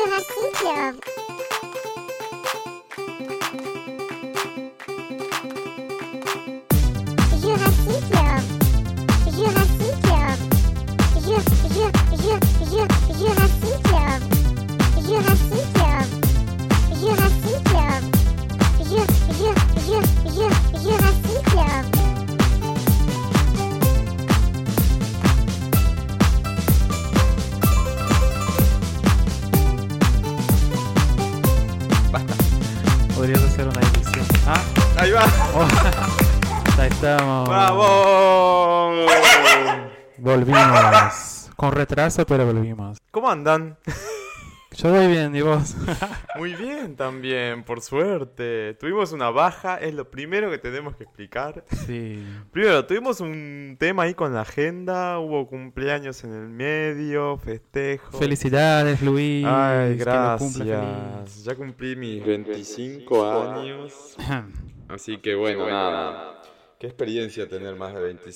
Jurassic retraso, pero volvimos. ¿Cómo andan? Yo voy bien, ¿y vos? Muy bien también, por suerte. Tuvimos una baja, es lo primero que tenemos que explicar. Sí. Primero, tuvimos un tema ahí con la agenda, hubo cumpleaños en el medio, festejos. Felicidades, Luis. Ay, que lo cumpla gracias. Ya cumplí mis 25 años. Así que bueno, nada. Qué experiencia tener más de 20,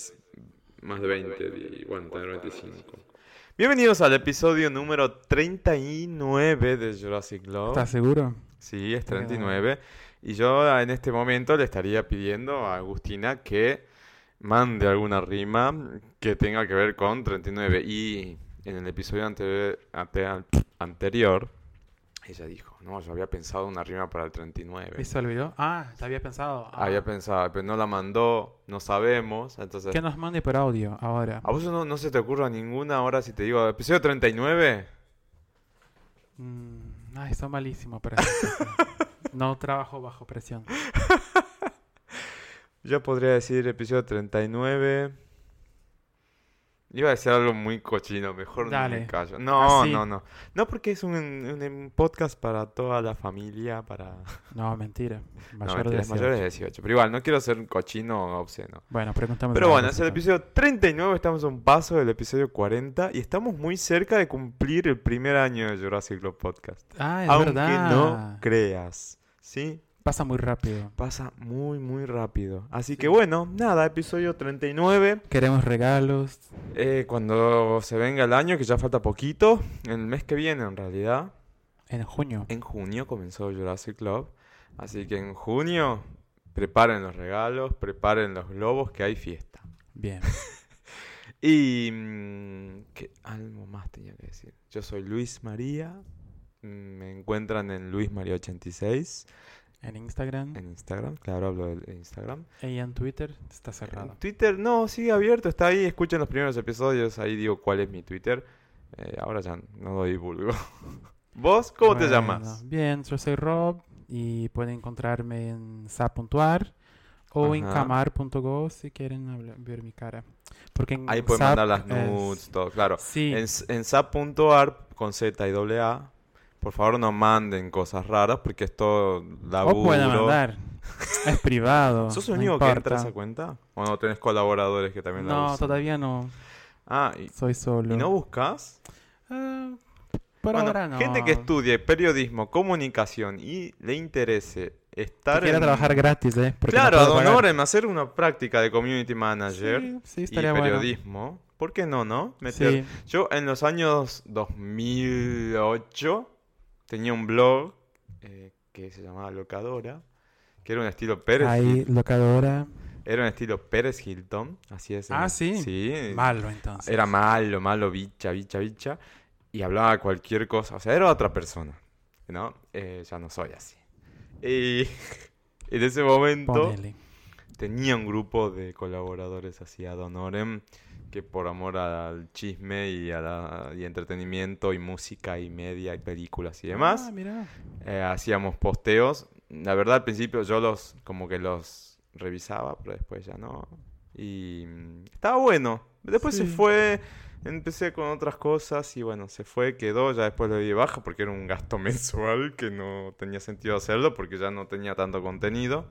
más de 20 y bueno, tener 25. Bienvenidos al episodio número 39 de Jurassic Love. ¿Estás seguro? Sí, es 39. Y yo en este momento le estaría pidiendo a Agustina que mande alguna rima que tenga que ver con 39. Y en el episodio ante- ante- anterior, ella dijo, no, yo había pensado una rima para el 39. ¿Y se olvidó? Ah, te había pensado. Ah. Había pensado, pero no la mandó, no sabemos. Entonces, Que nos mande por audio ahora. ¿a vos no, no se te ocurra ninguna ahora si te digo, episodio 39? Mm, ay, son malísimos para. No trabajo bajo presión. Yo podría decir episodio 39. Iba a decir algo muy cochino, mejor no me callo. No, Así. no, no. No, porque es un, un- un podcast para toda la familia, para... No, mentira. No, Mayor de mentiras, 18. mayores de 18. Pero igual, no quiero ser un cochino o obsceno. Bueno, preguntamos. Pero bueno, es el episodio 39, estamos a un paso del episodio 40 y estamos muy cerca de cumplir el primer año de Jurassic Club Podcast. Ah, es Aunque verdad. no creas, ¿sí? Pasa muy rápido. Pasa muy, muy rápido. Así que bueno, nada, episodio 39. Queremos regalos. Eh, cuando se venga el año, que ya falta poquito, el mes que viene en realidad, En junio. en junio comenzó Jurassic Club. Así que en junio, preparen los regalos, preparen los globos, que hay fiesta. Bien. Y... mm, ¿qué algo más tenía que decir? Yo soy Luis María. mm, Me encuentran en Luis María 86 En Instagram en Instagram. Claro, hablo de Instagram. y en Twitter está En cerrado. Twitter, no, sigue abierto, está ahí. Escuchen los primeros episodios. Ahí digo cuál es mi Twitter. Eh, ahora ya no lo divulgo. ¿Vos cómo te llamas? Bien, yo soy Rob y pueden encontrarme en sa.ar o en camar.go si quieren hablar- ver mi cara. Porque en Ahí pueden mandar las es- nudes, todo, claro. Sí, En, en sap.ar con Z y doble A, por favor no manden cosas raras porque es todo laburo. o pueden mandar. es privado. ¿Sos el no único que entra a esa cuenta? ¿O no tenés colaboradores que también la No, usan? todavía no. Ah, y, Soy solo. ¿y no buscas? Ah, por Bueno, ahora no. gente que estudie periodismo, comunicación y le interese estar quiera en... trabajar gratis, ¿eh? No Claro. Don hacer una práctica de community manager Sí, sí, y bueno. periodismo. ¿Por qué no, no? Meter- Sí. Yo en los años 2008 tenía un blog eh, que se llamaba Locadora, que era un estilo Pérez Ahí, Hilton. locadora. Era un estilo Pérez Hilton, así es. Ah, en- sí. Sí. Malo, entonces. Era malo, malo, bicha, bicha, bicha. Y hablaba cualquier cosa. O sea, era otra persona. ¿No? Eh, ya no soy así. Y en ese momento Ponele. tenía un grupo de colaboradores así ad honorem que por amor al chisme y a la, y entretenimiento y música y media y películas y demás Ah, eh, hacíamos posteos. La verdad al principio yo los como que los revisaba pero después ya no. Y mm, estaba bueno. Después se Sí. fue empecé con otras cosas y bueno se fue quedó. Ya después lo di baja porque era un gasto mensual que no tenía sentido hacerlo porque ya no tenía tanto contenido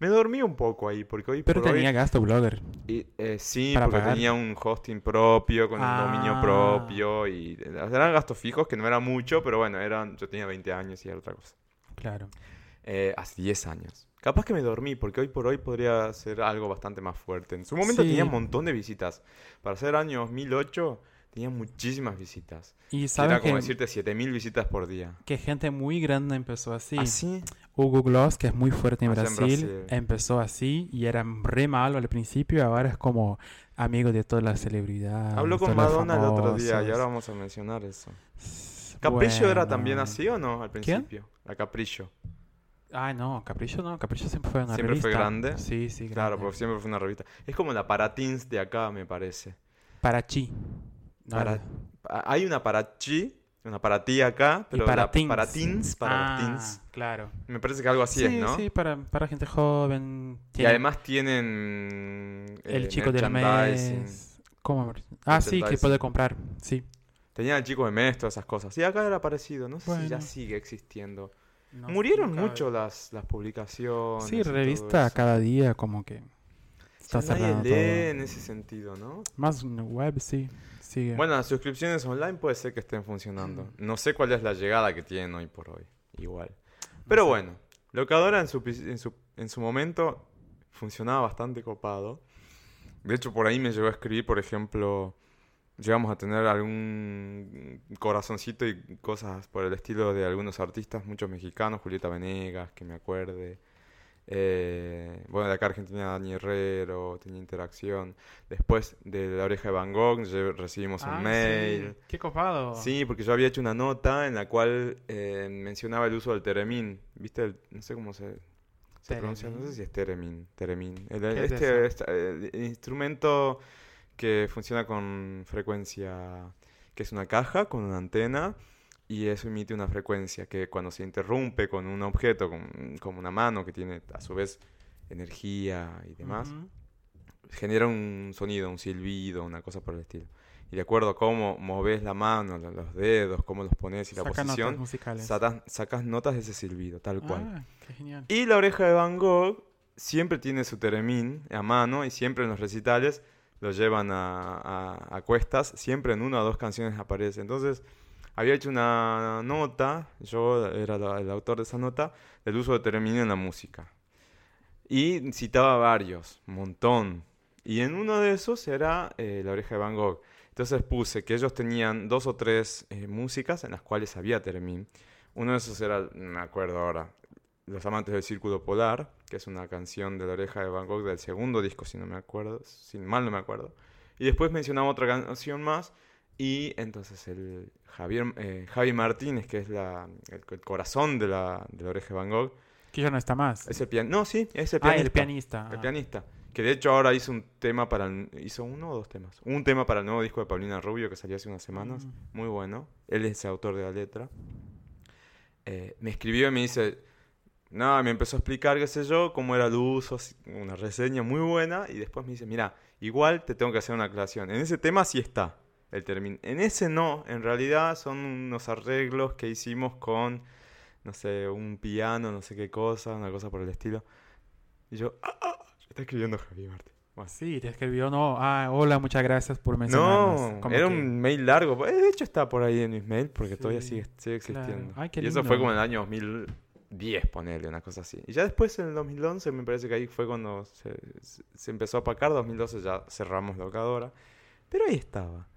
me dormí un poco ahí porque hoy Pero por hoy tenía gasto blogger. y, eh, sí, porque pagar. tenía un hosting propio, con un dominio Ah. propio, y eh, eran gastos fijos que no era mucho, pero bueno, eran, yo tenía 20 años y era otra cosa. Claro. Eh, hace 10 años. Capaz que me dormí, porque hoy por hoy podría ser algo bastante más fuerte. En su momento Sí. tenía un montón de visitas. Para ser año 2008, tenía muchísimas visitas. Y Que Era sabes como que, decirte 7000 visitas por día. que gente muy grande empezó así. ¿Así? Hugo Gloss, que es muy fuerte en en Brasil, empezó así y era re malo al principio, ahora es como amigo de todas las celebridades. Habló con Madonna el otro día y ahora vamos a mencionar eso. ¿Caprillo era también Bueno. así o no al ¿Quién? principio? La Caprillo. Ah, no, Capricho no, Capricho siempre fue una ¿Siempre fue revista. grande? Sí, sí, Claro, grande. porque siempre fue una revista. Es como la Paratins de acá, me parece. Para Chi. No, Para- la- Hay una para chi, una para ti acá, pero para la teens. para teens, para Ah, teens. claro. Me parece que algo así sí, es, ¿no? sí, para, para gente joven. Y además tienen el eh, chico del merchandising. mes. ¿Cómo? Ah, sí, que puede comprar. Sí. Tenían el chico de mes, todas esas cosas. Y acá era parecido, no sé si ya sigue existiendo. No, Murieron mucho las, las publicaciones. Sí, revista cada día como que está todo. en ese sentido, ¿no? Más web, sí. Sigue. Bueno, las suscripciones online puede ser que estén funcionando. No sé cuál es la llegada que tienen hoy por hoy. Igual. Pero sé. bueno, Locadora en su, en su, en su momento funcionaba bastante copado. De hecho, por ahí me llegó a escribir, por ejemplo, llegamos a tener algún corazoncito y cosas por el estilo de algunos artistas, muchos mexicanos, Julieta Venegas, que me acuerde. Eh, bueno, de acá Argentina, Dani Herrero, tenía interacción. Después de La Oreja de Van Gogh recibimos un Ah, mail. sí. Qué copado. Sí, porque yo había hecho una nota en la cual eh, mencionaba el uso del teremín. ¿Viste? el- no sé cómo se, se pronuncia, no sé si es teremín. Teremín. El, ¿Qué es este, este, el- el instrumento que funciona con frecuencia, que es una caja con una antena y eso emite una frecuencia que cuando se interrumpe con un objeto, con- como una mano que tiene a su vez energía y demás, Ujú. genera un sonido, un silbido, una cosa por el estilo. Y de acuerdo a cómo moves la mano, lo- los dedos, cómo los pones y la Saca notas posición, musicales. sacas, sacas notas de ese silbido, tal cual. Ah, qué genial. Y la oreja de Van Gogh siempre tiene su teremín a mano y siempre en los recitales lo llevan a, a- a cuestas, siempre en una o dos canciones aparece. Entonces, había hecho una nota, yo era el autor de esa nota, del uso de teremín en la música. Y citaba varios, montón. Y en uno de esos era eh, La oreja de Van Gogh. Entonces puse que ellos tenían dos o tres eh, músicas en las cuales había teremín. Uno de esos era, me acuerdo ahora, Los amantes del círculo polar, que es una canción de La oreja de Van Gogh del segundo disco, si no me acuerdo, si mal no me acuerdo. Y después mencionaba otra canción más. Y entonces el Javier, eh, Javi Martínez, que es la, el, el corazón de la, de la oreja de Van Gogh, Que ya no está más. es el pianista. No, sí, es el ah, pianista. el pianista. El ah. pianista. Que de hecho ahora hizo un tema para... el- ¿Hizo uno o dos temas? Un tema para el nuevo disco de Paulina Rubio que salió hace unas semanas. Mm. Muy bueno. Él es el autor de la letra. Eh, me escribió y me dice... Nada, me empezó a explicar, qué sé yo, cómo era el uso, una reseña muy buena. Y después me dice, mira, igual te tengo que hacer una aclaración. En ese tema sí está el término. En ese no, en realidad son unos arreglos que hicimos con, no sé, un piano, no sé qué cosa, una cosa por el estilo. Y yo, ah, ah, está escribiendo Javier Martín. Bueno. Sí, te escribió, no. Ah, hola, muchas gracias por mencionarnos. No, era que- un mail largo. Eh, De hecho está por ahí en mis mails porque Sí, todavía sigue, sigue claro. existiendo. Ay, qué y eso fue como en el año 2010, ponele, una cosa así. Y ya después, en el 2011, me parece que ahí fue cuando se- se empezó a apacar. 2012 ya cerramos locadora. Pero ahí estaba.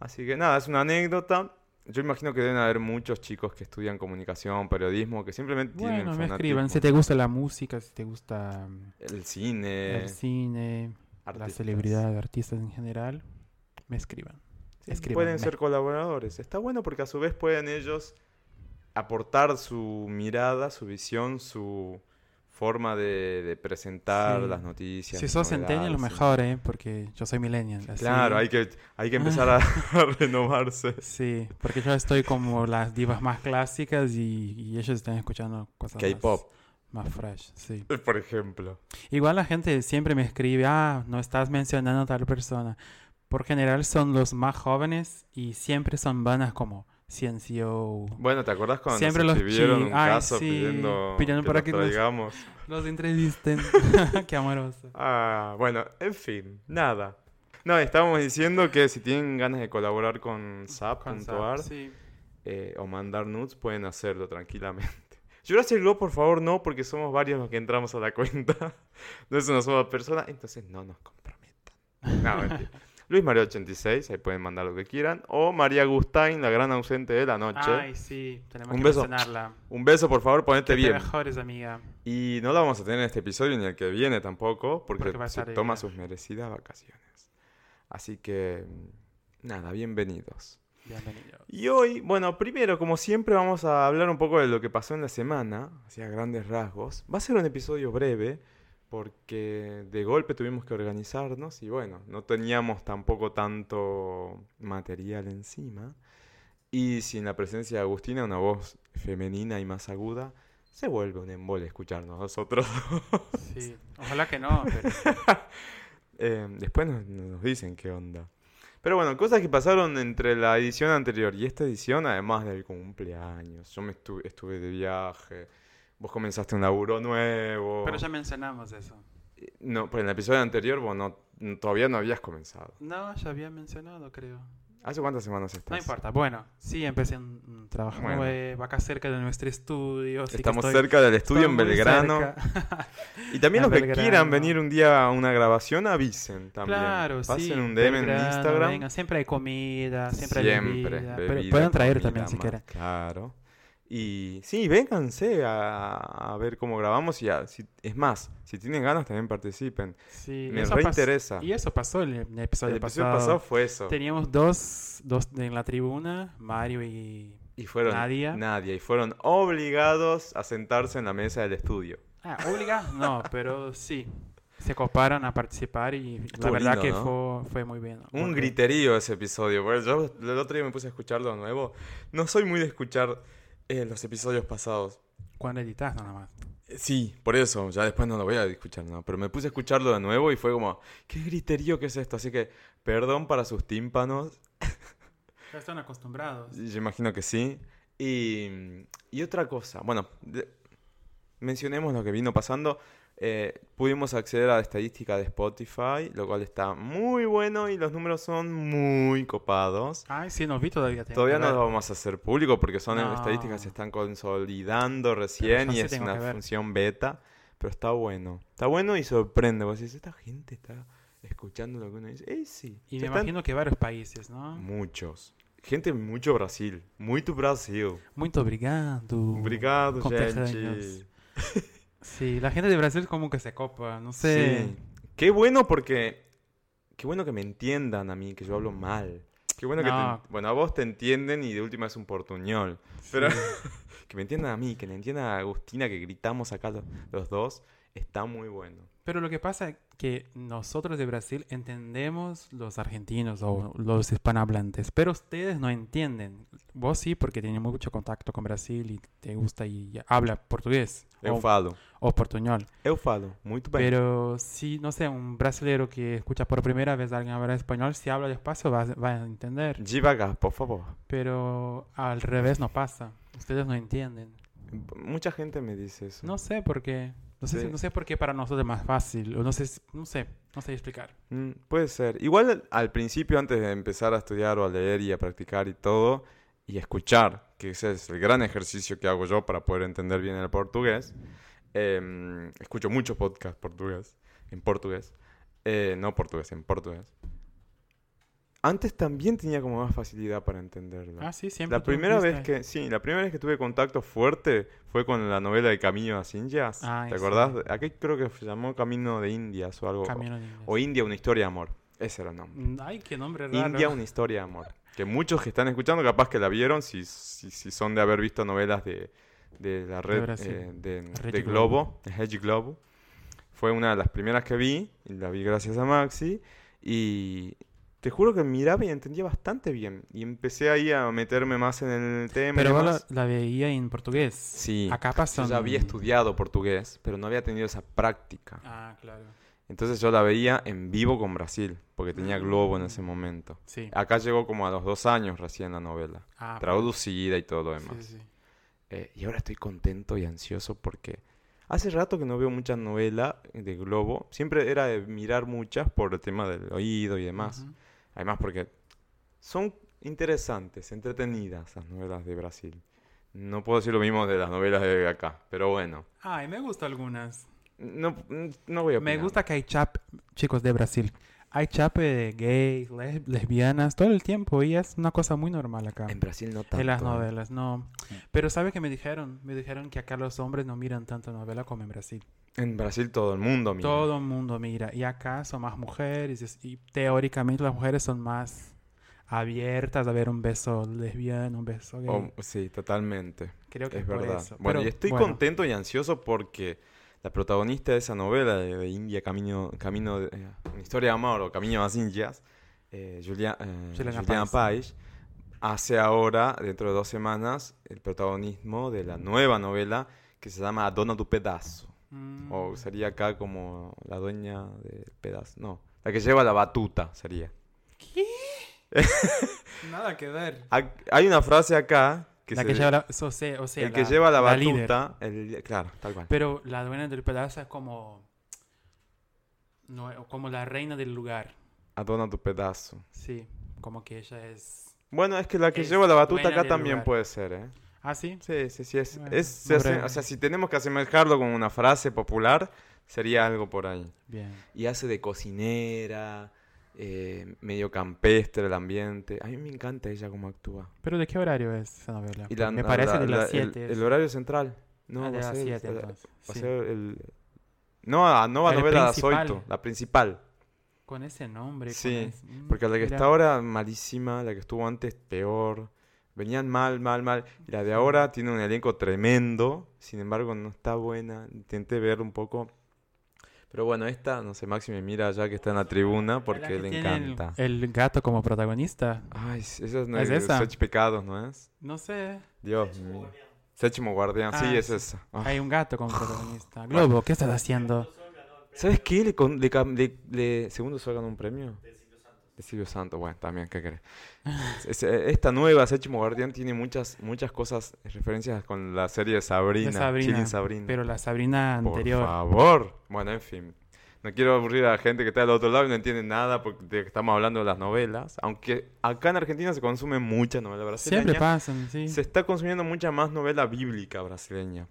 Así que nada, es una anécdota. Yo imagino que deben haber muchos chicos que estudian comunicación, periodismo, que simplemente tienen Bueno, me fanatismo. escriban. Si te gusta la música, si te gusta mm, El cine, el cine, la artistas. celebridad, artistas en general, me escriban. Sí, Escríbanme. pueden ser colaboradores. Está bueno porque a su vez pueden ellos aportar su mirada, su visión, su forma de, de presentar Sí. las noticias. Si sos centennial, lo mejor, ¿eh? Porque yo soy millennial. así- Claro, hay que, hay que empezar a, a renovarse. Sí, porque yo estoy como las divas más clásicas y, y ellos están escuchando cosas más- K-pop, más, fresh, sí. por ejemplo. Igual la gente siempre me escribe, ah, no estás mencionando a tal persona. Por general son los más jóvenes y siempre son bandas como Ciencio. Bueno, ¿te acordás cuando Siempre nos escribieron un Ay, caso sí, pidiendo, pidiendo que para los que nos- traigamos? Los entrevisten. Qué amoroso. Ah, bueno, en fin, nada. No, estábamos diciendo que si tienen ganas de colaborar con Con SAP.ar, sí. eh, o mandar nudes, pueden hacerlo tranquilamente. Jurassic Globo, por favor, no, porque somos varios los que entramos a la cuenta. No es una sola persona, entonces no nos comprometan. No, mentira. Luis María 86, ahí pueden mandar lo que quieran. O María Agustain, la gran ausente de la noche. Ay, sí, tenemos Un que beso. mencionarla. Un beso, por favor, ponete bien. mejores, amiga. Y no la vamos a tener en este episodio ni el que viene tampoco, porque, se toma sus merecidas vacaciones. Así que, mm, nada, bienvenidos. Bienvenido. Y hoy, bueno, primero, como siempre, vamos a hablar un poco de lo que pasó en la semana, hacia grandes rasgos. Va a ser un episodio breve, porque de golpe tuvimos que organizarnos y bueno, no teníamos tampoco tanto material encima. Y sin la presencia de Agustina, una voz femenina y más aguda, se vuelve un embole escucharnos nosotros. Sí, ojalá que no, pero Eh, después nos, nos dicen qué onda. Pero bueno, cosas que pasaron entre la edición anterior y esta edición, además del cumpleaños. Yo me estuve, estuve de viaje. Vos comenzaste un laburo nuevo. pero ya mencionamos eso. No, pero en el episodio anterior vos no, todavía no habías comenzado. No, ya había mencionado, creo. ¿Hace cuántas semanas estás? No importa. Bueno, sí, empecé un, trabajo Bueno. nuevo, acá cerca de nuestro estudio. que Estamos estoy- cerca del estudio en Belgrano. Y también En los que quieran venir un día a una grabación, avisen también. Claro, Pasen sí. un DM en Instagram. vengan, siempre hay comida, siempre, hay bebida. Pero bebida, pueden traer también si quieren. Claro. Y sí, vénganse a, a ver cómo grabamos y a- si- es más, si tienen ganas también participen. Sí, Me reinteresa. Y eso pasó en el episodio El pasado. pasado fue eso. Teníamos dos, dos en la tribuna, Mario y... Y fueron Nadia. Nadia, y fueron obligados a sentarse en la mesa del estudio. Ah, obliga, no, pero sí. Se coparon a participar y la Estuvo verdad lindo, que ¿no? fue, fue muy bien. Un griterío ese episodio. yo el otro día me puse a escucharlo de nuevo. No soy muy de escuchar eh, los episodios pasados. Cuando editas nada más. Eh, Sí, por eso, ya después no lo voy a escuchar, ¿no? Pero me puse a escucharlo de nuevo y fue como, ¿qué griterío que es esto? Así que, perdón para sus tímpanos, Ya están acostumbrados. yo imagino que sí. Y, y otra cosa, bueno, mencionemos lo que vino pasando. Eh, pudimos acceder a la estadística de Spotify, lo cual está muy bueno y los números son muy copados. Ay, sí, no vi todavía. Todavía no ver. lo vamos a hacer público porque son No. estadísticas que se están consolidando recién y sí es una función beta, pero está bueno. Está bueno y sorprende. Vos decís, esta gente está escuchando lo que uno dice. Eh, sí. Y me están- imagino que varios países, ¿no? Muchos. Gente mucho Brasil. Muito Brasil. Muito obrigado. Obrigado, gente. Sí, la gente de Brasil como que se copa, no sé. Sí. Qué bueno porque... Qué bueno que me entiendan a mí, que yo hablo mal. Qué bueno que te No. en- Bueno, a vos te entienden y de última es un portuñol. Pero que me entiendan a mí, que le entiendan a Agustina, que gritamos acá los, los dos, está muy bueno. Pero lo que pasa es que nosotros de Brasil entendemos los argentinos o los hispanohablantes, pero ustedes no entienden. Vos sí, porque tienes mucho contacto con Brasil y te gusta y habla portugués Eu o, falo. o portuñol. Eu falo. Muito bem. Pero si, no sé, un brasileño que escucha por primera vez a alguien hablar español, si habla despacio va, va a entender. Devagar, por favor. Pero al revés no pasa. Ustedes no entienden. Mucha gente me dice eso. No sé por qué. No sé, Sí. si- no sé por qué para nosotros es más fácil. O no sé, no sé, no sé explicar. Mm, puede ser. Igual al- principio, antes de empezar a estudiar o a leer y a practicar y todo, y escuchar, que ese es el gran ejercicio que hago yo para poder entender bien el portugués, em, escucho mucho podcast portugués, en portugués, Eh, no portugués, en portugués. Antes también tenía como más facilidad para entenderlo. Ah, sí, siempre. La primera vez que, sí, la primera vez que tuve contacto fuerte fue con la novela de Camino a Indias. Ay, ¿Te sí. acordás? Aquí creo que se llamó Camino de Indias o algo. Camino de Indias. O India, una historia de amor. Ese era el nombre. Mm, Ay, qué nombre raro. India, una historia de amor. Que muchos que están escuchando capaz que la vieron si, si, si son de haber visto novelas de, de la red Brasil. eh, de, de Globo, de Globo. Fue una de las primeras que vi, y la vi gracias a Maxi, y te juro que miraba y entendía bastante bien. Y empecé ahí a meterme más en el tema. Pero vos la, la veía en portugués. Sí, Acá yo pasan... ya había estudiado portugués, pero no había tenido esa práctica. Ah, claro. Entonces yo la veía en vivo con Brasil, porque tenía Globo en ese momento. Sí. Acá llegó como a los dos años recién la novela, Ah, traducida y todo lo sí, demás. sí. Eh, y ahora estoy contento y ansioso porque hace rato que no veo mucha novela de Globo. Siempre era de mirar muchas por el tema del oído y demás. Ujú. Además porque son interesantes, entretenidas las novelas de Brasil. No puedo decir lo mismo de las novelas de acá, pero bueno. Ay, me gustan algunas. No, no voy a Me opinar. gusta que hay chap, chicos de Brasil. hay chape de gays, les- lesbianas, todo el tiempo y es una cosa muy normal acá. En Brasil no tanto. En las ¿eh? novelas, no. Pero ¿sabe qué me dijeron? Me dijeron que acá los hombres no miran tanto novela como en Brasil. En Brasil todo el mundo mira. Todo el mundo mira. Y acá son más mujeres y, teóricamente las mujeres son más abiertas a ver un beso lesbiano, un beso gay. Oh, sí, totalmente. Creo que Es por verdad. eso. Bueno, Pero, y estoy bueno, contento y ansioso porque la protagonista de esa novela de, de India, Camino, Camino de, eh, una historia de amor o Camino a las Indias, eh, Julia- eh, Juliana Juliana Page, hace ahora, dentro de dos semanas, el protagonismo de la nueva novela que se llama Dona tu pedazo. Mm, O sería acá como la dueña del pedazo. No, la que lleva la batuta sería. Nada que ver. Hay una frase acá que la se- que lleva la, o sea, o sea, el que lleva la líder. batuta, el- claro, tal cual. Pero la dueña del pedazo es como, no, como la reina del lugar. Adona tu pedazo. Sí, como que ella es... Bueno, es que la que Es lleva la batuta acá también lugar. puede ser, ¿eh? Ah, sí. Sí, sí, sí. Es, Bueno, es- se hace- hombre. o sea, si tenemos que asemejarlo con una frase popular, sería algo por ahí. Bien. Y hace de cocinera, eh, medio campestre el ambiente. A mí me encanta ella cómo actúa. ¿Pero de qué horario es esa novela? La- Me la- parece la- de la- las el- 7. El, horario central. No, Ah, de a las ser- 7 va- entonces. va a sí. ser el... No, a- no va El novela principal. Azoito, la principal. Con ese nombre. con Sí, ese- mm, Porque la que mira. está ahora malísima, la que estuvo antes peor. Venían mal, mal, mal. Y la de ahora tiene un elenco tremendo. Sin embargo, no está buena. Intenté ver un poco. Pero bueno, esta, no sé, Maxi me mira allá que está en la tribuna porque que le el- encanta. El, gato como protagonista. Ay, eso no ¿Es es, esa? Sech Pecados, ¿no es? No sé. Dios mío. Séptimo Guardián, sí, Ah, es esa. Ah. Hay un gato como protagonista. Globo, ¿qué estás haciendo? ¿Sabes qué? Le, con- le cam- le- le- ¿Segundo Sol ganó un premio? De Silvio Santos, bueno, también, ¿qué querés? Es- Esta nueva, Séptimo Guardián, tiene muchas, muchas cosas, eh, referencias con la serie de Sabrina. De Sabrina, Chilling Sabrina. Pero la Sabrina Por anterior. favor. Bueno, en fin. No quiero aburrir a la gente que está del otro lado y no entiende nada porque estamos hablando de las novelas. Aunque acá en Argentina se consume mucha novela brasileña. Siempre pasan, sí. Se está consumiendo mucha más novela bíblica brasileña.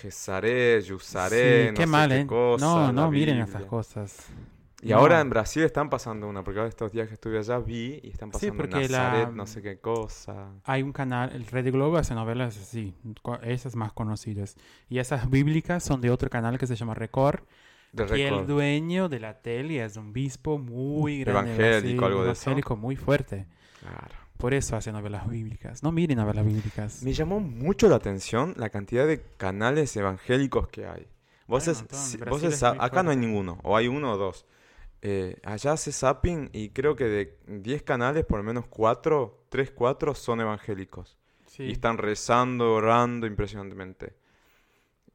Gesaré, Yusaré, Sí, no qué sé mal, qué ¿eh? cosa, no, no miren esas cosas. Y No. ahora en Brasil están pasando una, porque estos días que estuve allá vi y están Sí, pasando en porque la- Nazaret, no sé qué cosa. Hay un canal, el Red Globo hace novelas así, esas más conocidas. Y esas bíblicas son de otro canal que se llama Record. De Y el dueño de la tele es un obispo muy grande. de Evangélico, Brasil, algo de eso. evangélico muy fuerte. Claro. Por eso hace novelas bíblicas. No miren novelas bíblicas. Me llamó mucho la atención la cantidad de canales evangélicos que hay. Vos Hay si- vos es acá no hay fuerte. ninguno, o hay uno o dos. Eh, allá hace zapping y creo que de 10 canales, por lo menos 4, 3, 4 son evangélicos. Sí. Y están rezando, orando impresionantemente.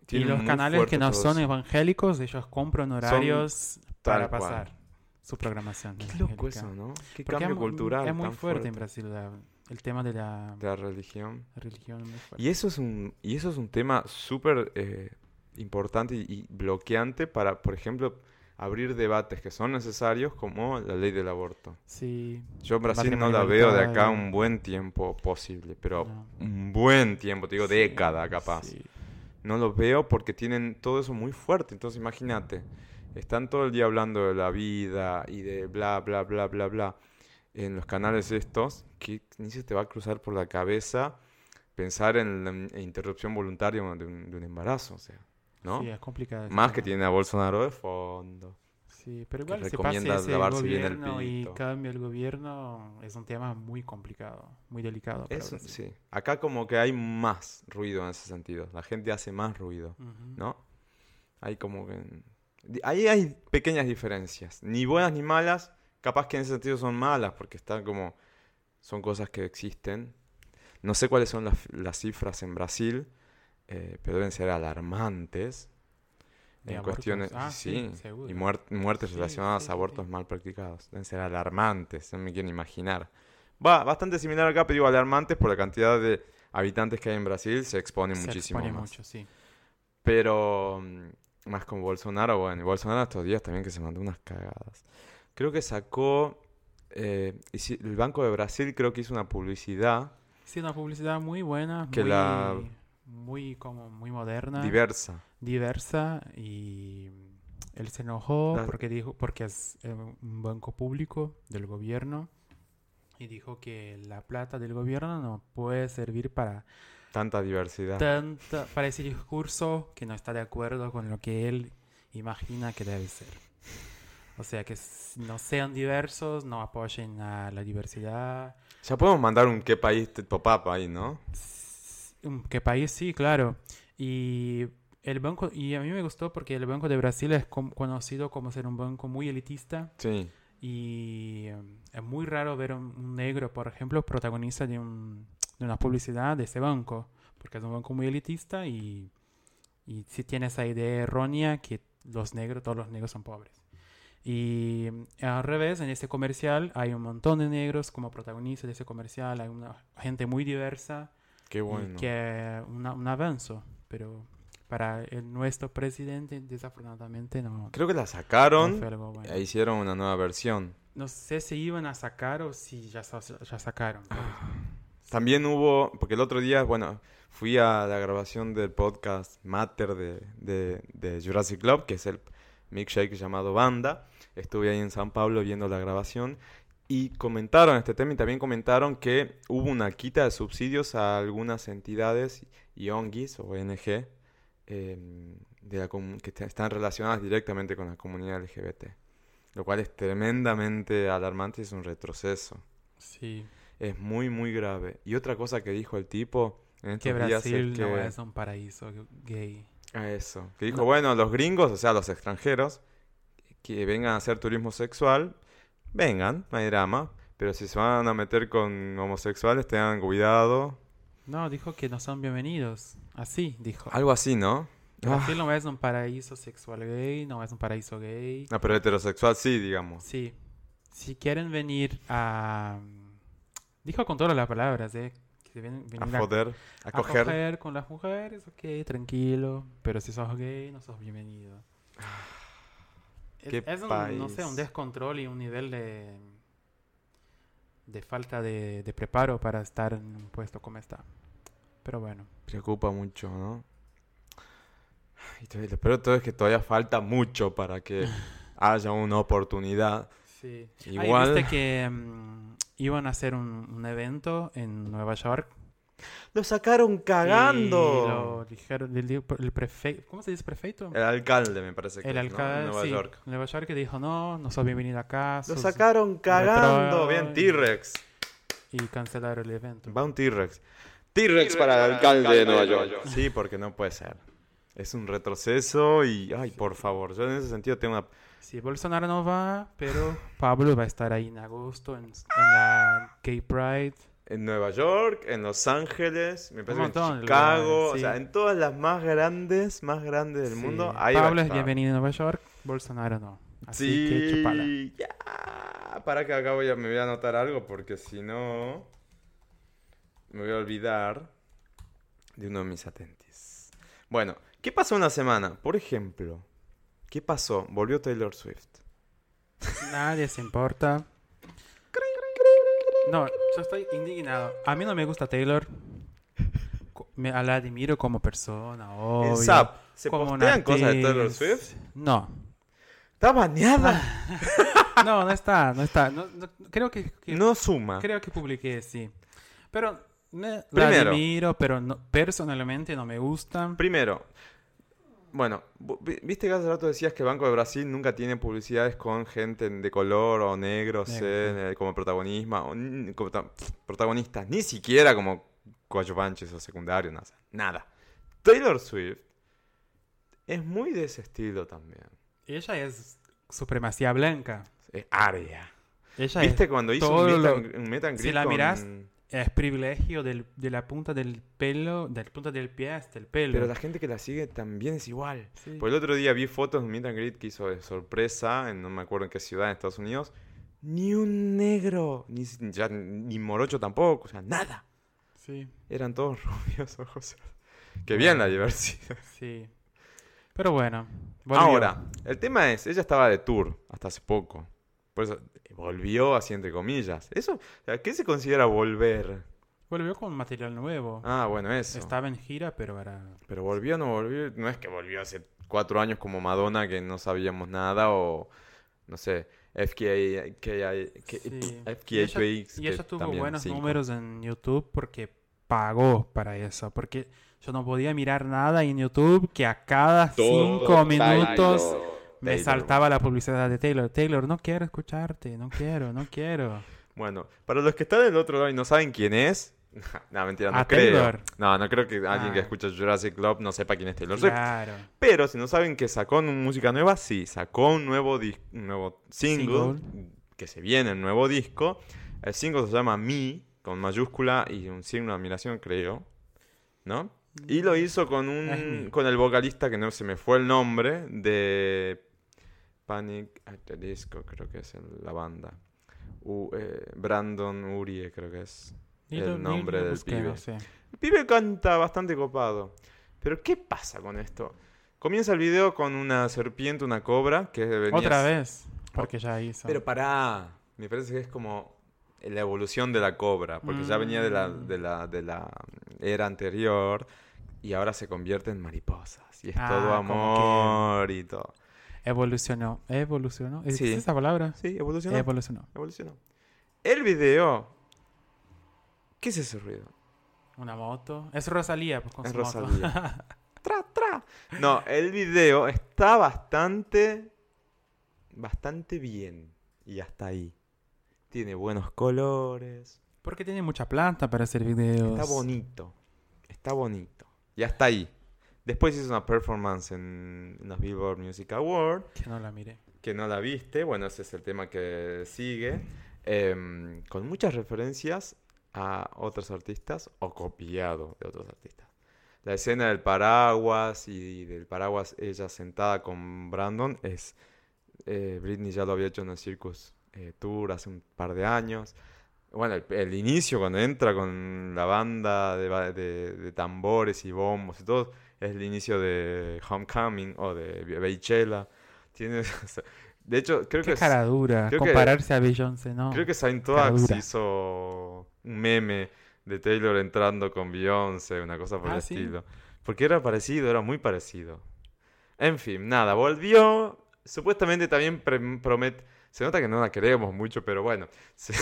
Y los canales que no son evangélicos, ellos compran horarios para cual. pasar su programación. Qué loco eso, ¿no? Qué Porque cambio es cultural Es muy tan fuerte en Brasil la- el tema de la, de la religión. religión. Y eso es un, y eso es un tema súper eh, importante y, y bloqueante para, por ejemplo, abrir debates que son necesarios como la ley del aborto. Sí, Yo en Brasil no la veo de acá un buen tiempo posible, pero No. un buen tiempo, te digo Sí, década capaz. sí. No lo veo porque tienen todo eso muy fuerte. Entonces imagínate, están todo el día hablando de la vida y de bla, bla, bla, bla, bla en los canales estos, que ni se te va a cruzar por la cabeza pensar en la in- interrupción voluntaria de un, de un embarazo, o sea, ¿no? Sí, es complicado. Más que tiene a Bolsonaro de fondo. Sí, pero igual se recomienda pase ese lavarse bien el gobierno y pito. cambia el gobierno, es un tema muy complicado, muy delicado. Eso, sí. Acá como que hay más ruido en ese sentido. La gente hace más ruido. Ujú. ¿no? Hay como que... Ahí hay pequeñas diferencias, ni buenas ni malas, capaz que en ese sentido son malas, porque están como... Son cosas que existen. No sé cuáles son las, las cifras en Brasil, eh, pero deben ser alarmantes. De En abortos. cuestiones, Ah, sí, y muer- muertes Sí, relacionadas sí, a abortos mal practicados. Deben ser alarmantes, no me quiero imaginar. Va, bastante similar acá, pero digo alarmantes por la cantidad de habitantes que hay en Brasil, se expone Se muchísimo expone más. mucho, sí. Pero mm, más con Bolsonaro, bueno, y Bolsonaro estos días también que se mandó unas cagadas. Creo que sacó, eh, el Banco de Brasil creo que hizo una publicidad Sí, una publicidad muy buena, Que muy, la- muy como muy moderna, diversa. diversa y Él se enojó La- porque dijo, porque es eh, un banco público del gobierno y dijo que la plata del gobierno no puede servir para Tanta diversidad. tanta, para ese discurso que no está de acuerdo con lo que él imagina que debe ser. O sea, que no sean diversos, no apoyen a la diversidad. Ya podemos mandar un qué país te pop-up ahí, ¿no? S- mm, ¿Qué país? Sí, claro. Y el banco, y a mí me gustó porque el Banco de Brasil es conocido como ser un banco muy elitista Sí. y eh, es muy raro ver un, negro, por ejemplo, protagonista de, un, de una publicidad de ese banco, porque es un banco muy elitista y, y sí tiene esa idea errónea que los negros, todos los negros son pobres. Y eh, al revés, en ese comercial hay un montón de negros como protagonistas de ese comercial, hay una gente muy diversa Qué y bueno. que una- un avance, pero para el, nuestro presidente desafortunadamente no, Creo que la sacaron bueno. e hicieron una nueva versión. No sé si iban a sacar o si ya, ya sacaron. También hubo, porque el otro día, bueno, fui a la grabación del podcast Matter de, de, de Jurassic Club, que es el milkshake llamado Banda. Estuve ahí en San Pablo viendo la grabación y comentaron este tema y también comentaron que hubo una quita de subsidios a algunas entidades y ONGs o ONG eh, de la que están relacionadas directamente con la comunidad LGBT. Lo cual es tremendamente alarmante y es un retroceso. Sí, Es muy, muy grave. Y otra cosa que dijo el tipo en que estos días es Brasil no que... es un paraíso gay. a eso. Que dijo, No. bueno, los gringos, o sea, los extranjeros, que vengan a hacer turismo sexual, vengan, no hay drama. Pero si se van a meter con homosexuales, tengan cuidado. No, dijo que no son bienvenidos. Así dijo. Algo así, ¿no? Ah, Brasil no es un paraíso sexual gay, no es un paraíso gay. no, pero heterosexual sí, digamos. Sí, si quieren venir a... Dijo con todas las palabras, ¿eh? Que ven- A joder, a a coger. coger con las mujeres, ok, tranquilo. Pero si sos gay, no sos bienvenido. Es, Qué es un, no sé, país. un descontrol y un nivel de, de falta de, de preparo para estar en un puesto como está. Pero bueno, Preocupa mucho, ¿no? Y lo peor de todo es que todavía falta mucho para que haya una oportunidad. sí. Igual- viste que mm, iban a hacer un, un evento en Nueva York. Lo sacaron Y cagando. lo dijeron, el, el prefecto, ¿cómo se dice prefecto? El alcalde, me parece que El ¿no? alcalde, En Nueva sí, York. Nueva York que dijo, no, no sos bienvenido acá. Lo sos-". sacaron cagando. Bien. T-Rex. Y cancelaron el evento. Va un T-Rex. T-Rex para el alcalde de Nueva York. Sí, porque no puede ser. Es un retroceso y, ay, por favor, yo en ese sentido tengo una... Sí, Bolsonaro no va, pero Pablo va a estar ahí en agosto en, en la Gay Pride. En Nueva York, en Los Ángeles, me parece montón en Chicago, o sea, en todas las más grandes, más grandes del Sí, mundo, ahí Pablo es bienvenido a Nueva York, Bolsonaro no. Así Sí, que chupala. ya. Para que acá voy a, me voy a anotar algo porque si no me voy a olvidar de uno de mis atentis. Bueno, ¿qué pasó una semana? Por ejemplo, ¿qué pasó? Volvió Taylor Swift. Nadie se importa. No, yo estoy indignado. A mí no me gusta Taylor. Me la admiro como persona, En obvio. Zap, ¿se como postean cosas de Taylor. Swift? No. ¿Está baneada? No, no está, no está. No- no- creo que, que- No suma. creo que publiqué, sí. Pero me- la admiro, pero no- personalmente no me gusta. Primero, bueno, bu- vi- viste que hace rato decías que Banco de Brasil nunca tiene publicidades con gente de color o negros Negro, eh, como protagonismo, o como protagonistas, ni siquiera como coadyuvantes o secundarios, nada. nada. Taylor Swift es muy de ese estilo también. Ella es supremacía blanca. Es aria. Ella ¿Viste cuando hizo un meet, lo- and- un meet and si la con- mirás, es, privilegio del- de la punta del pelo, de la punta del pie hasta el pelo. Pero la gente que la sigue también es igual. Sí. Por el otro día vi fotos de un meet and greet que hizo de sorpresa, en no me acuerdo en qué ciudad en Estados Unidos. Ni un negro, ni, ya, ni morocho tampoco, o sea, nada. Sí, Eran todos rubios, ojos. Qué bien la diversidad. sí. Pero bueno. volvió. Ahora, el tema es, ella estaba de tour hasta hace poco. Por eso, volvió así entre comillas. Eso, ¿qué se considera volver? Volvió con material nuevo. Ah, bueno, eso. Estaba en gira, pero era... Pero volvió o no volvió. No es que volvió hace cuatro años como Madonna que no sabíamos nada o no sé, FKA, Sí. FKA Y ella, Twigs, y ella tuvo también buenos cinco. números en YouTube porque pagó para eso. Porque yo no podía mirar nada en YouTube que a cada cinco minutos Taylor. saltaba la publicidad de Taylor. Taylor, no quiero escucharte, no quiero, no quiero. Bueno, para los que están del otro lado y no saben quién es, no, mentira, no creo. Taylor. No, no creo que alguien que Ah. escucha Jurassic Club no sepa quién es Taylor Swift. Claro. Pero si no saben que sacó música nueva, sí, sacó un nuevo, un nuevo single, que se viene el nuevo disco. El single se llama Me, con mayúscula y un signo de admiración, creo. ¿No? Y lo hizo con un Me. con el vocalista que no se me fue el nombre de Panic at the Disco, creo que es el- la banda. U- eh, Brandon Urie, creo que es. El lo- nombre del busqué, pibe. no sé. El pibe canta bastante copado. Pero ¿qué pasa con esto? Comienza el video con una serpiente, una cobra, que venía... Otra vez, porque ya hizo. Pero pará, me parece que es como la evolución de la cobra, porque ya venía de la, Mm. de la, de la era anterior y ahora se convierte en mariposas. Y es Ah, todo que- amor y todo. Evolucionó. ¿Evolucionó? ¿Existe Sí. esa palabra? Sí, evolucionó. Evolucionó. evolucionó. El video... ¿Qué es ese ruido? Una moto. Es Rosalía, pues, con Es su moto. Rosalía. tra, tra. No, el video está bastante, bastante bien. Y hasta ahí. Tiene buenos colores. Porque tiene mucha planta para hacer videos. Está bonito. Está bonito. Y hasta ahí. Después hizo una performance en los Billboard Music Awards. Que no la miré. Que no la viste. Bueno, ese es el tema que sigue. Em, con muchas referencias a otros artistas o copiado de otros artistas. La escena del paraguas y del paraguas ella sentada con Brandon es... eh, Britney ya lo había hecho en el Circus eh, Tour hace un par de años. Bueno, el, el inicio cuando entra con la banda de, de- de tambores y bombos y todo, es el inicio de Homecoming o de Beychella. Tiene, o sea, de hecho, creo Qué que, cara dura. que- Compararse a Beyoncé, ¿no? creo que Saint cara Toax dura. hizo un meme de Taylor entrando con Beyoncé, una cosa por Ah, el ¿sí? estilo. Porque era parecido, era muy parecido. En fin, nada, volvió. Supuestamente también promete. Se nota que no la queremos mucho, pero bueno. Se-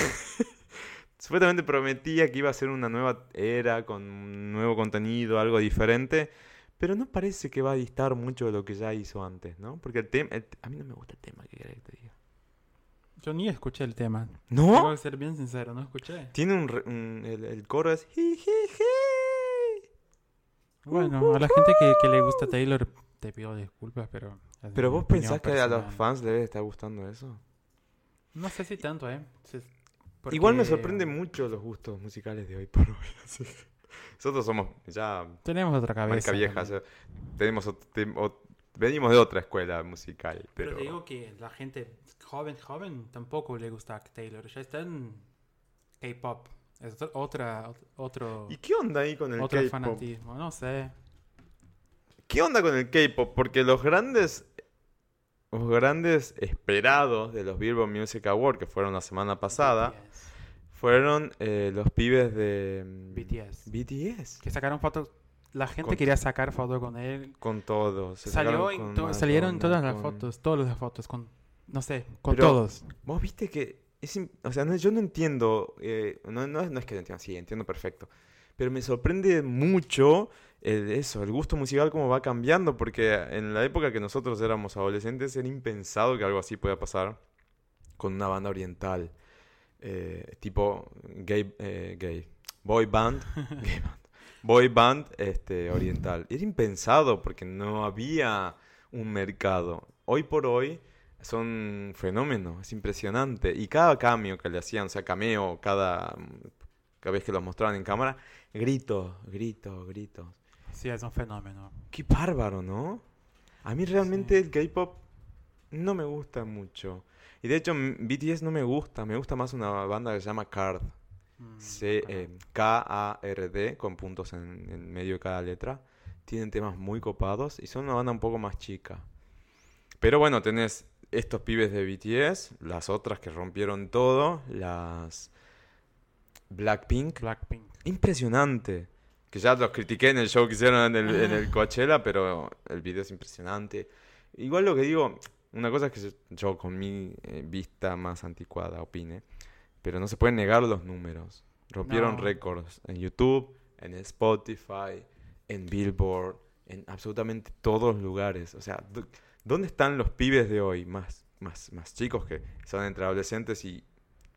Supuestamente prometía que iba a ser una nueva era con un nuevo contenido, algo diferente. Pero no parece que va a distar mucho de lo que ya hizo antes, ¿no? Porque el tema. A mí no me gusta el tema, ¿qué querés que te diga? Yo ni escuché el tema. ¿No? Tengo que ser bien sincero, no escuché. Tiene un, re- un- el, el coro es "Ji, ji, ji". Bueno, a la gente que, que le gusta Taylor, te pido disculpas, pero... Pero vos pensás que a los fans les debe estar gustando eso. No sé si tanto, ¿eh? Si- Igual me sorprende mucho los gustos musicales de hoy por hoy. Nosotros somos ya Tenemos otra cabeza. marca vieja, o también. sea, tenemos venimos de otra escuela musical, Pero pero te digo que la gente joven, joven, tampoco le gusta a Taylor. Ya está en K-pop. Es otro- otra, otro, ¿Y qué onda ahí con el otro K-pop? fanatismo. No sé. ¿Qué onda con el K-pop? Porque los grandes los grandes esperados de los Billboard Music Awards que fueron la semana pasada BTS. Fueron eh, los pibes de mm, BTS. BTS. Que sacaron fotos. La gente Con- quería sacar fotos con él. Con todos. Salió en to- salieron todas las con- fotos. Todas las fotos. Con, no sé, con Pero- todos. Vos viste que es, o sea, no- yo no entiendo, eh, no, no, es- no es que no entiendo, sí, entiendo perfecto, pero me sorprende mucho el, eso, el gusto musical cómo va cambiando, porque en la época que nosotros éramos adolescentes era impensado que algo así pueda pasar con una banda oriental, eh, tipo gay, eh, gay, boy band, gay band, boy band este, oriental. Era impensado porque no había un mercado. Hoy por hoy son un fenómeno, es impresionante. Y cada cameo que le hacían, o sea, cameo, cada, cada vez que lo mostraban en cámara, gritos, gritos, gritos. Sí, es un fenómeno. Qué bárbaro, ¿no? A mí realmente el K-pop no me gusta mucho. Y de hecho, BTS no me gusta, me gusta más una banda que se llama Card. Mm, C, eh, K-A-R-D, con puntos en, en medio de cada letra. Tienen temas muy copados y son una banda un poco más chica. Pero bueno, tenés estos pibes de BTS, las otras que rompieron todo, las Blackpink, Blackpink. impresionante. Que ya los critiqué en el show que hicieron en el, en el Coachella, pero el video es impresionante. Igual lo que digo, una cosa que yo- con mi eh, vista más anticuada opine, pero no se pueden negar los números. Rompieron No. récords en YouTube, en Spotify, en Billboard, en absolutamente todos los lugares. O sea, ¿dónde están los pibes de hoy? Más, más, más chicos que son entre adolescentes y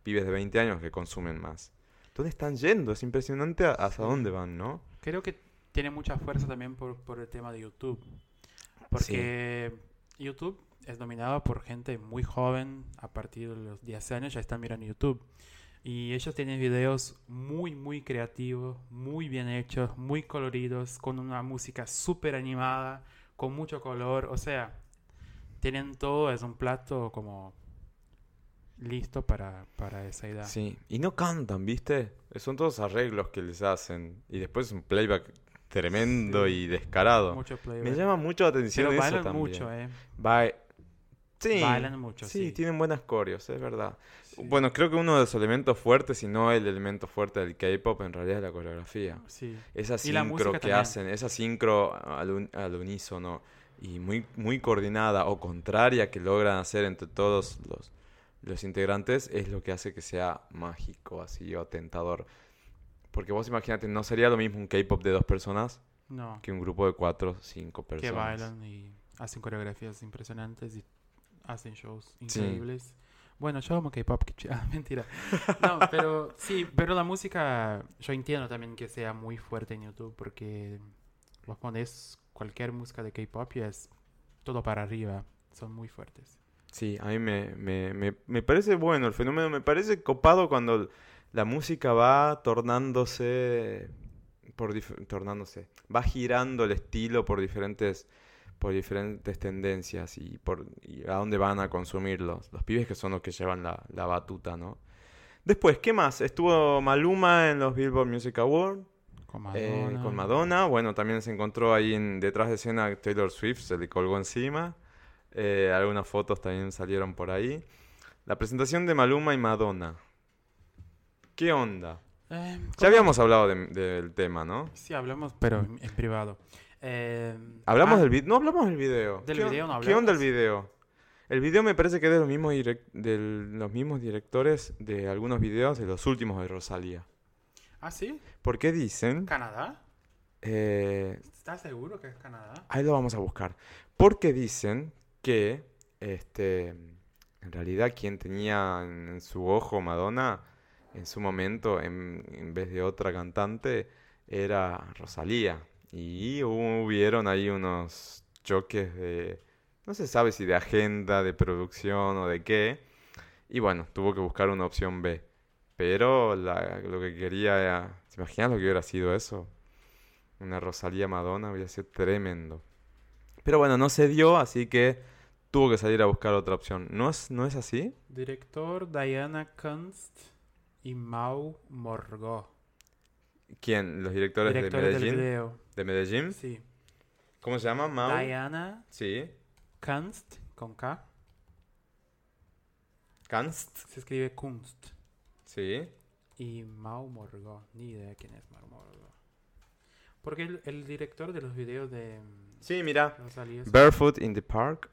pibes de 20 años que consumen más. ¿Dónde están yendo? Es impresionante a- hacia Sí. dónde van, ¿no? Creo que tiene mucha fuerza también por, por el tema de YouTube. Porque YouTube es dominado por gente muy joven, a partir de los 10 años ya están mirando YouTube. Y ellos tienen videos muy, muy creativos, muy bien hechos, muy coloridos, con una música súper animada, con mucho color. O sea, tienen todo, es un plato como listo para, para esa edad. Sí, y no cantan, ¿viste? Son todos arreglos que les hacen. Y después un playback tremendo Sí. y descarado. Mucho Me playback. llama mucho la atención Pero eso también. mucho, ¿eh? Ba- Sí, Bailan mucho, sí, sí. tienen buenas coreos, es verdad. Sí. Bueno, creo que uno de los elementos fuertes, si no el elemento fuerte del K-pop, en realidad es la coreografía. Sí. Esa Y sincro que también. hacen, esa sincro al, un- al unísono y muy, muy coordinada o contraria que logran hacer entre todos los, los integrantes es lo que hace que sea mágico, así o tentador. Porque vos imagínate, no sería lo mismo un K-pop de dos personas No, que un grupo de cuatro o cinco que personas. bailan y hacen coreografías impresionantes y hacen shows Sí. increíbles. Bueno, yo amo K-pop, ah, mentira. No, pero sí, pero la música, yo entiendo también que sea muy fuerte en YouTube porque vos pones cualquier música de K-pop y es todo para arriba, son muy fuertes. Sí, a mí me, me, me, me parece bueno el fenómeno, me parece copado cuando la música va tornándose, por tornándose, va girando el estilo por diferentes, por diferentes tendencias y por y a dónde van a consumirlos. Los pibes que son los que llevan la, la batuta, ¿no? Después, ¿qué más? Estuvo Maluma en los Billboard Music Awards Con eh, Madonna. con Madonna. Bueno, también se encontró ahí en, detrás de escena Taylor Swift, se le colgó encima. Eh, algunas fotos también salieron por ahí. La presentación de Maluma y Madonna. ¿Qué onda? Eh, Ya habíamos hablado de- del tema, ¿no? Sí, hablamos, pero en, en privado. Eh, Hablamos ah, del video. No hablamos del video. ¿Del ¿Qué, video no ¿Qué onda el hablamos? video? El video me parece que es de los mismos, de los mismos directores de algunos videos de los últimos de Rosalía. ¿Ah, sí? Porque dicen... ¿Canadá? eh, ¿Estás seguro que es Canadá? Ahí lo vamos a buscar. Porque dicen que, este, en realidad quien tenía en, en su ojo Madonna en su momento, en, en vez de otra cantante, era Rosalía. Y hubieron ahí unos choques de, no se sabe si de agenda, de producción o de qué. Y bueno, tuvo que buscar una opción B. Pero lo que quería era, ¿se imaginan lo que hubiera sido eso? Una Rosalía Madonna hubiera sido tremendo. Pero bueno, no se dio, así que tuvo que salir a buscar otra opción. ¿No es, no es así? Director Diana Kunst y Mau Morgó. ¿Quién? ¿Los directores de del Medellín? video. ¿De Medellín? Sí. ¿Cómo se llama? Mau. Diana Sí. Kunst, con K. Kanst. Se escribe Kunst. Sí. Y Mau Morgó. Ni idea quién es Mau Morgó. Porque el, el director de los videos de mm, Sí, mira. Barefoot in the Park.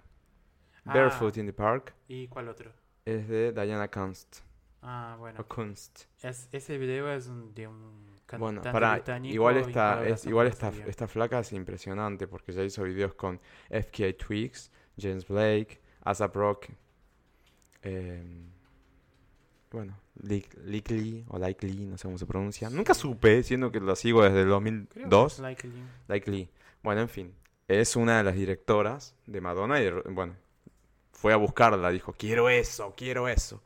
Ah. Barefoot in the Park ¿Y cuál otro? es de Diana Kunst. Ah, bueno. O Kunst. Es, ese video es de un cantante Bueno, para igual esta, es, igual esta, esta flaca es impresionante porque ya hizo videos con FKA Twigs, James Blake, ASAP Rock, eh, bueno, Lik- Likely o Likely, no sé cómo se pronuncia. Nunca supe, siendo que la sigo desde el Creo que 2002. es Likely. Likely. Bueno, en fin, es una de las directoras de Madonna y, bueno, fue a buscarla, dijo, quiero eso, quiero eso.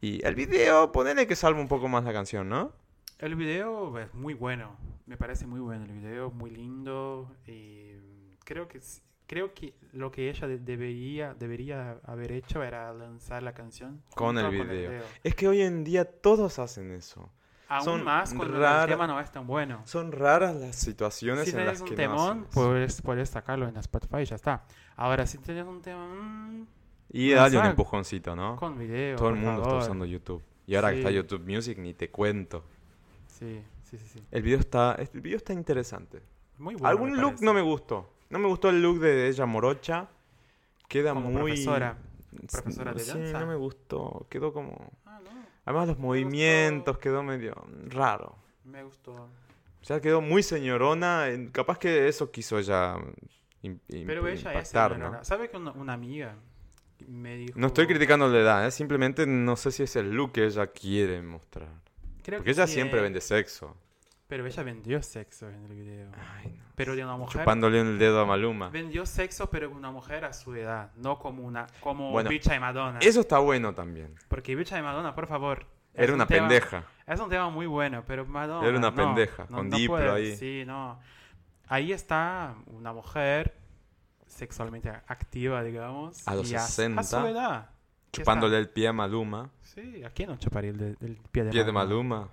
Y el video, ponele que salva un poco más la canción, ¿no? El video es muy bueno, me parece muy bueno el video, muy lindo y creo que creo que lo que ella de- debería debería haber hecho era lanzar la canción Con el video. Es que hoy en día todos hacen eso. Aún Son más cuando rara- el tema no es tan bueno. Son raras las situaciones Si en las un que no temón, eso. puedes, puedes sacarlo en Spotify y ya está. Ahora, si tenés un tema Y dale un empujoncito, ¿no? con video, Todo el mundo está usando YouTube. Y ahora que está. YouTube Music, ni te cuento. Sí, Sí, sí, sí. El video está, el video está interesante. Muy bueno. Algún me look parece. no me gustó. No me gustó el look de ella morocha. Queda Como muy... profesora. profesora de Sí, danza. no me gustó. Quedó como... Ah, no. Además los gustó. movimientos quedó medio raro. Me gustó. O sea, quedó muy señorona. Capaz que eso quiso ella Pero ella es ¿no? ¿Sabe que una, una amiga me dijo... No estoy criticando la edad, ¿eh? simplemente no sé si es el look que ella quiere mostrar. Creo Porque que ella sí, siempre vende sexo. Pero ella vendió sexo en el video. Ay, no. Pero de una mujer. Chupándole el dedo a Maluma. Vendió sexo, pero una mujer a su edad. No como una como Bueno, Bicha de Madonna. Eso está bueno también. Porque Bicha de Madonna, por favor. Era un una tema- pendeja. Es un tema muy bueno, pero Madonna. Era una no, pendeja, no- con Diplo puede- ahí. Sí, no. Ahí está una mujer sexualmente activa, digamos. A los y A, 60, su edad. ¿Qué Chupándole el pie a Maluma. Sí, ¿a quién no chuparía el, de- el pie de Pie de Maluma.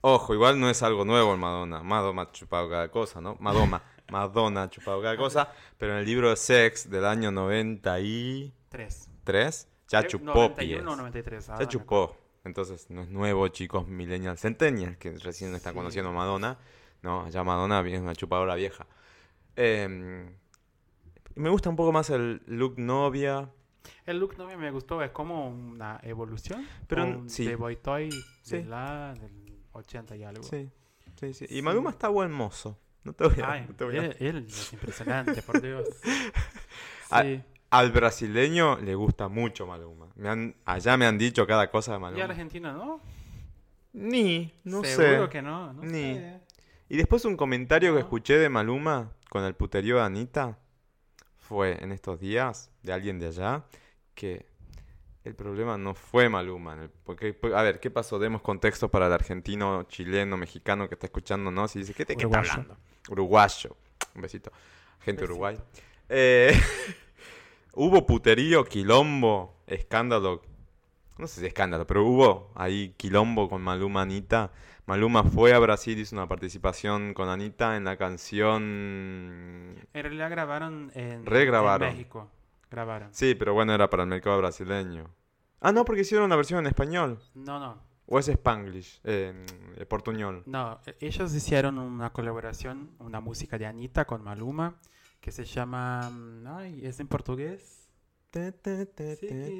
Ojo, igual no es algo nuevo en Madonna. Madonna ha chupado cada cosa, ¿no? Madonna. Madonna ha chupado cada cosa. Pero en el libro de Sex del año 93 Tres. ya Creo- chupó pies. 91 o 93. ahora Ya chupó. Entonces no es nuevo, chicos, millennials, centennials, que recién están Sí. conociendo a Madonna. No, ya Madonna es una chupadora vieja. Eh, me gusta un poco más el look novia. El look no me gustó, es como una evolución. Pero, Pero sí. de Boy Toy Sí. de la del 80 y algo. Sí, sí, sí. Y. Maluma está buen mozo. No te voy a, Ay, no te voy a- él, él es impresionante, por Dios. Sí. Al brasileño le gusta mucho Maluma. Me han, allá me han dicho cada cosa de Y Maluma. Argentina, ¿no? Ni, no Seguro sé. que no. no Ni. sé. Y después un comentario que No. escuché de Maluma con el puterío de Anita fue en estos días de alguien de allá que el problema no fue Maluma. porque, pues, a ver, ¿qué pasó? Demos contexto para el argentino, chileno, mexicano que está escuchando, ¿no? Si dice, ¿qué, te, qué está hablando? Uruguayo. Un besito. Gente Besito. Uruguay. Eh, hubo puterío, quilombo, escándalo. No sé si escándalo, pero hubo ahí quilombo con Maluma Anita. Maluma fue a Brasil, hizo una participación con Anita en la canción... En realidad grabaron en, Regrabaron. en México. Grabaron. Sí, pero bueno, era para el mercado brasileño. Ah, no, porque hicieron una versión en español. No, no. ¿O es Spanglish? Eh, portuñol. No, e- ellos hicieron una colaboración, una música de Anita con Maluma, que se llama... mm, Ay, ¿es en portugués? Sí,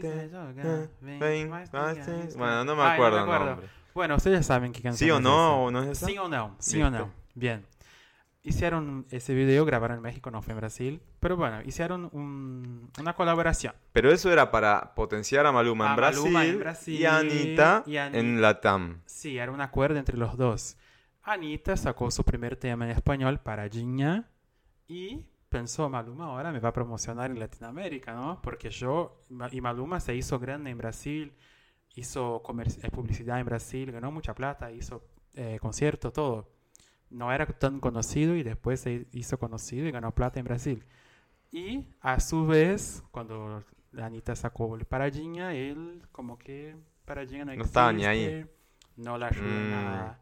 se yoga, ven, Ven, más más, diga, sí. es Bueno, no me acuerdo el acuerdo. nombre. Bueno, ustedes saben qué canción ¿Sí o no? esa. ¿O no es esa? Sí o no, sí o no. Bien. Hicieron ese video, grabaron en México, no fue en Brasil. Pero bueno, hicieron un- una colaboración. Pero eso era para potenciar a Maluma en, A Brasil, Maluma en Brasil y a Anita y a Ani- en Latam. Sí, era un acuerdo entre los dos. Anita sacó su primer tema en español para Giña y pensó, Maluma ahora me va a promocionar en Latinoamérica, ¿no? Porque yo, y Maluma se hizo grande en Brasil, hizo eh, publicidad en Brasil, ganó mucha plata, hizo eh, conciertos, todo. No era tan conocido y después se hizo conocido y ganó plata en Brasil. Y a su vez, cuando Anita sacó el para Giña, él como que para Giña no No estaba ni ahí. No la ayudó Mm. nada.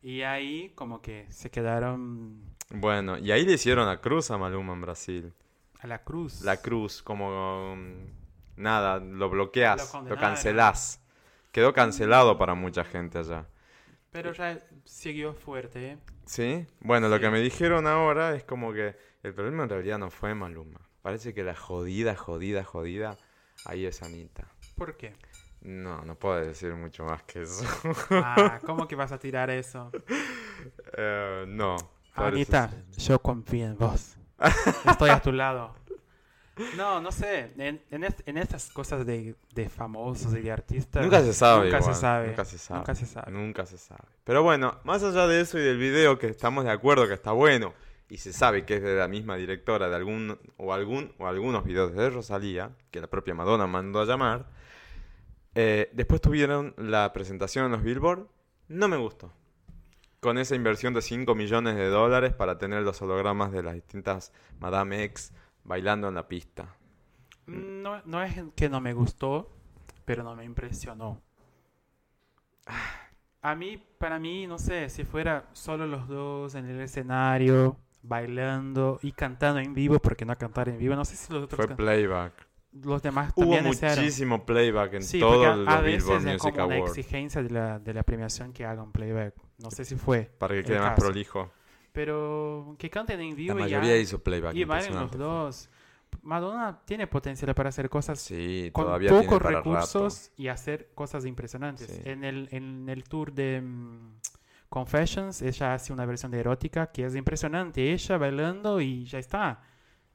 Y ahí como que se quedaron Bueno, y ahí le hicieron la cruz a Maluma en Brasil. a la cruz. La cruz, como um, nada, lo bloqueas, Lo lo, cancelás. Quedó cancelado para mucha gente allá. Pero ya siguió fuerte. ¿eh? ¿Sí? Bueno, lo Sí. que me dijeron ahora es como que el problema en realidad no fue Maluma. Parece que la jodida, jodida, jodida, ahí es Anita. ¿Por qué? No, no puedo decir mucho más que eso. Ah, ¿cómo que vas a tirar eso? Eh, no. Anita, yo confío en vos. Estoy a tu lado. No, no sé. En, en, est- en estas cosas de, de famosos y de artistas. Nunca se sabe. Nunca igual, se sabe. Nunca se sabe. Nunca se sabe. Nunca se sabe. Pero bueno, más allá de eso y del video que estamos de acuerdo que está bueno y se sabe que es de la misma directora de algún o algún o algunos videos de Rosalía, que la propia Madonna mandó a llamar. eh, después tuvieron la presentación en los Billboard. No me gustó. Con esa inversión de 5 millones de dólares para tener los hologramas de las distintas Madame X bailando en la pista. No, no es que no me gustó, pero no me impresionó. A mí, para mí, no sé, si fuera solo los dos en el escenario, bailando y cantando en vivo, porque no cantar en vivo, no sé si los otros Fue playback. los demás Hubo también hicieron. muchísimo playback en Sí, todos porque a, a Billboard veces es Music como una exigencia de la, de la premiación que haga un playback. No sé si fue, para que el quede más caso. prolijo. Pero que canten en La vivo y mayoría ya. hizo playback. Y bailen los dos. Madonna tiene potencial para hacer cosas Sí, con todavía tiene pocos para rato. recursos y hacer cosas impresionantes. Sí. En, el, en el tour de mm, Confessions, ella hace una versión de erótica que es impresionante. Ella bailando y ya está.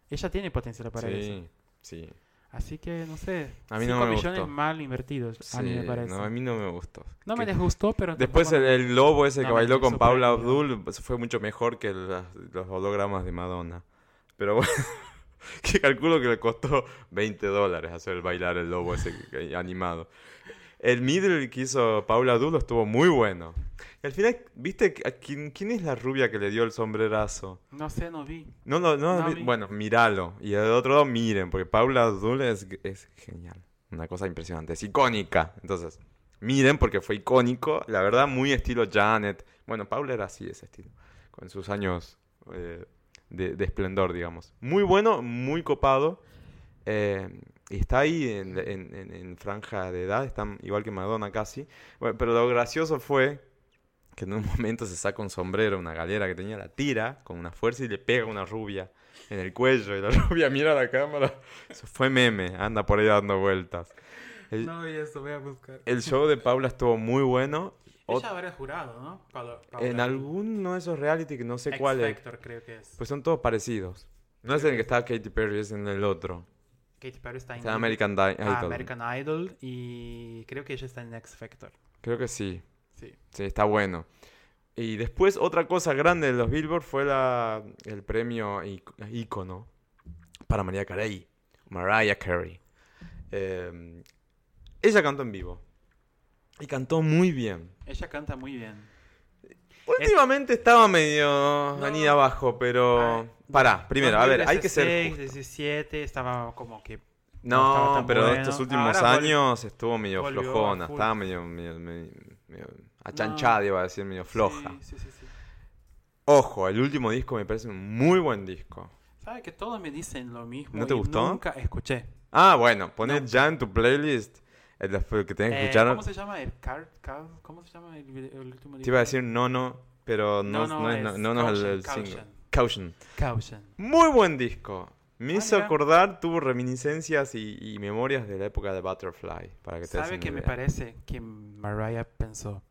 Ella tiene potencial para eso. Sí, sí. Así que, no sé. A mí no me millones gustó. mal invertidos, a mí me Sí, parece. no, a mí no me gustó. No me disgustó, pero Después el, lobo ese no que bailó con Paula. Abdul pues, fue mucho mejor que los hologramas de Madonna. Pero bueno, que calculo que le costó 20 dólares hacer bailar el lobo ese animado. El middle que hizo Paula Abdul estuvo muy bueno. Al final, ¿viste a quién, quién es la rubia que le dio el sombrerazo? No sé, no vi. No, no, no, No vi- vi. bueno, míralo. Y el otro lado miren, porque Paula Abdul es, es genial. Una cosa impresionante, es icónica. Entonces, miren porque fue icónico. La verdad, muy estilo Janet. Bueno, Paula era así, ese estilo. Con sus años eh, de, de esplendor, digamos. Muy bueno, muy copado. eh, y está ahí en, en- en- en franja de edad, están igual que Madonna casi. Bueno, pero lo gracioso fue que en un momento se saca un sombrero, una galera que tenía, la tira con una fuerza y le pega a una rubia en el cuello. Y la rubia mira a la cámara. Eso fue meme, anda por ahí dando vueltas. El, No, y eso voy a buscar. el show de Paula estuvo muy bueno. Ella habrá jurado, ¿no? Paula- Paula en alguno de esos reality que no sé X cuál es, Factor, creo que es. pues son todos parecidos. No es en el que está Katy Perry, es en el otro. Katy Perry está en Está en American Di- Idol. Ah, American Idol y creo que ella está en X Factor. Creo que sí. Sí. Sí, está bueno. Y después otra cosa grande de los Billboard fue la, el premio ícono para María Carey, Mariah Carey. Eh, ella cantó en vivo y cantó muy bien. Ella canta muy bien. Últimamente estaba medio No. abajo, pero... Ay, Pará, primero, a ver, hay que ser 2016, justo. 17, estaba como que no pero bueno. estos últimos Ahora años estuvo medio flojona, estaba medio, medio, medio- medio achanchada, iba a decir, medio floja. Sí, sí, sí, sí. Ojo, el último disco me parece un muy buen disco. ¿Sabe que todos me dicen lo mismo? ¿No te y gustó? Nunca escuché. Ah, bueno, poner No. ya en tu playlist el el que tenés que Eh, escuchar. ¿Cómo se llama? El car, car- ¿Cómo se llama el, el último Te iba a disco? decir no, no, pero no, No, no, no, es, no, no, no es el, Caution, el single. Caution. Caution. Caution. Muy buen disco. Me Ah, hizo mira. acordar, tuvo reminiscencias y, y memorias de la época de Butterfly, para que te ¿Sabe qué me parece? Que Mariah pensó.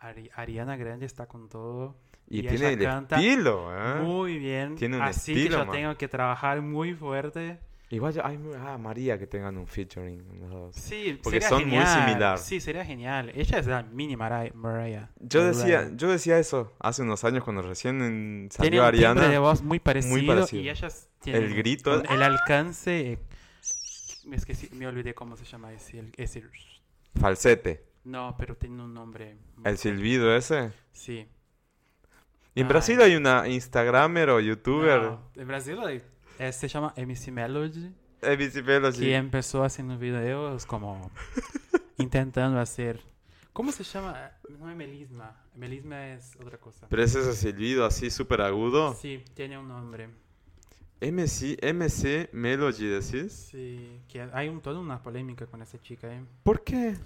Ari- Ariana Grande está con todo. Y, y tiene ella el canta estilo, ¿eh? Muy bien. Tiene un Así estilo, que yo man. tengo que trabajar muy fuerte. Igual, ah, María, que tengan un featuring. los dos. Sí, Porque son muy genial. similar. Sí, sería genial. Ella es la mini Mariah. Mariah. Yo decía, yo decía eso hace unos años cuando recién salió Tiene un Ariana. de voz muy parecido, parecido. y ellas tienen El grito, el alcance. eh, es que sí, me olvidé cómo se llama ese, el- ese- Falsete. No, pero tiene un nombre. muy El silbido ese. Sí. Y en Ay. Brasil hay una Instagramer o youtuber. No, en Brasil hay- eh, se llama MC Melody, Visipelo, sí. que empezó haciendo videos como intentando hacer... ¿Cómo se llama? No es melisma. Melisma es otra cosa. Pero es ese silbido así súper agudo. Sí, tiene un nombre. MC, MC Melody, decís. Sí, que hay un, toda una polémica con esa chica, ¿eh? ¿Por qué?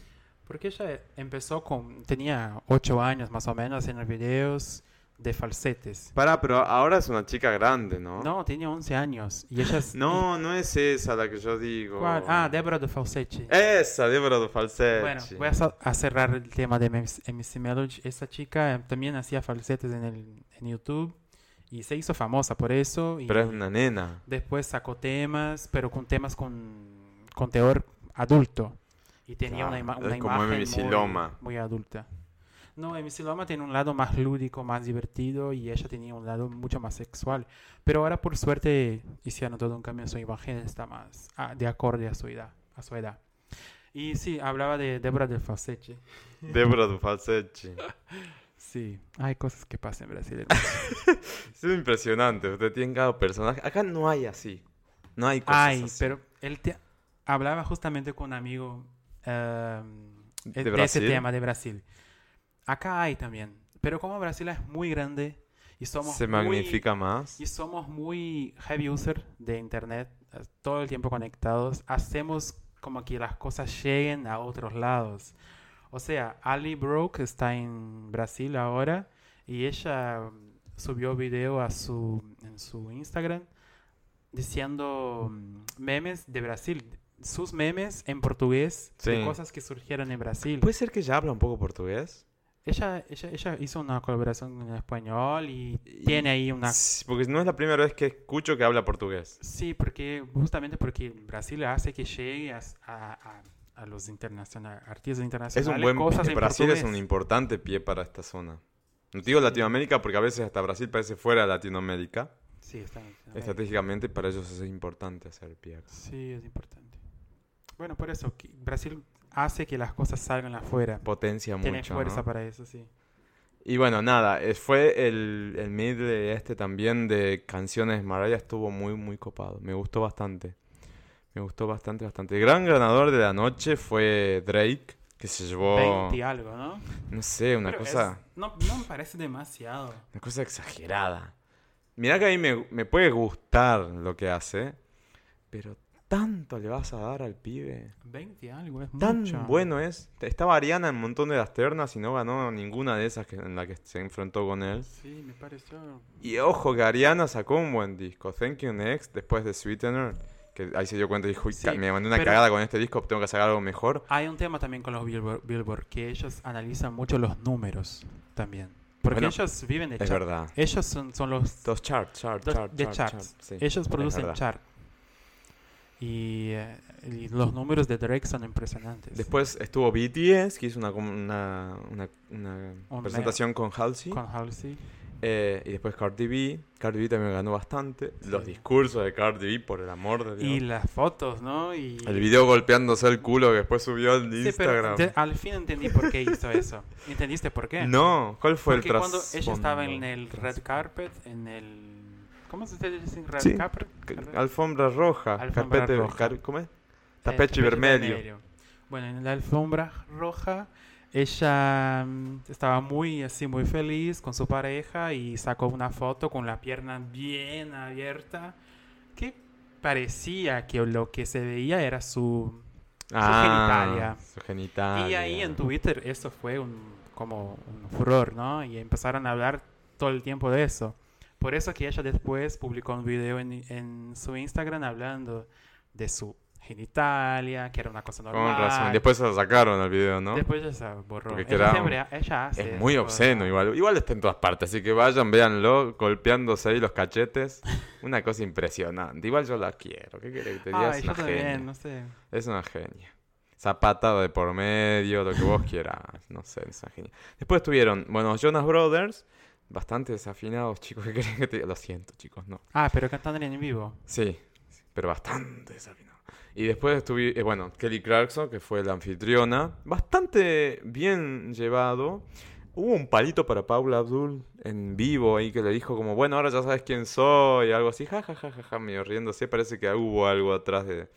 Porque ella empezó con... Tenía 8 años más o menos haciendo videos de falsetes. Pará, pero ahora es una chica grande, ¿no? No, tenía 11 años. Y ella... es- No, no es esa la que yo digo. ¿Cuál? Ah, Débora de Falsetti. Esa, Débora de Falsetti. Bueno, voy a, cerrar el tema de MC Melody. Esta chica eh, también hacía falsetes en, el, en YouTube y se hizo famosa por eso. Y Pero es una nena. después sacó temas, pero con temas con, con teor adulto. Y tenía Ah, una, ima- una como imagen muy, muy adulta. No, MC Loma tiene un lado más lúdico, más divertido y ella tenía un lado mucho más sexual. Pero ahora por suerte hicieron todo un cambio en su imagen, está más ah, de acorde a su edad. A su edad. Y sí, hablaba de Débora del Falsetti. Débora de Falsetti. Sí, hay cosas que pasan en Brasil. Es impresionante. Usted tiene cada personaje. Acá no hay así. No hay cosas Ay, así. pero él te hablaba justamente con un amigo em, ¿De de, ese tema de Brasil. Acá hay también, pero como Brasil es muy grande y somos Se muy- magnifica más. y somos muy heavy user de internet, eh, todo el tiempo conectados. Hacemos como que las cosas lleguen a otros lados. O sea, Ali Broke está en Brasil ahora y ella mm, subió video a su en su Instagram diciendo mm, memes de Brasil, sus memes en portugués de Sí. cosas que surgieron en Brasil. ¿Puede ser que ella habla un poco portugués? Ella, ella, ella hizo una colaboración en español y Y- tiene ahí una Sí, Porque no es la primera vez que escucho que habla portugués. Sí, porque justamente porque Brasil hace que llegue a, a- a- los internacional, artistas Es internacionales un buen... cosas Brasil es un importante pie para esta zona. No digo Latinoamérica porque a veces hasta Brasil parece fuera de Latinoamérica. Sí, está. Estratégicamente para ellos es importante hacer pie acá. Sí, es importante. Bueno, por eso Brasil hace que las cosas salgan afuera. Potencia Tiene mucho, fuerza ¿no? para eso, sí. Y bueno, nada, eh, fue el, el medley este también de canciones Mariah estuvo muy, muy copado. Me gustó bastante. Me gustó bastante, bastante. El gran ganador de la noche fue Drake, que se llevó, 20 y algo, ¿no? no sé, una Pero cosa, es- no, no me parece demasiado. una cosa exagerada. Mirá que a mí me, me puede gustar lo que hace, pero tanto le vas a dar al pibe. 20 y algo, es Tan mucho. bueno es. Estaba Ariana en un montón de las ternas y no ganó ninguna de esas que, en la que se enfrentó con él. Sí, me pareció. Y ojo que Ariana sacó un buen disco, Thank You Next, después de Sweetener, que ahí se dio cuenta y dijo, "Uy, Sí, me mandé una cagada con este disco, tengo que sacar algo mejor. Hay un tema también con los Billboard, Billboard, que ellos analizan mucho los números también. Porque Bueno, ellos viven de Es chart. verdad. Ellos son, son los Dos charts, charts, charts, de charts, charts. charts, sí, ellos es producen verdad. Y, eh, y los números de Drake son impresionantes. Después estuvo BTS, que hizo una, una, una, una Un presentación con Halsey. Con Halsey. eh, y después Cardi B. Cardi B también ganó bastante. Los Sí. discursos de Cardi B, por el amor de Dios. Y las fotos, ¿no? Y... El video golpeándose el culo que después subió al Sí, pero Instagram. de- al fin entendí por qué hizo eso. ¿Entendiste por qué? No, ¿cuál fue Porque el cuando ella estaba en el red carpet, en el... ¿Cómo se dice Sí, carpet? C- Alfombra roja. Alfombra carpete, roja. car- ¿Cómo es? Tapete vermelho. Bueno, en la alfombra roja, ella mm, estaba muy así, muy feliz con su pareja y sacó una foto con la pierna bien abierta, que parecía que lo que se veía era su... genitalia. Ah, Su genitalia. Y ahí en Twitter eso fue un, como un furor, ¿no? Y empezaron a hablar todo el tiempo de eso. Por eso que ella después publicó un video en, en su Instagram hablando de su genitalia, que era una cosa Con normal. razón. Después se sacaron al video, ¿no? Después ella se borró. Porque Ella siempre- ella hace Es muy obsceno igual. Igual está en todas partes, así que vayan, véanlo, golpeándose ahí los cachetes. Una cosa impresionante. Igual yo la quiero. ¿Qué querés que te diga? Ay, es yo una también, genia. no sé. Es una genia. Zapatada de por medio, lo que vos quieras. No sé, es una genia. Después tuvieron, bueno, Jonas Brothers. Bastante desafinados, chicos. ¿Qué querés que te? Lo siento, chicos, no. Ah, pero cantando en vivo. Sí, pero bastante desafinado. Y después estuve, eh, bueno, Kelly Clarkson, que fue la anfitriona, bastante bien llevado. Hubo un palito para Paula Abdul en vivo ahí que le dijo como, bueno, ahora ya sabes quién soy, algo así, ja, ja, ja, ja, ja, medio riéndose. Parece que hubo algo atrás de,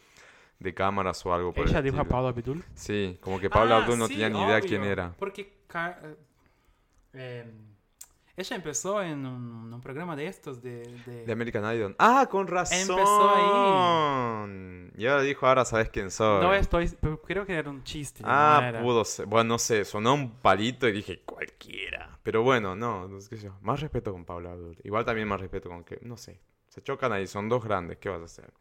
de cámaras o algo por el Ella dijo a. Paula Abdul. Sí, como que Paula Ah, Abdul no sí, tenía ni idea quién era. Porque eh, ella empezó en un, un programa de estos de... de- De American Idol. Ah, con razón. Empezó Y ahora dijo, ahora sabes quién soy. No estoy... pero creo que era un chiste. Ah, pudo ser. Bueno, no sé, sonó un palito y dije cualquiera. Pero bueno, no, no sé qué sé yo. Más respeto con Paula Abdul. Igual también más respeto con que, no sé. Se chocan ahí, son dos grandes, ¿qué vas a hacer?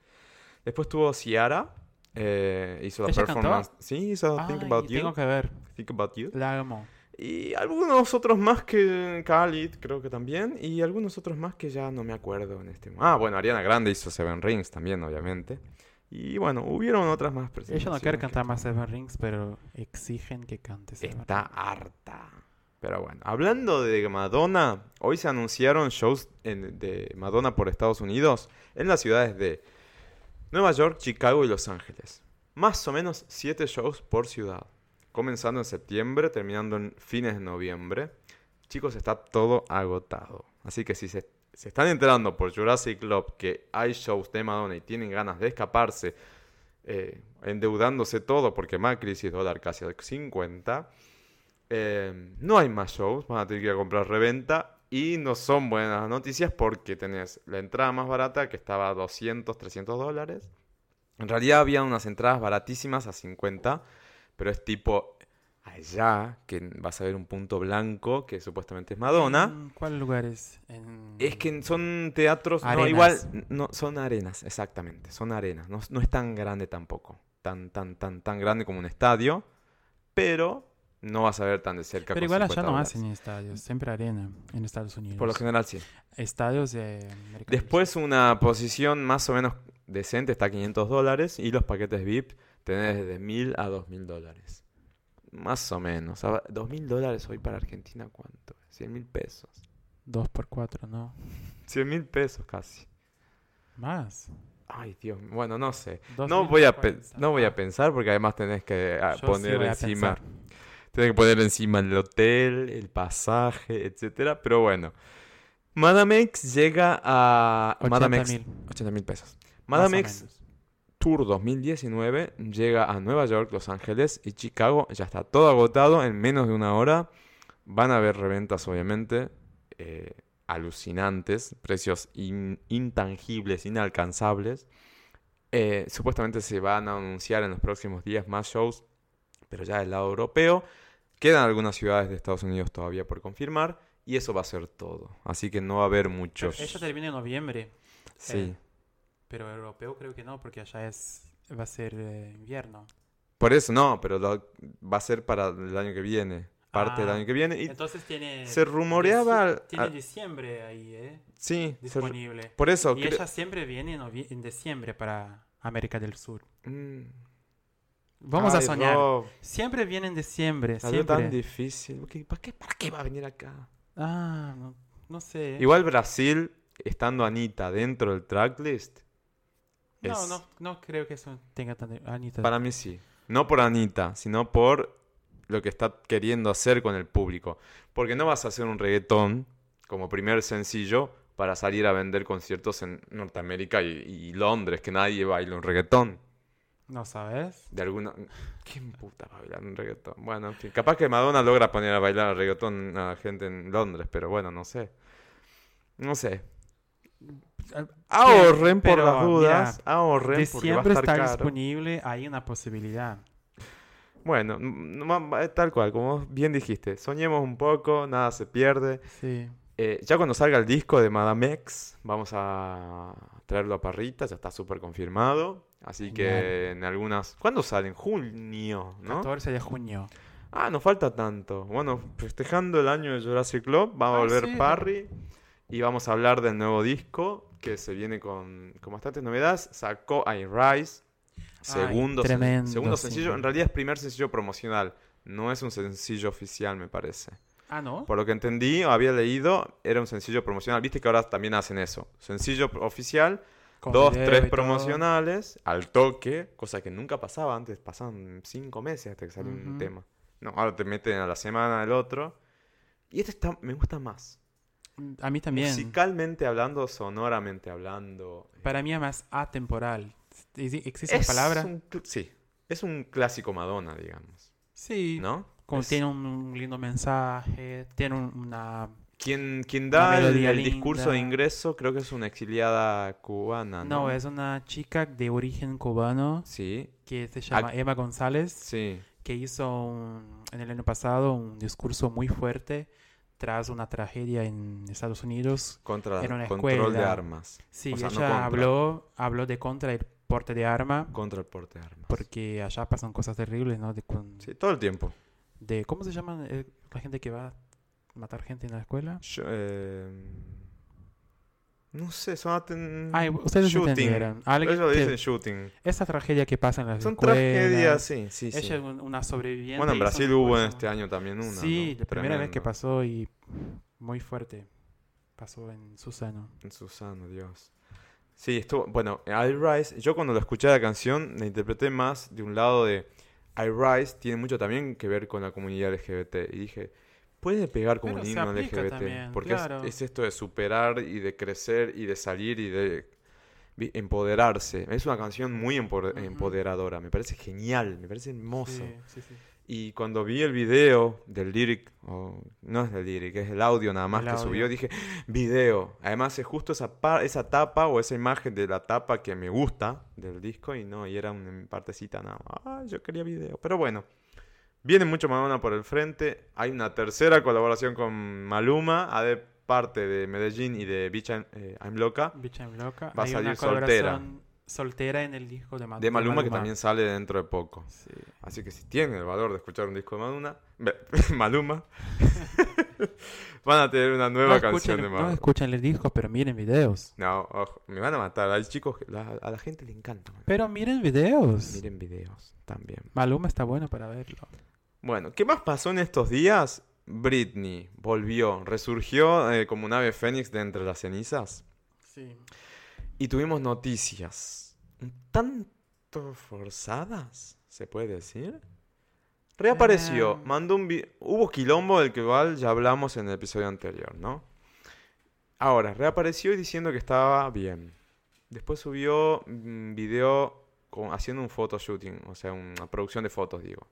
Después tuvo Ciara. eh, hizo la performance. Sí, hizo Think Ay, About You. tengo que ver. Think About You. La amo. Y algunos otros más que Khalid, creo que también. Y algunos otros más que ya no me acuerdo en este momento. Ah, bueno, Ariana Grande hizo Seven Rings también, obviamente. Y bueno, hubieron otras más Ella no presentaciones quiere cantar más Seven Rings, pero exigen que cante Seven Está Rings. harta. Pero bueno, hablando de Madonna, hoy se anunciaron shows en- de Madonna por Estados Unidos en las ciudades de Nueva York, Chicago y Los Ángeles. Más o menos 7 shows por ciudad. Comenzando en septiembre, terminando en fines de noviembre. Chicos, está todo agotado. Así que si se, están enterando por Jurassic Club que hay shows de Madonna y tienen ganas de escaparse, eh, endeudándose todo porque Macri y dólar casi al 50, eh, no hay más shows, van a tener que comprar reventa Y no son buenas noticias porque tenés la entrada más barata que estaba a 200, 300 dólares. En realidad había unas entradas baratísimas a 50, pero es tipo allá, que vas a ver un punto blanco que supuestamente es Madonna. ¿En ¿Cuál lugar es? En- Es que son teatros, no, igual, no, son arenas, exactamente, son arenas, no, no es tan grande tampoco, tan, tan, tan, tan grande como un estadio, pero no vas a ver tan de cerca Pero igual allá 50 no dólares. hacen estadios, siempre arena en Estados Unidos. Por lo general sí. Estadios de Después una posición más o menos decente está a 500 dólares y los paquetes VIP tenés desde 1000 a 2000 dólares. Más o menos. A- 2000 dólares hoy para Argentina, ¿cuánto? 100 mil pesos. Dos por cuatro, ¿no? 100 mil pesos casi. Más. Ay, Dios, bueno, no sé. Dos No mil voy a, no voy a pensar porque además tenés que ah, Yo sí poner a encima, tenés que poner encima el hotel, el pasaje, etcétera. Pero bueno, Madame X llega a 80 Madame X, mil. 80 mil pesos. Madame X. Tour 2019 llega a Nueva York, Los Ángeles y Chicago. Ya está todo agotado en menos de una hora. Van a haber reventas, obviamente, eh, alucinantes, precios in- intangibles, inalcanzables. Eh, supuestamente se van a anunciar en los próximos días más shows, pero ya del lado europeo. Quedan algunas ciudades de Estados Unidos todavía por confirmar y eso va a ser todo. Así que no va a haber muchos. Ella termina en noviembre, Sí. eh, pero europeo creo que no, porque allá es va a ser eh, invierno. Por eso no, pero lo- va a ser para el año que viene. Parte del Ah, año que viene. Y Entonces tiene se rumoreaba al- tiene al- diciembre ahí, ¿eh? sí, se- Disponible. por eso. Y ella siempre viene en, en diciembre para América del Sur. Mm. Vamos a Ay, soñar. Rob, Siempre viene en diciembre, algo tan difícil. ¿Qué- ¿Para qué, ¿Para qué va a venir acá? Ah, no, no sé. Igual Brasil, estando Anita dentro del tracklist, es- no, no creo que eso tenga tan... Anita. para mí sí. No por Anita, sino por lo que está queriendo hacer con el público. Porque no vas a hacer un reggaetón como primer sencillo para salir a vender conciertos en Norteamérica y, y Londres, que nadie baila un reggaetón. ¿No sabes? De alguna... ¿Quién puta va a bailar un reggaetón? Bueno, en fin. Capaz que Madonna logra poner a bailar reggaetón a gente en Londres, pero bueno, no sé. No sé. Ahorren por las dudas. mira, ahorren porque va a estar está caro. disponible, hay una posibilidad. Bueno, tal cual, como bien dijiste. Soñemos un poco, nada se pierde. Sí. Eh, ya cuando salga el disco de Madame X, vamos a traerlo a Parrita, ya está súper confirmado. Así que en algunas... ¿Cuándo sale? En junio, ¿no? 14 de junio. Ah, no falta tanto. Bueno, festejando el año de Jurassic Club, va a Ah, volver sí. Parry y vamos a hablar del nuevo disco que se viene con, con bastantes novedades. Sacó I Rise, segundo, sen- tremendo segundo sencillo. En realidad es primer sencillo promocional, no es un sencillo oficial, me parece. Ah, ¿no? Por lo que entendí o había leído, era un sencillo promocional. Viste que ahora también hacen eso. Sencillo oficial, Con dos, tres todo. promocionales, al toque, cosa que nunca pasaba antes, pasaban cinco meses hasta que salía un tema. No, ahora te meten a la semana el otro. Y este está, me gusta más. A mí también. Musicalmente hablando, sonoramente hablando. Para mí es más atemporal. ¿Exi- ¿Existe Es la palabra? un sí, es un clásico Madonna, digamos. Sí. ¿No? Como Es- tiene un lindo mensaje, tiene un- una... Quien, quien Una da el, el discurso de ingreso creo que es una exiliada cubana, ¿no? No, es una chica de origen cubano Sí, que se llama Emma González, sí. que hizo un- en el año pasado un discurso muy fuerte tras una tragedia en Estados Unidos. Contra En una control de escuela. armas. Sí, O sea, no ella contra. habló, habló de contra el porte de arma, Contra el porte de armas. porque allá pasan cosas terribles, ¿no? De, con- Sí, todo el tiempo. de ¿Cómo se llama eh, la gente que va a matar gente en la escuela? Yo, eh, no sé, son aten- Ay, ustedes shooting. entendieron. Alguien Ellos dicen shooting. Esa tragedia que pasa en las Son escuelas. tragedias, sí, sí, sí. Ella es un- una sobreviviente. Bueno, en Brasil hubo en este año también una, Sí, ¿no? la primera vez que pasó y muy fuerte. Pasó en Susano. En Susano, Dios. Sí, estuvo, bueno, I Rise, yo cuando lo escuché la canción la interpreté más de un lado de I Rise tiene mucho también que ver con la comunidad LGBT y dije, puede pegar como Pero un himno LGBT, también, porque es- claro. es, esto de superar y de crecer y de salir y de empoderarse. Es una canción muy empoder- Ujú. empoderadora, me parece genial, me parece hermoso. Sí, sí, sí. Y cuando vi el video del lyric, o no es del lyric, es el audio nada más El que audio. subió, dije, video. Además es justo esa, esa tapa o esa imagen de la tapa que me gusta del disco y no, y era una partecita nada más. Ah, yo quería video. Pero bueno, viene mucho Madonna por el frente. Hay una tercera colaboración con Maluma, a de parte de Medellín y de Bitch I'm, eh, I'm Loca. Bicha en loca. Va a Hay salir una soltera. soltera en el disco de, Ma- De Maluma, que también sale dentro de poco. Sí. Así que si tienen el valor de escuchar un disco de Maluma, ve- Maluma, van a tener una nueva No canción escuchen, de no Maluma. escuchen el disco, pero miren videos. No, ojo, me van a matar. Hay chicos, que- la- a la gente le encanta. Maluma. Pero miren videos. Miren videos también. Maluma está bueno para verlo. Bueno, ¿qué más pasó en estos días? Britney volvió, resurgió eh, como un ave fénix de entre las cenizas. Sí. Y tuvimos noticias un tanto forzadas, se puede decir. Reapareció, Eh. mandó un hubo quilombo del que igual ya hablamos en el episodio anterior, ¿no? Ahora, reapareció diciendo que estaba bien. Después subió un video con- haciendo un photoshooting, o sea, una producción de fotos, digo.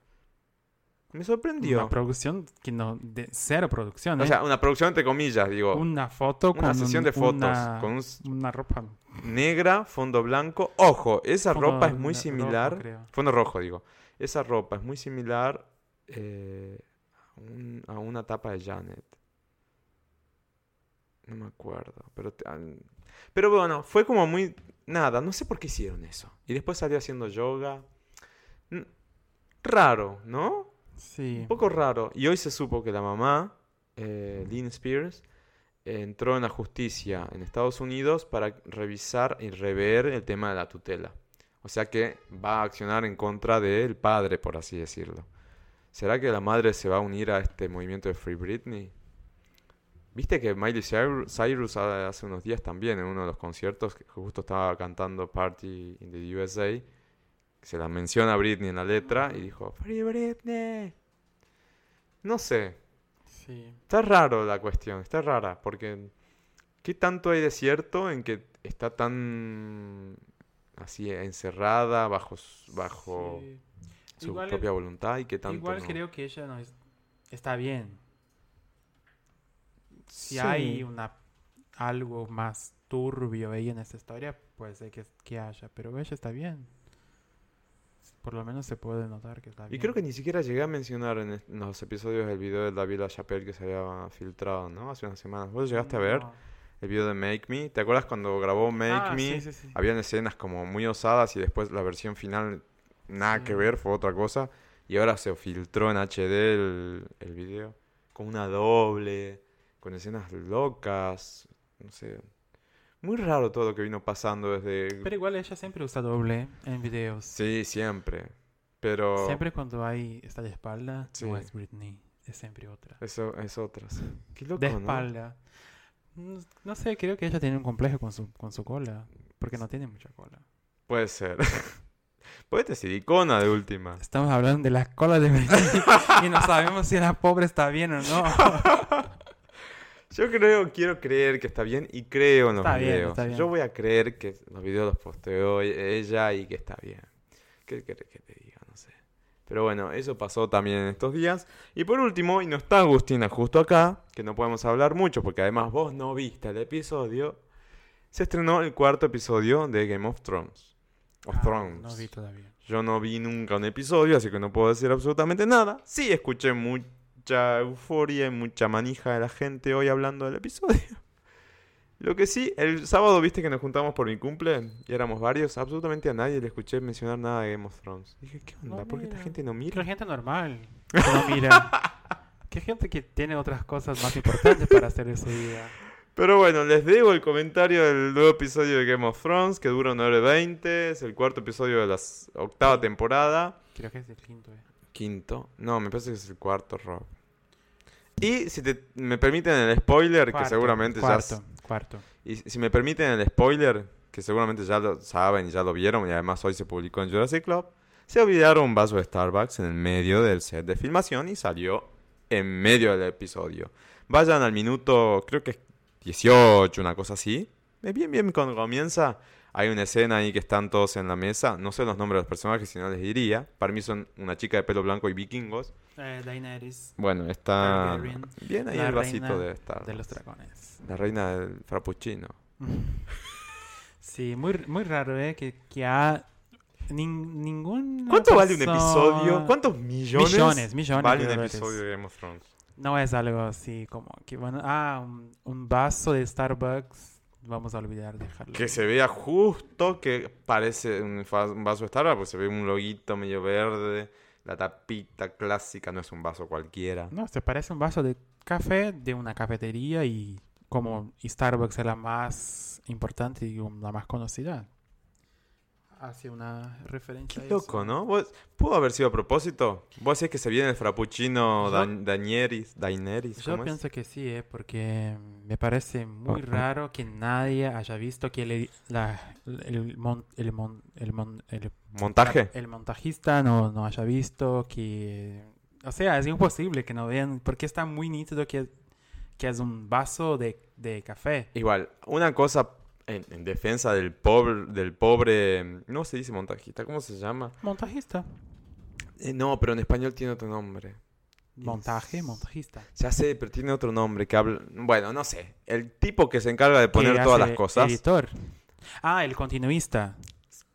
Me sorprendió. Una producción que no, de cero producción, O ¿eh? sea, una producción entre comillas, digo. una foto una con sesión un- de fotos una, con un una ropa. negra, fondo blanco. Ojo, esa fondo ropa es muy rojo, similar. creo. Fondo rojo, digo. Esa ropa es muy similar eh, a, un- a una tapa de Janet. No me acuerdo. Pero, te- al- pero bueno, fue como muy... Nada, no sé por qué hicieron eso. Y después salió haciendo yoga. Mm, Raro, ¿no? Un poco raro. Y hoy se supo que la mamá, eh, Lynn Spears, entró en la justicia en Estados Unidos para revisar y rever el tema de la tutela. O sea que va a accionar en contra del padre, por así decirlo. ¿Será que la madre se va a unir a este movimiento de Free Britney? ¿Viste que Miley Cyrus Cyrus ha- hace unos días también en uno de los conciertos que justo estaba cantando Party in the USA? Se la menciona a Britney en la letra y dijo, Free Britney. No sé, Sí. está raro la cuestión, está rara, porque ¿qué tanto hay de cierto en que está tan así encerrada bajo, bajo Sí. su Igual- propia voluntad y qué tanto Igual no? creo que ella no es- está bien. Si Sí. hay una algo más turbio ahí en esta historia, puede ser que, que haya, pero ella está bien. Por lo menos se puede notar que está bien. Y creo que ni siquiera llegué a mencionar en los episodios del video de David LaChapelle que se había filtrado, ¿no? Hace unas semanas. ¿Vos llegaste a ver el video de Make Me? ¿Te acuerdas cuando grabó Make Ah, Me? sí, sí, sí. Habían escenas como muy osadas y después la versión final nada que ver, fue otra cosa. Y ahora se filtró en HD el, el video con una doble, con escenas locas, no sé. Muy raro todo lo que vino pasando desde... Pero igual ella siempre usa doble en videos. Sí, siempre. Pero Siempre cuando hay está de espalda, Sí. no es Britney, es siempre otra. eso es otra. sí. Qué loco, De ¿no? espalda. Mm, No sé, creo que ella tiene un complejo con su, con su cola, porque no tiene mucha cola. Puede ser. Puede ser silicona de última. Estamos hablando de la cola de Britney y no sabemos si la pobre está bien o no. Yo creo, quiero creer que está bien y creo en los Está bien, videos. está bien. Yo voy a creer que los videos los posteó ella y que está bien. ¿Qué querés que te diga? No sé. Pero bueno, eso pasó también en estos días. Y por último, y no está Agustina justo acá, que no podemos hablar mucho porque además vos no viste el episodio, se estrenó el cuarto episodio de Game of Thrones. Of Ah, Thrones. No vi todavía. Yo no vi nunca un episodio, así que no puedo decir absolutamente nada. Sí escuché mucha euforia y mucha manija de la gente hoy hablando del episodio. Lo que sí, el sábado viste que nos juntamos por mi cumple y éramos varios. Absolutamente a nadie le escuché mencionar nada de Game of Thrones. Dije, ¿qué onda? No ¿Por qué esta gente no mira? la gente normal que no mira. que gente que tiene otras cosas más importantes para hacer ese día. Pero bueno, les debo el comentario del nuevo episodio de Game of Thrones que dura una hora y veinte. Es el cuarto episodio de la octava temporada. Creo que es el quinto. eh. Quinto. No, me parece que es el cuarto, Rob. Y si te, me permiten el spoiler, que Cuarto, seguramente ya... cuarto, Cuarto. Y si me permiten el spoiler, que seguramente ya lo saben y ya lo vieron, y además hoy se publicó en Jurassic Club, se olvidaron un vaso de Starbucks en el medio del set de filmación y salió en medio del episodio. Vayan al minuto, creo que es 18, una cosa así. Bien, bien, cuando comienza, Hay una escena ahí que están todos en la mesa. No sé los nombres de los personajes, si no les diría. Para mí son una chica de pelo blanco y vikingos. Eh, Daenerys, Bueno, está Targaryen, bien ahí la el vasito de Star de los dragones. La reina del frappuccino. Sí, muy, muy raro, ¿eh? Que, que ha nin- ningún... ¿Cuánto vale un episodio? ¿Cuántos millones, Millones, millones vale un episodio de Game of Thrones? No es algo así como que, bueno, ah, un, un vaso de Starbucks, vamos a olvidar dejarlo. Que se vea justo que parece un, vaso de Starbucks, pues se ve un loguito medio verde, la tapita clásica, no es un vaso cualquiera. No, se parece un vaso de café de una cafetería y como Starbucks es la más importante y la más conocida. Hace una referencia Qué a loco, eso. ¿no? ¿Vos- ¿Pudo haber sido a propósito? ¿Vos decís que se viene el frappuccino Dan- Daenerys? Daenerys Yo ¿cómo es? pienso que sí, ¿eh? porque me parece muy oh. raro que nadie haya visto que el, la- el, mon- el, mon- el mon- el ¿Montaje? el montajista no, no haya visto que... O sea, es imposible que no vean, porque está muy nítido que, que es un vaso de, de café. Igual, una cosa en, en defensa del pobre, del pobre, no se dice montajista, ¿cómo se llama? Montajista. Eh, no, pero en español tiene otro nombre. Montaje, montajista. Ya sé, pero tiene otro nombre que habla... Bueno, no sé. El tipo que se encarga de poner todas las cosas. Editor. Ah, el continuista.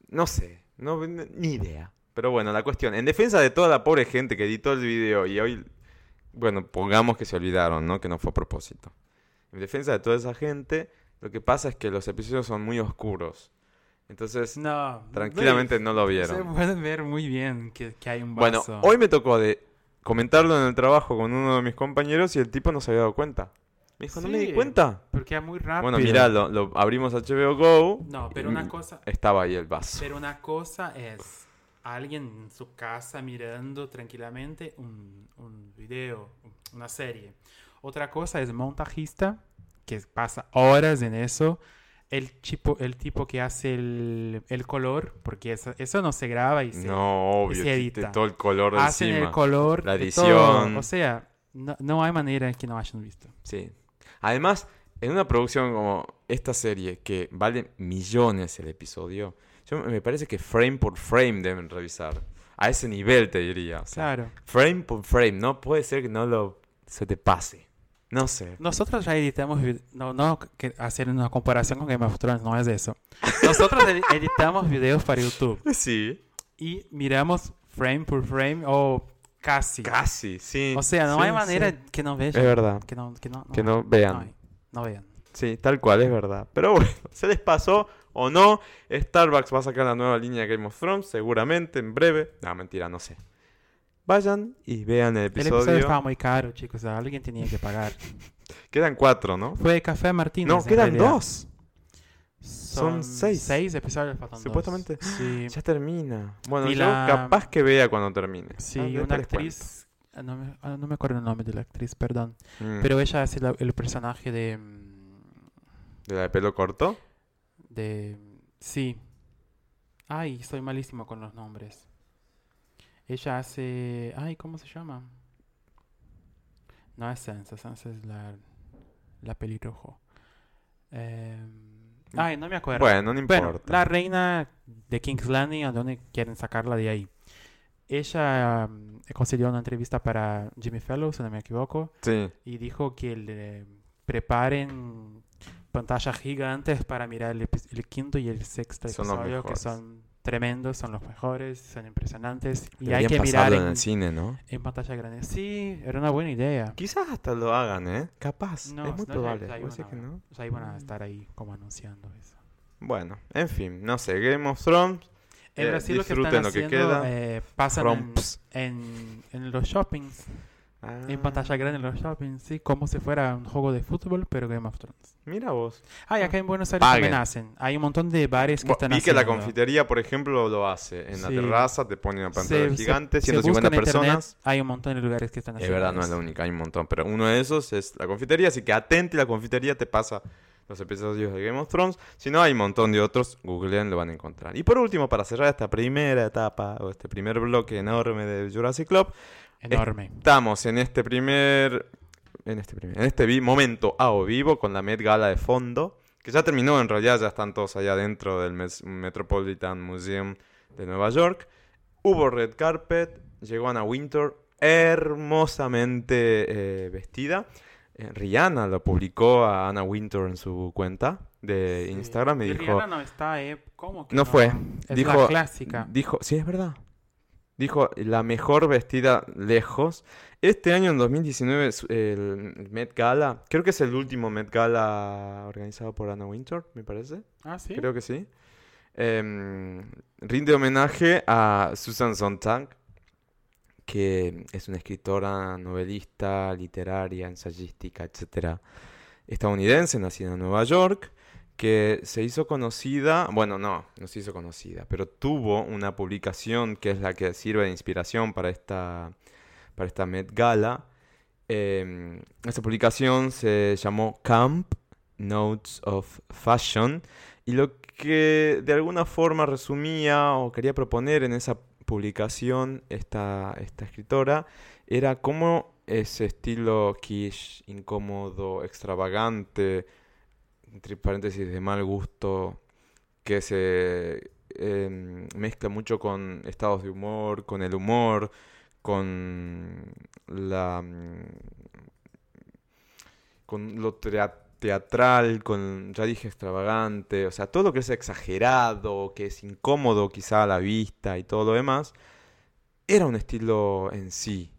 No sé. No, ni idea. Pero bueno, la cuestión. En defensa de toda la pobre gente que editó el video y hoy... Bueno, pongamos que se olvidaron, ¿no? Que no fue a propósito. En defensa de toda esa gente, lo que pasa es que los episodios son muy oscuros. Entonces, No. tranquilamente no lo Se vieron. puede ver muy bien que, que hay un Bueno, vaso. hoy me tocó de comentarlo en el trabajo con uno de mis compañeros y el tipo no se había dado cuenta. Me dijo, ¿no me di Sí. cuenta? Porque es muy rápido. Bueno, mirá, lo, lo abrimos HBO Go. No, pero una cosa... Estaba ahí el vaso. Pero una cosa es alguien en su casa mirando tranquilamente un, un video, una serie. Otra cosa es montajista, que pasa horas en eso. El tipo, el tipo que hace el, el color, porque eso, eso no se graba y se No, obvio, se edita. todo el color hacen encima. el color. La todo. edición. O sea, no, no hay manera que no hayan visto. Sí. Además, en una producción como esta serie, que vale millones el episodio, yo me parece que frame por frame deben revisar. A ese nivel te diría. o sea, Claro. Frame por frame, no puede ser que no lo se te pase. No sé. Nosotros ya editamos, no, no que hacer una comparación con Game of Thrones, no es eso. Nosotros edi- editamos videos para YouTube Sí. y miramos frame por frame o casi. Casi, sí. O sea, no Sí, hay manera sí. que no vean. Es verdad. Que no, que no, Que no vean. No vean. Sí, tal cual, es verdad. Pero bueno, se les pasó o no. Starbucks va a sacar la nueva línea de Game of Thrones, seguramente, en breve. No, mentira, no sé. Vayan y vean el El episodio. episodio estaba muy caro, chicos. o sea, alguien tenía que pagar. Quedan cuatro, ¿no? Fue Café Martínez. No, quedan realidad. dos. Son seis. Seis episodios, faltan dos. Supuestamente. Sí. Ya termina. Bueno, Y yo la- capaz que vea cuando termine. Sí, Ah, una actriz. No me, ah, no me acuerdo el nombre de la actriz, perdón. Mm. Pero ella hace la- el personaje de. mm, ¿De la de pelo corto? de sí. Ay, soy malísimo con los nombres. Ella hace. Ay, ¿cómo se llama? No es Sansa, Sansa es la, la pelirrojo. Em, ay, no me acuerdo. Bueno, no Bueno, importa. la reina de King's Landing, ¿a dónde quieren sacarla de ahí? Ella concedió una entrevista para Jimmy Fallon, si no me equivoco, Sí. y dijo que le preparen pantallas gigantes para mirar el, el quinto y el sexto Son episodio, que son tremendos, son los mejores, son impresionantes, y Deberían hay que mirar en, en el cine, ¿no? en pantalla grande. Sí, era una buena idea. Quizás hasta lo hagan, ¿eh? Capaz. No, es muy no, ya- probable. ya ¿Vos iban decís que a- no? Ya iban a estar ahí como anunciando eso. Bueno, en fin, no sé. Game of Thrones. En eh, Brasil lo que están lo que haciendo, queda. eh, pasan en, en, en los shoppings, en Ah, pantalla grande en los shoppings, sí, como si fuera un juego de fútbol, pero Game of Thrones. Mira vos. Ah, y acá en Buenos Aires Paguen. también hacen. Hay un montón de bares que Bo- están Vi que la haciendo. confitería, por ejemplo, lo hace. En la terraza te pone una pantalla Se- se- gigante, se 150 busca en internet, personas. hay un montón de lugares que están Es haciendo verdad, no es la única, hay un montón. Pero uno de esos es la confitería, así que atente, la confitería te pasa los episodios de Game of Thrones. Si no, hay un montón de otros, googleen, lo van a encontrar. Y por último, para cerrar esta primera etapa, o este primer bloque enorme de Jurassic Club, Enorme. estamos en este primer... En este primer... En este momento a o vivo, con la Met Gala de fondo, que ya terminó en realidad, ya están todos allá dentro del Metropolitan Museum de Nueva York. Hubo red carpet, llegó Anna Wintour hermosamente eh, vestida. Eh, Rihanna lo publicó a Anna Wintour en su cuenta de Sí. Instagram y Y dijo... Rihanna no está, ¿eh? ¿Cómo que No fue. Es Dijo- la clásica. Dijo, sí, es verdad. Dijo, la mejor vestida lejos. Este año, en 2019, su- el Met Gala, creo que es el último Met Gala organizado por Anna Wintour, me parece. Ah, sí. Creo que sí. Em, rinde homenaje a Susan Sontag, que es una escritora, novelista, literaria, ensayística, etcétera, estadounidense, nacida en Nueva York, que se hizo conocida, bueno, no, no se hizo conocida, pero tuvo una publicación que es la que sirve de inspiración para esta, para esta Met Gala. Em, esta publicación se llamó Camp Notes of Fashion y lo que de alguna forma resumía o quería proponer en esa publicación esta, esta escritora era cómo ese estilo quiche, incómodo, extravagante, entre paréntesis de mal gusto, que se em, mezcla mucho con estados de humor, con el humor, con la mm, con lo teatral, con, ya dije, extravagante, o sea, todo lo que es exagerado, que es incómodo quizá a la vista y todo lo demás, era un estilo en sí.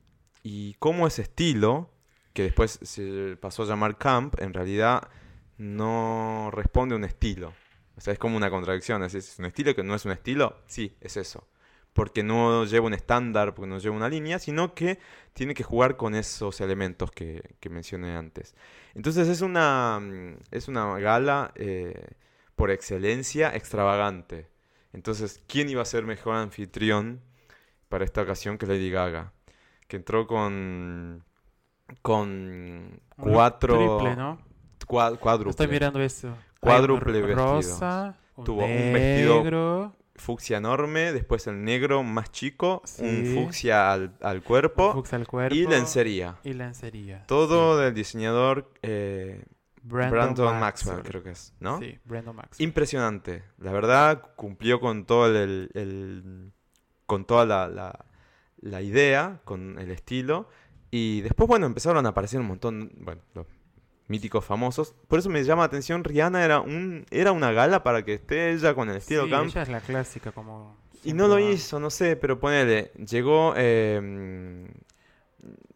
Y como ese estilo, que después se pasó a llamar camp, en realidad no responde a un estilo. O sea, es como una contradicción. Es, un estilo que no es un estilo. Sí, es eso. Porque no lleva un estándar, porque no lleva una línea, sino que tiene que jugar con esos elementos que, que mencioné antes. Entonces es una, mm, es una gala eh, por excelencia extravagante. Entonces, ¿quién iba a ser mejor anfitrión para esta ocasión que Lady Gaga? Que entró con, con cuatro... Triple, ¿no? Cuádruple. Estoy mirando eso. Cuádruple un vestido. rosa, un Tuvo un vestido negro, Fucsia enorme, después el negro más chico, un Sí. fucsia al, al cuerpo fucsia al cuerpo y lencería. y lencería. Todo Sí. del diseñador eh, Brandon, Maxwell, creo que es, ¿no? Sí, Brandon Maxwell. Impresionante. La verdad, cumplió con todo el, el- con toda la, la- la idea, con el estilo. Y después, bueno, empezaron a aparecer un montón, bueno, los míticos famosos. Por eso me llama la atención, Rihanna era un, era una gala para que esté ella con el estilo sí, camp. ella es la clásica como... Y no lo hizo, no sé, pero ponele, llegó eh,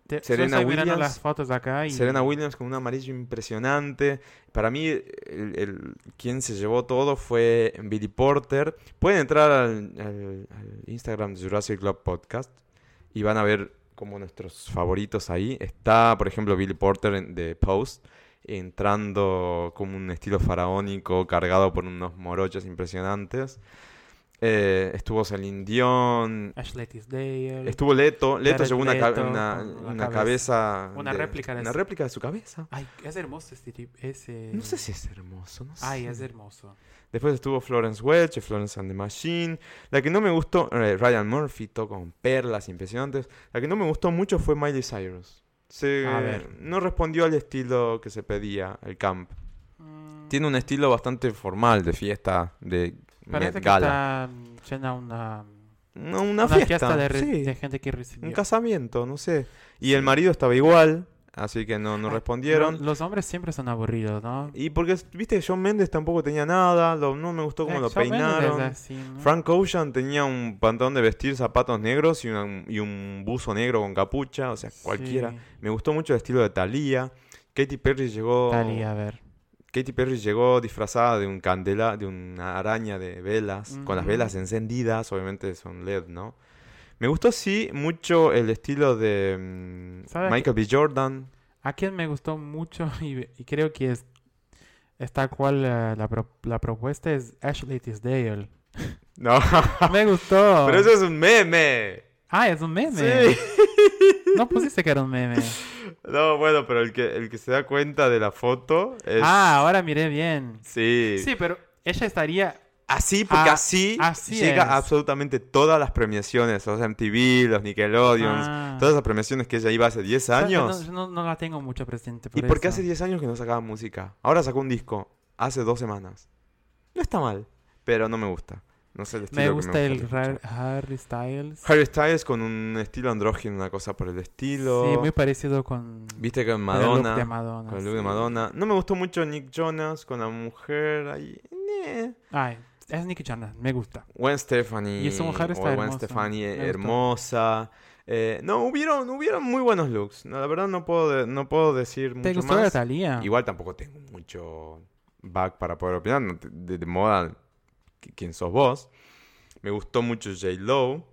Te- yo Serena Williams- las fotos acá y... Serena Williams con un amarillo impresionante. Para mí, el, el- quien se llevó todo fue Billy Porter. Pueden entrar al, al- al Instagram de Jurassic Club Podcast y van a ver como nuestros favoritos ahí. Está, por ejemplo, Billy Porter de Post, entrando como un estilo faraónico, cargado por unos morochos impresionantes. Eh, estuvo Celine Dion. Ashley Tisdale. Estuvo Leto. Leto Jared llevó una, Leto una- cabeza- cabeza. una de- réplica de Una su- réplica de su cabeza. Ay, es hermoso este tipo. Ese... No sé si es hermoso, no sé. Ay, es hermoso. Después estuvo Florence Welch, Florence and the Machine. La que no me gustó, eh, Ryan Murphy, todo con perlas impresionantes. La que no me gustó mucho fue Miley Cyrus. Se, A ver. No respondió al estilo que se pedía, el camp. Mm, Tiene un estilo bastante formal de fiesta, de Parece Met que Gala. está llena una, No, una, una fiesta, de, sí. de gente que Un recibió. casamiento, no sé. Y el marido estaba igual, así que no, no respondieron. lo- Los hombres siempre son aburridos, ¿no? Y porque, viste, John Mendes tampoco tenía nada, lo- no me gustó cómo Eh, lo Shawn peinaron. así, ¿no? Frank Ocean tenía un pantalón de vestir, zapatos negros y, una- y un buzo negro con capucha, o sea, cualquiera. Sí. Me gustó mucho el estilo de Thalía. Katy Perry llegó, Talía, a ver. Katy Perry llegó disfrazada de un candela, de una araña de velas, con las velas encendidas, obviamente son LED, ¿no? Me gustó sí mucho el estilo de mm, ¿Sabe Michael B. Jordan. A quien me gustó mucho y, y creo que es esta cual eh, la, pro- la propuesta es Ashley Tisdale. No, me gustó. pero eso es un meme. Ah, es un meme. Sí. No pusiste que era un meme. No, bueno, pero el que, el que se da cuenta de la foto es... Ah, ahora miré bien. Sí. Sí, pero ella estaría. Así, porque Ah, así, así llega es. a absolutamente todas las premiaciones, los MTV, los Nickelodeons, Ah. todas esas premiaciones que ella iba hace 10 ¿Sabes? años. No, no- no la tengo mucho presente. ¿Y por qué eso. hace 10 años que no sacaba música? Ahora sacó un disco. hace dos semanas. No está mal, pero no me gusta. No sé el estilo Me que gusta el Harry Styles. Harry Styles con un estilo andrógino, una cosa por el estilo. Sí, muy parecido con, Viste con con el look Madonna. de Madonna. Con el look de. Madonna. No me gustó mucho Nick Jonas con la mujer ahí. Eh. Ay, es Nicky Jonas, me gusta. Gwen Stefani. Y esa mujer está Gwen hermosa, Stefani hermosa. Eh, no, hubieron, hubieron muy buenos looks. No, la verdad no puedo, no puedo decir ¿Te mucho gustó la más. Thalía? Igual tampoco tengo mucho back para poder opinar. de, de moda, qui- ¿quién sos vos? Me gustó mucho J. Lo.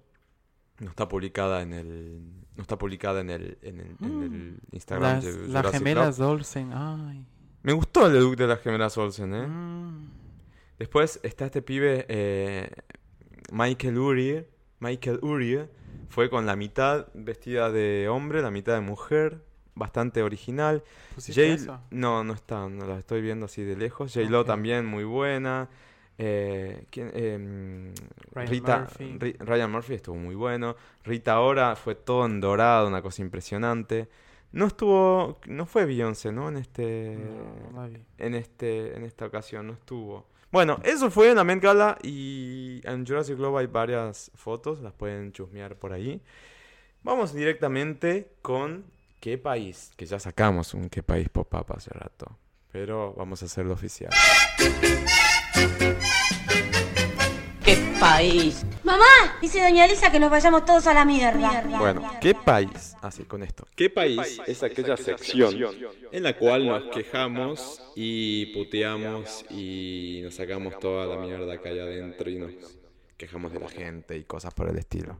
No está publicada en el. No está publicada en el, en el, en el Instagram Las, de las gemelas. Olsen, ay. Me gustó el look de las gemelas Olsen, ¿eh? Mm. Después está este pibe, eh, Michael Uri. Michael Uri fue con la mitad vestida de hombre, la mitad de mujer. Bastante original. ¿Pusiste Jay, eso? no, no está, no la estoy viendo así de lejos. J-Lo también muy buena. Eh, ¿quién? Em, Ryan Rita, Murphy. Ri- Ryan Murphy estuvo muy bueno. Rita ahora fue todo en dorado, una cosa impresionante. No estuvo, no fue Beyoncé, ¿no? En este, No, no en este, en esta ocasión no estuvo. Bueno, eso fue en la Met Gala y en Jurassic Club hay varias fotos, las pueden chusmear por ahí. Vamos directamente con qué país, que ya sacamos un qué país pop-up hace rato, pero vamos a hacerlo oficial. ¡Qué país! Mamá, dice doña Elisa que nos vayamos todos a la mierda. Bueno, ¿qué país? Así, con esto. ¿Qué país es aquella sección en la cual nos quejamos y puteamos y nos sacamos toda la mierda que hay adentro y nos quejamos de la gente y cosas por el estilo?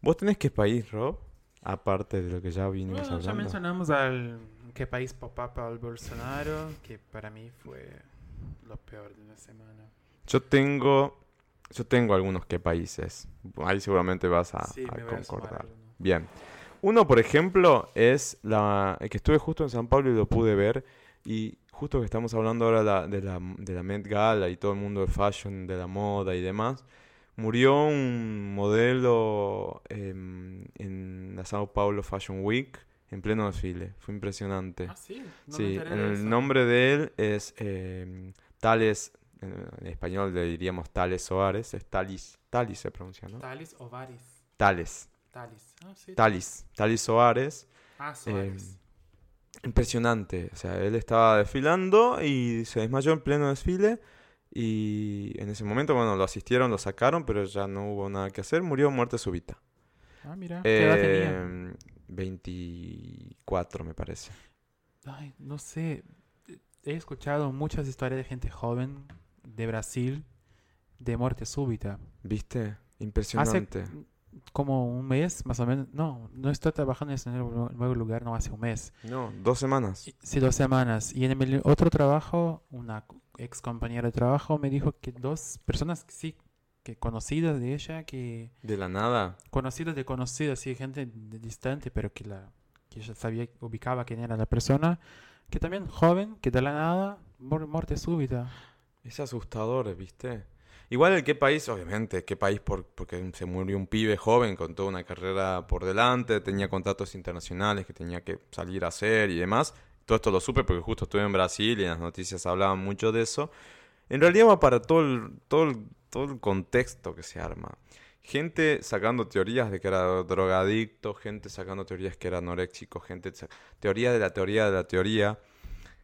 ¿Vos tenés qué país, Rob? Aparte de lo que ya vinimos Bueno, ya hablando. mencionamos al qué país pop-up al Bolsonaro, que para mí fue lo peor de la semana. Yo tengo, yo tengo algunos qué países. Ahí seguramente vas a, Sí, a me a concordar. alguno. Bien. Uno, por ejemplo, es la que estuve justo en San Pablo y lo pude ver. Y justo que estamos hablando ahora la- de la, de la Met Gala y todo el mundo del fashion, de la moda y demás. Murió un modelo em, en la Sao Paulo Fashion Week en pleno desfile. Fue impresionante. Ah, sí, no me Sí, de el nombre de él es em, Tales, en español le diríamos Tales Soares, es Talis, Talis se pronuncia, ¿no? Talis o Varis. Tales, Talis. Ah, sí. Talis, Talis Soares. Ah, em, Suárez. impresionante, o sea, él estaba desfilando y se desmayó en pleno desfile y en ese momento, bueno, lo asistieron, lo sacaron, pero ya no hubo nada que hacer, murió muerte súbita. ah, mira. ¿Qué edad tenía? Em, 24 me parece. Ay, no sé. He escuchado muchas historias de gente joven de Brasil de muerte súbita. ¿Viste? Hace Impresionante. como un mes, más o menos. No, no estoy trabajando en ese nuevo lugar, no hace un mes. No, dos semanas. Sí, dos semanas. Y en el otro trabajo, una ex compañera de trabajo me dijo que dos personas que sí, que conocidas de ella, que De la nada. conocidas de conocidas, sí, gente de- distante, pero que la que ella sabía, ubicaba quién era la persona, que también joven, que de la nada, muerte súbita. Es asustador, ¿viste? Igual el qué país, obviamente, qué país por, porque se murió un pibe joven con toda una carrera por delante, tenía contratos internacionales que tenía que salir a hacer y demás. Todo esto lo supe porque justo estuve en Brasil y en las noticias hablaban mucho de eso. En realidad va para todo el, todo todo el contexto que se arma. Gente sacando teorías de que era drogadicto, gente sacando teorías que era anoréxico, gente teoría de la teoría de la teoría.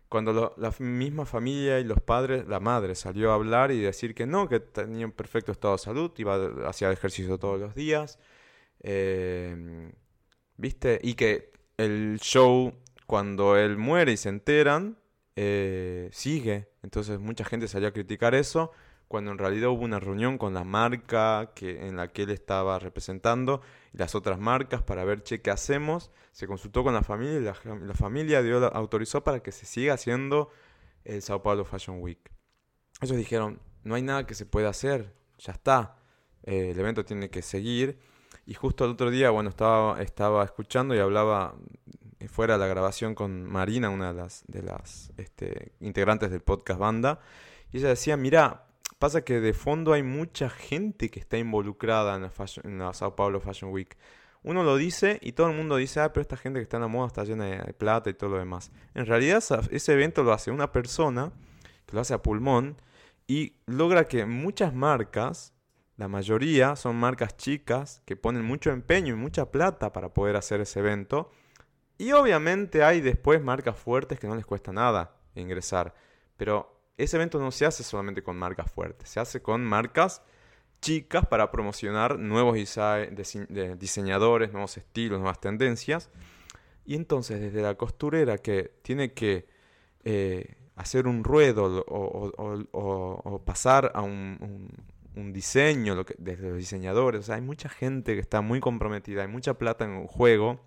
Cuando lo- la misma familia y los padres, la madre salió a hablar y decir que no, que tenía un perfecto estado de salud, iba, hacía ejercicio todos los días, eh, ¿viste? Y que el show, cuando él muere y se enteran, eh, sigue. Entonces mucha gente salió a criticar eso, cuando en realidad hubo una reunión con la marca que, en la que él estaba representando las otras marcas para ver, ¿qué hacemos? Se consultó con la familia y la, familia dio, autorizó para que se siga haciendo el Sao Paulo Fashion Week. Ellos dijeron, no hay nada que se pueda hacer, ya está, eh, el evento tiene que seguir. Y justo el otro día, bueno, estaba, estaba escuchando y hablaba eh, fuera de la grabación con Marina, una de las, de las este, integrantes del podcast Banda, y ella decía, mira, pasa que de fondo hay mucha gente que está involucrada en la, Sao Paulo Fashion Week. Uno lo dice y todo el mundo dice, ah, pero esta gente que está en la moda está llena de, plata y todo lo demás. En realidad ese evento lo hace una persona que lo hace a pulmón y logra que muchas marcas, la mayoría son marcas chicas que ponen mucho empeño y mucha plata para poder hacer ese evento. Y obviamente hay después marcas fuertes que no les cuesta nada ingresar. Pero ese evento no se hace solamente con marcas fuertes, se hace con marcas chicas para promocionar nuevos diseñadores, nuevos estilos, nuevas tendencias. Y entonces desde la costurera que tiene que eh, hacer un ruedo o, pasar a un, diseño desde los diseñadores, hay mucha gente que está muy comprometida, hay mucha plata en juego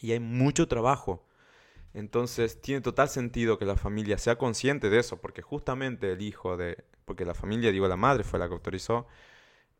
y hay mucho trabajo. Entonces tiene total sentido que la familia sea consciente de eso, porque justamente el hijo de, porque la familia, digo, la madre fue la que autorizó,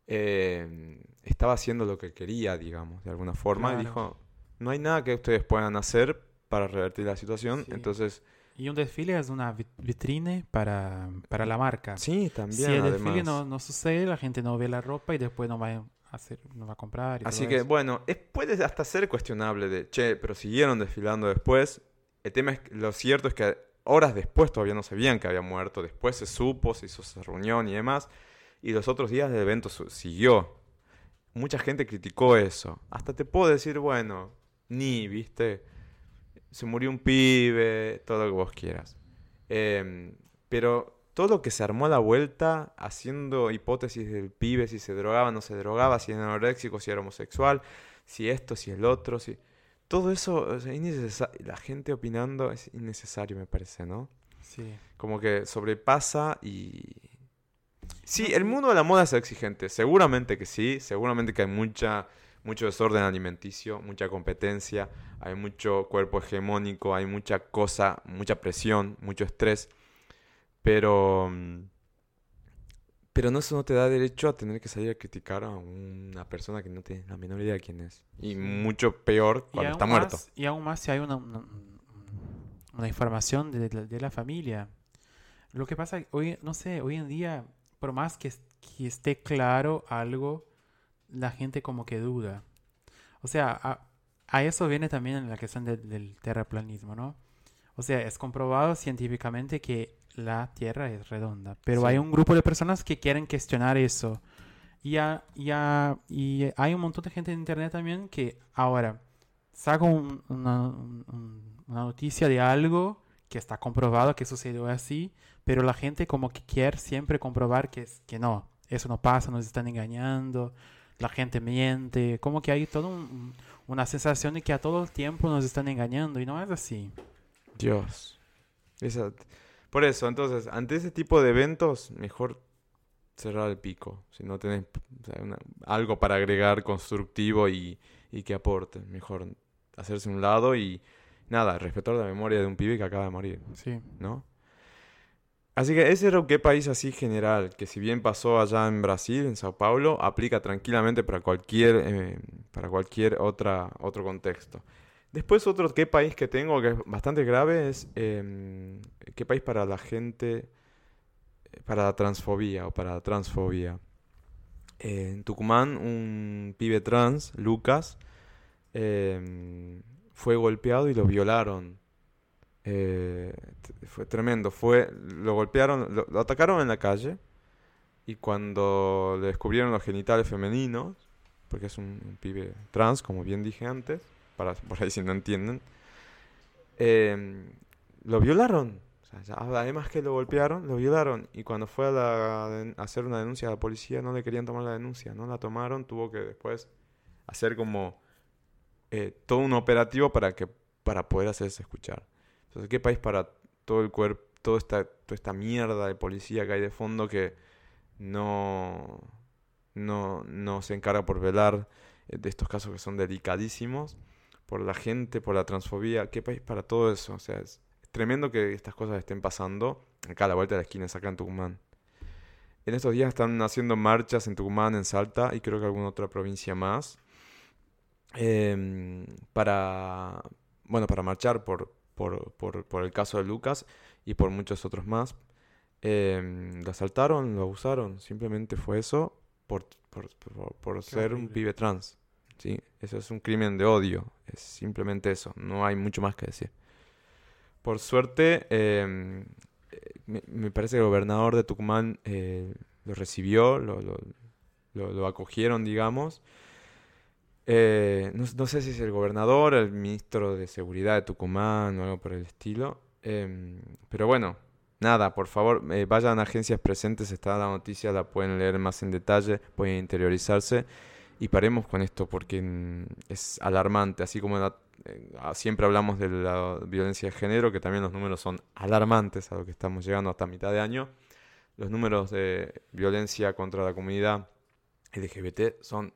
eh, estaba haciendo lo que quería, digamos, de alguna forma, y Claro. dijo, no hay nada que ustedes puedan hacer para revertir la situación, Sí. entonces, Y un desfile es una vit- vitrine para, para la marca. sí, también, si el desfile no, no sucede, la gente no ve la ropa y después no va a hacer, no va a comprar. y Así todo que, eso. bueno, es, puede hasta ser cuestionable de, che, pero siguieron desfilando después. El tema es, lo cierto es que horas después todavía no sabían que había muerto. Después se supo, se hizo esa reunión y demás. Y los otros días del evento siguió. Mucha gente criticó eso. Hasta te puedo decir, bueno, ni, viste, se murió un pibe, todo lo que vos quieras. Em, pero todo lo que se armó a la vuelta, haciendo hipótesis del pibe, si se drogaba, no se drogaba, si era anoréxico, si era homosexual, si esto, si el otro, si... Todo eso, o sea, innecesa- la gente opinando es innecesario, me parece, ¿no? Sí. Como que sobrepasa y... Sí, el mundo de la moda es exigente, seguramente que sí, seguramente que hay mucha, mucho desorden alimenticio, mucha competencia, hay mucho cuerpo hegemónico, hay mucha cosa, mucha presión, mucho estrés, pero... Pero no, eso no te da derecho a tener que salir a criticar a una persona que no tienes la menor idea de quién es. Y mucho peor cuando está muerto. y aún más si hay una, una, una información de, de la- de la familia. Lo que pasa, hoy, no sé, hoy en día, por más que, que esté claro algo, la gente como que duda. O sea, a, a eso viene también la cuestión del- del terraplanismo, ¿no? O sea, es comprobado científicamente que la Tierra es redonda, pero Sí. hay un grupo de personas que quieren cuestionar eso. Y, ha- y ha- y hay un montón de gente en Internet también que ahora saca un- una, un- una noticia de algo que está comprobado que sucedió así, pero la gente como que quiere siempre comprobar que, es, que no, eso no pasa, nos están engañando, la gente miente, como que hay toda una sensación de que a todo el tiempo nos están engañando y no es así. Dios. Esa- Por eso, entonces, ante ese tipo de eventos, mejor cerrar el pico. Si no tenés o sea, una- algo para agregar constructivo y, y que aporte. Mejor hacerse un lado y nada, respetar la memoria de un pibe que acaba de morir, Sí. ¿no? Así que ese era un qué país así general, que si bien pasó allá en Brasil, en Sao Paulo, aplica tranquilamente para cualquier, eh, para cualquier otra, otro contexto. Después otro qué país que tengo que es bastante grave es em, qué país para la gente, para la transfobia o para la transfobia. En Tucumán un pibe trans, Lucas, em, fue golpeado y lo violaron. Eh, fue tremendo. Fue, lo golpearon, lo, lo atacaron en la calle y cuando le descubrieron los genitales femeninos, porque es un, un pibe trans, como bien dije antes, para por ahí si no entienden, eh, lo violaron. O sea, ya- además que lo golpearon, lo violaron. Y cuando fue a, la- a hacer una denuncia a la policía, no le querían tomar la denuncia, no la tomaron, tuvo que después hacer como eh, todo un operativo para que para poder hacerse escuchar. Entonces, ¿qué país para todo el cuerpo, toda esta, toda esta mierda de policía que hay de fondo que no, no, no se encarga por velar eh, de estos casos que son delicadísimos, por la gente, por la transfobia? ¿Qué país para todo eso? O sea, es tremendo que estas cosas estén pasando acá a la vuelta de la esquina, acá en Tucumán. En estos días están haciendo marchas en Tucumán, en Salta y creo que alguna otra provincia más em, para, bueno, para marchar por, por, por, por el caso de Lucas y por muchos otros más. Em, lo asaltaron, lo abusaron, simplemente fue eso por, por, ser un horrible. pibe trans. ¿sí? Eso es un crimen de odio, es simplemente eso, no hay mucho más que decir. Por suerte, em, eh, me, parece que el gobernador de Tucumán eh, lo recibió, lo, lo- lo- lo acogieron, digamos. Eh, no, no sé si es el gobernador, el ministro de Seguridad de Tucumán o algo por el estilo. Em, pero bueno, nada, por favor, vayan a agencias presentes, está la noticia, la pueden leer más en detalle, pueden interiorizarse y paremos con esto porque mm, es alarmante, así como la- eh, ah, siempre hablamos de la violencia de género, que también los números son alarmantes a lo que estamos llegando hasta mitad de año. Los números de violencia contra la comunidad LGBT son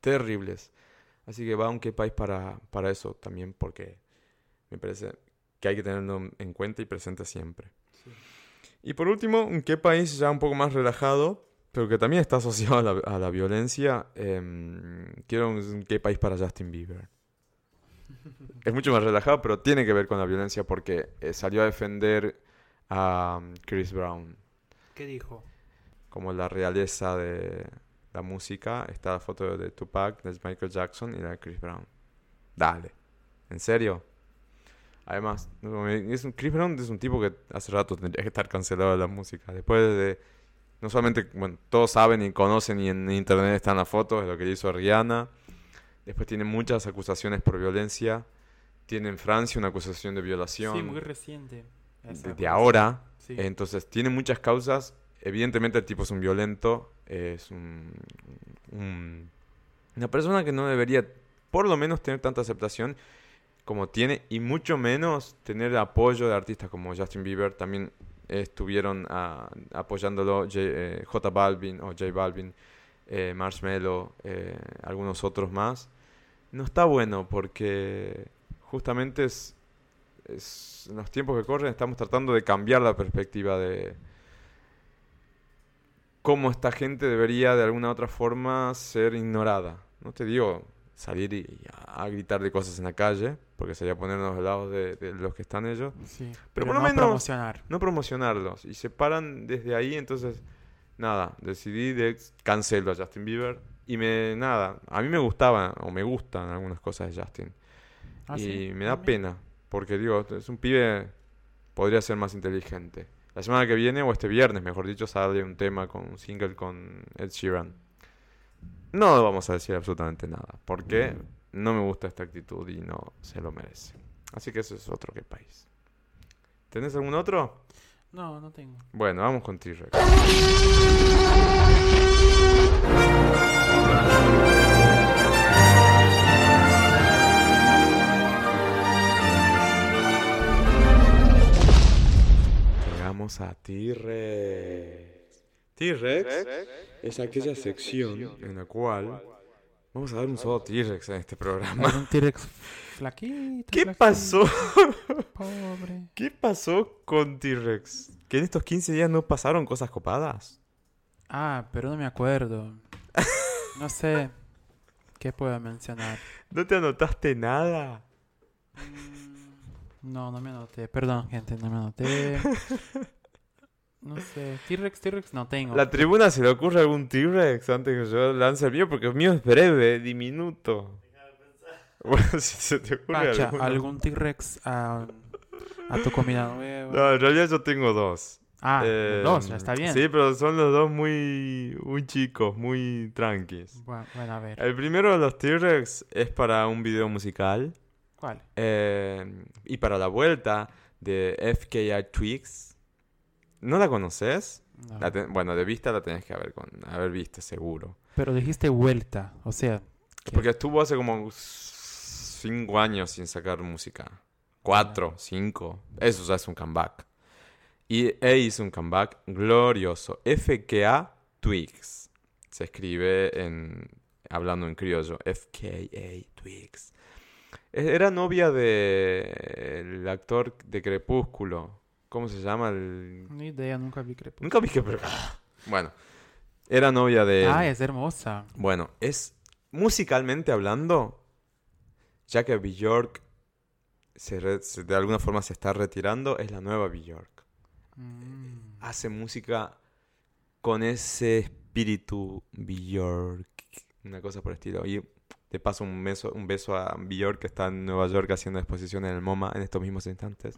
terribles. Así que va a un qué país para, para eso también, porque me parece que hay que tenerlo en cuenta y presente siempre. Y por último, un qué país ya un poco más relajado, pero que también está asociado a la, a la violencia. em, quiero un, qué país para Justin Bieber. Es mucho más relajado, pero tiene que ver con la violencia porque eh, salió a defender a um, Chris Brown ¿Qué dijo? como la realeza de la música. Está la foto de Tupac, de Michael Jackson y la de Chris Brown. Dale. ¿En serio? Además, es un, Chris Brown es un tipo que hace rato tendría que estar cancelado de la música. Después de... No solamente, bueno, todos saben y conocen y en internet están las fotos de lo que le hizo Rihanna. Después tiene muchas acusaciones por violencia. Tiene en Francia una acusación de violación Sí, muy reciente. de, ahora. Sí. Entonces, tiene muchas causas. Evidentemente, el tipo es un violento. Es un, un- una persona que no debería, por lo menos, tener tanta aceptación como tiene. Y mucho menos tener apoyo de artistas como Justin Bieber. También estuvieron ah, apoyándolo J, eh, J Balvin o J Balvin, eh, Marshmello, eh, algunos otros más. No está bueno porque justamente es, en los tiempos que corren estamos tratando de cambiar la perspectiva de cómo esta gente debería de alguna otra forma ser ignorada. No te digo salir y a, a gritar de cosas en la calle, porque sería ponernos al lado de, de los que están ellos, Sí, Pero Pero, por lo no menos- promocionar. no promocionarlos y se paran desde ahí, entonces nada, decidí de cancelo a Justin Bieber y me nada, a mí me gustaba o me gustan algunas cosas de Justin. Ah, y sí, me da también. pena, porque digo, es un pibe, podría ser más inteligente. La semana que viene, o este viernes, mejor dicho, sale un tema con un single con Ed Sheeran. No vamos a decir absolutamente nada, porque no me gusta esta actitud y no se lo merece. Así que eso es otro que país. ¿Tenés algún otro? No, no tengo. Bueno, vamos con T-Rex. Llegamos a T-Rex. T-Rex es aquella sección en la cual vamos a dar un solo T-Rex en este programa. Un T-Rex flaquito. ¿Qué flaquito, pasó? Pobre. ¿Qué pasó con T-Rex? ¿Que en estos 15 días no pasaron cosas copadas? Ah, pero no me acuerdo. No sé. ¿Qué puedo mencionar? ¿No te anotaste nada? No, no me anoté. Perdón, gente, no me anoté. No sé. T-Rex, T-Rex no tengo. ¿La tribuna se le ocurre algún T-Rex antes que yo lance el mío? Porque el mío es breve, diminuto. Bueno, si se te ocurre Pacha, alguno. algún T-Rex a, a tu comida nueva. No, en realidad yo tengo dos. Ah, Eh, dos, ya está bien. Sí, pero son los dos muy, muy chicos, muy tranquis. Bueno, bueno, a ver. El primero de los T-Rex es para un video musical. ¿Cuál? eh, y para la vuelta de FKI Twigs. ¿No la conoces? No. La te- bueno, de vista la tenés que haber, con, haber visto seguro. Pero dijiste vuelta, o sea, ¿Qué? Porque estuvo hace como cinco años sin sacar música. Cuatro, cinco. Eso ya es un comeback. Y E hizo un comeback glorioso. FKA Twigs. Se escribe en hablando en criollo. FKA Twigs. E- Era novia de el actor de Crepúsculo. ¿Cómo se llama? El... ni idea, nunca vi Crepúsculo. Nunca vi que... Bueno. Era novia de... Ah, es hermosa. Bueno, es musicalmente hablando, ya que Bjork se re- se- de alguna forma se está retirando, es la nueva Bjork. Mm. Hace música con ese espíritu Bjork, una cosa por el estilo. Y De paso, un beso, a Björk que está en Nueva York haciendo exposición en el MoMA en estos mismos instantes.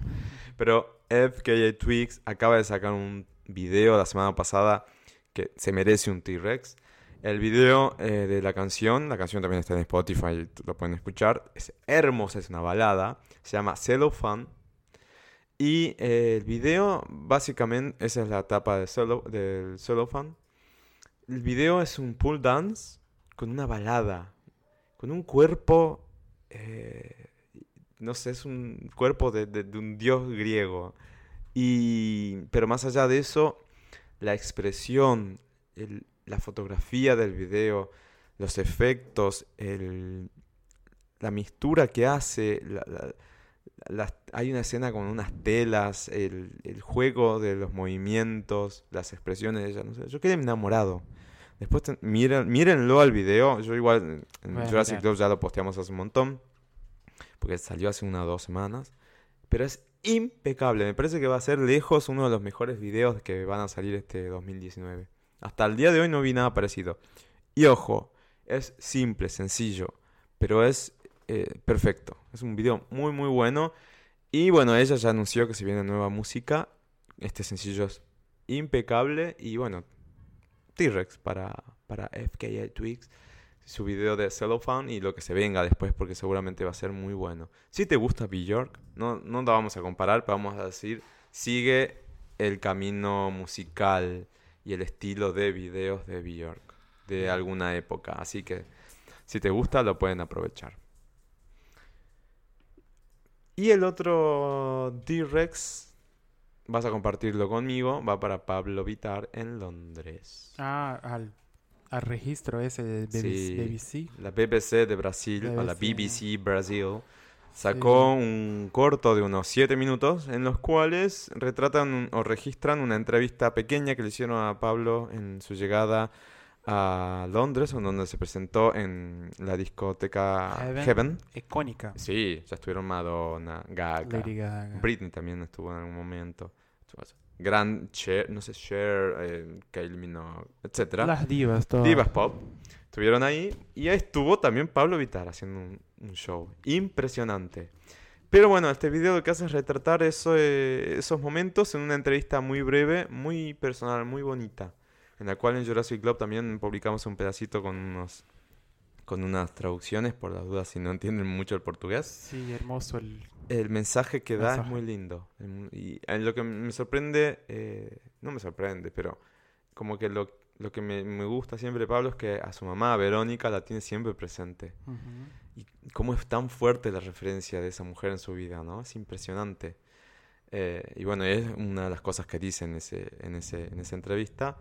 Pero FKA Twigs acaba de sacar un video la semana pasada que se merece un T-Rex. El video eh, de la canción, la canción también está en Spotify, lo pueden escuchar. Es hermosa, es una balada. Se llama Cellophane. Y eh, el video, básicamente, esa es la tapa de cello, del Cellophane. El video es un pull dance con una balada, con un cuerpo, eh, no sé, es un cuerpo de, de- un dios griego. Y, pero más allá de eso, la expresión, la fotografía del video, los efectos, el- la mistura que hace, hay una escena con unas telas, el, el juego de los movimientos, las expresiones de ella, no sé, yo quedé enamorado. Después miren, mírenlo al video, yo igual en- Jurassic. Club ya lo posteamos hace un montón, porque salió hace unas dos semanas, pero es impecable, me parece que va a ser lejos uno de los mejores videos que van a salir este 2019. Hasta el día de hoy no vi nada parecido. Y ojo, es simple, sencillo, pero es eh, perfecto. Es un video muy muy bueno. Y bueno, ella ya anunció que se viene nueva música. Este sencillo es impecable. Y bueno, T-Rex para, para FKA Twigs. Su video de Cellophane y lo que se venga después porque seguramente va a ser muy bueno. Si te gusta Bjork, no, no la vamos a comparar, pero vamos a decir, sigue el camino musical y el estilo de videos de Bjork de alguna época. Así que si te gusta, lo pueden aprovechar. Y el otro T-Rex, vas a compartirlo conmigo, va para Pablo Vitar en Londres. Ah, al, al registro ese de Sí. BBC. La BBC de Brasil, o la BBC. Brasil, sacó un corto de unos 7 minutos en los cuales retratan o registran una entrevista pequeña que le hicieron a Pablo en su llegada a Londres, donde se presentó en la discoteca Heaven. Heaven. Icónica. Sí, ya estuvieron Madonna, Gaga, Lady Gaga. Britney también estuvo en algún momento. Gran Cher, no sé, Cher, eh, Kylie Minogue, etcétera. Las divas, todas. Divas Pop. Estuvieron ahí. Y ahí estuvo también Pablo Vittar haciendo un, un show. Impresionante. Pero bueno, este video lo que hace es retratar eso, eh, esos momentos en una entrevista muy breve, muy personal, muy bonita. En la cual en Jurassic Club también publicamos un pedacito con unos con unas traducciones, por las dudas si no entienden mucho el portugués. Sí, hermoso el... El mensaje que da es Mensaje. muy lindo. Es Y eh, lo que me sorprende, eh, no me sorprende, pero como que lo, lo que me, me gusta siempre Pablo es que a su mamá, a Verónica, la tiene siempre presente. Ujú. Y cómo es tan fuerte la referencia de esa mujer en su vida, ¿no? Es impresionante. Eh, y bueno, es una de las cosas que dice en, ese, en, ese, en esa entrevista.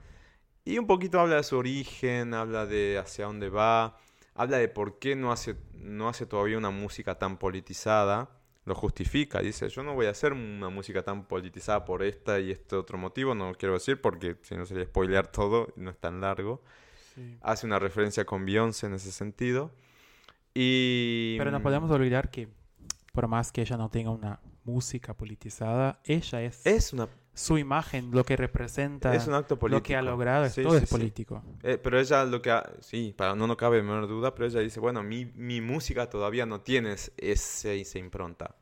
Y un poquito habla de su origen, habla de hacia dónde va, habla de por qué no hace, no hace todavía una música tan politizada. Lo justifica, dice, yo no voy a hacer una música tan politizada por esta y este otro motivo, no quiero decir porque si no sería spoilear todo, no es tan largo. Sí. Hace una referencia con Beyoncé en ese sentido. Y... Pero no podemos olvidar que por más que ella no tenga una música politizada, ella es, Es una su imagen, lo que representa, Es un acto político. lo que ha logrado, Sí, todo sí, es sí. político. Eh, pero ella lo que... ha- sí, para, no, no cabe menor duda, pero ella dice, bueno, mi, mi música todavía no tiene es- ese, esa impronta.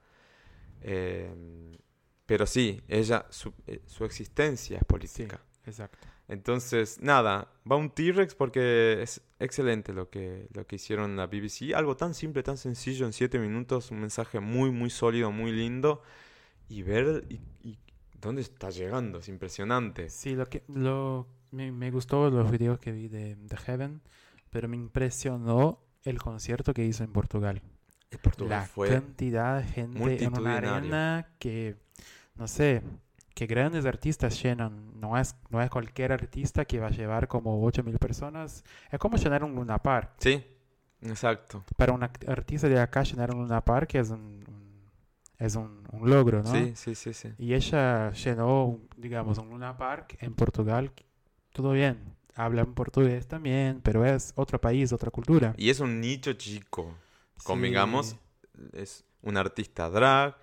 Eh, pero sí, ella, su, eh, su existencia es política. exacto. Entonces, nada, va un T-Rex porque es excelente lo que, lo que hicieron en la BBC. Algo tan simple, tan sencillo, en siete minutos, un mensaje muy, muy sólido, muy lindo. Y ver y, y dónde está llegando, es impresionante. Sí, lo que lo me, me gustó los videos que vi de, de Heaven, pero me impresionó el concierto que hizo en Portugal. El Portugal La fue cantidad de gente en una arena que, no sé, que grandes artistas llenan. No es, no es cualquier artista que va a llevar como 8.000 personas. Es como llenar un Luna Park. Sí, exacto. Para un artista de acá llenar un Luna Park es un- es un, un logro, ¿no? Sí, sí, sí, sí. Y ella llenó, digamos, un Luna Park en Portugal. Todo bien. Hablan portugués también, pero es otro país, otra cultura. Y es un nicho chico. Sí. Convengamos, es un artista drag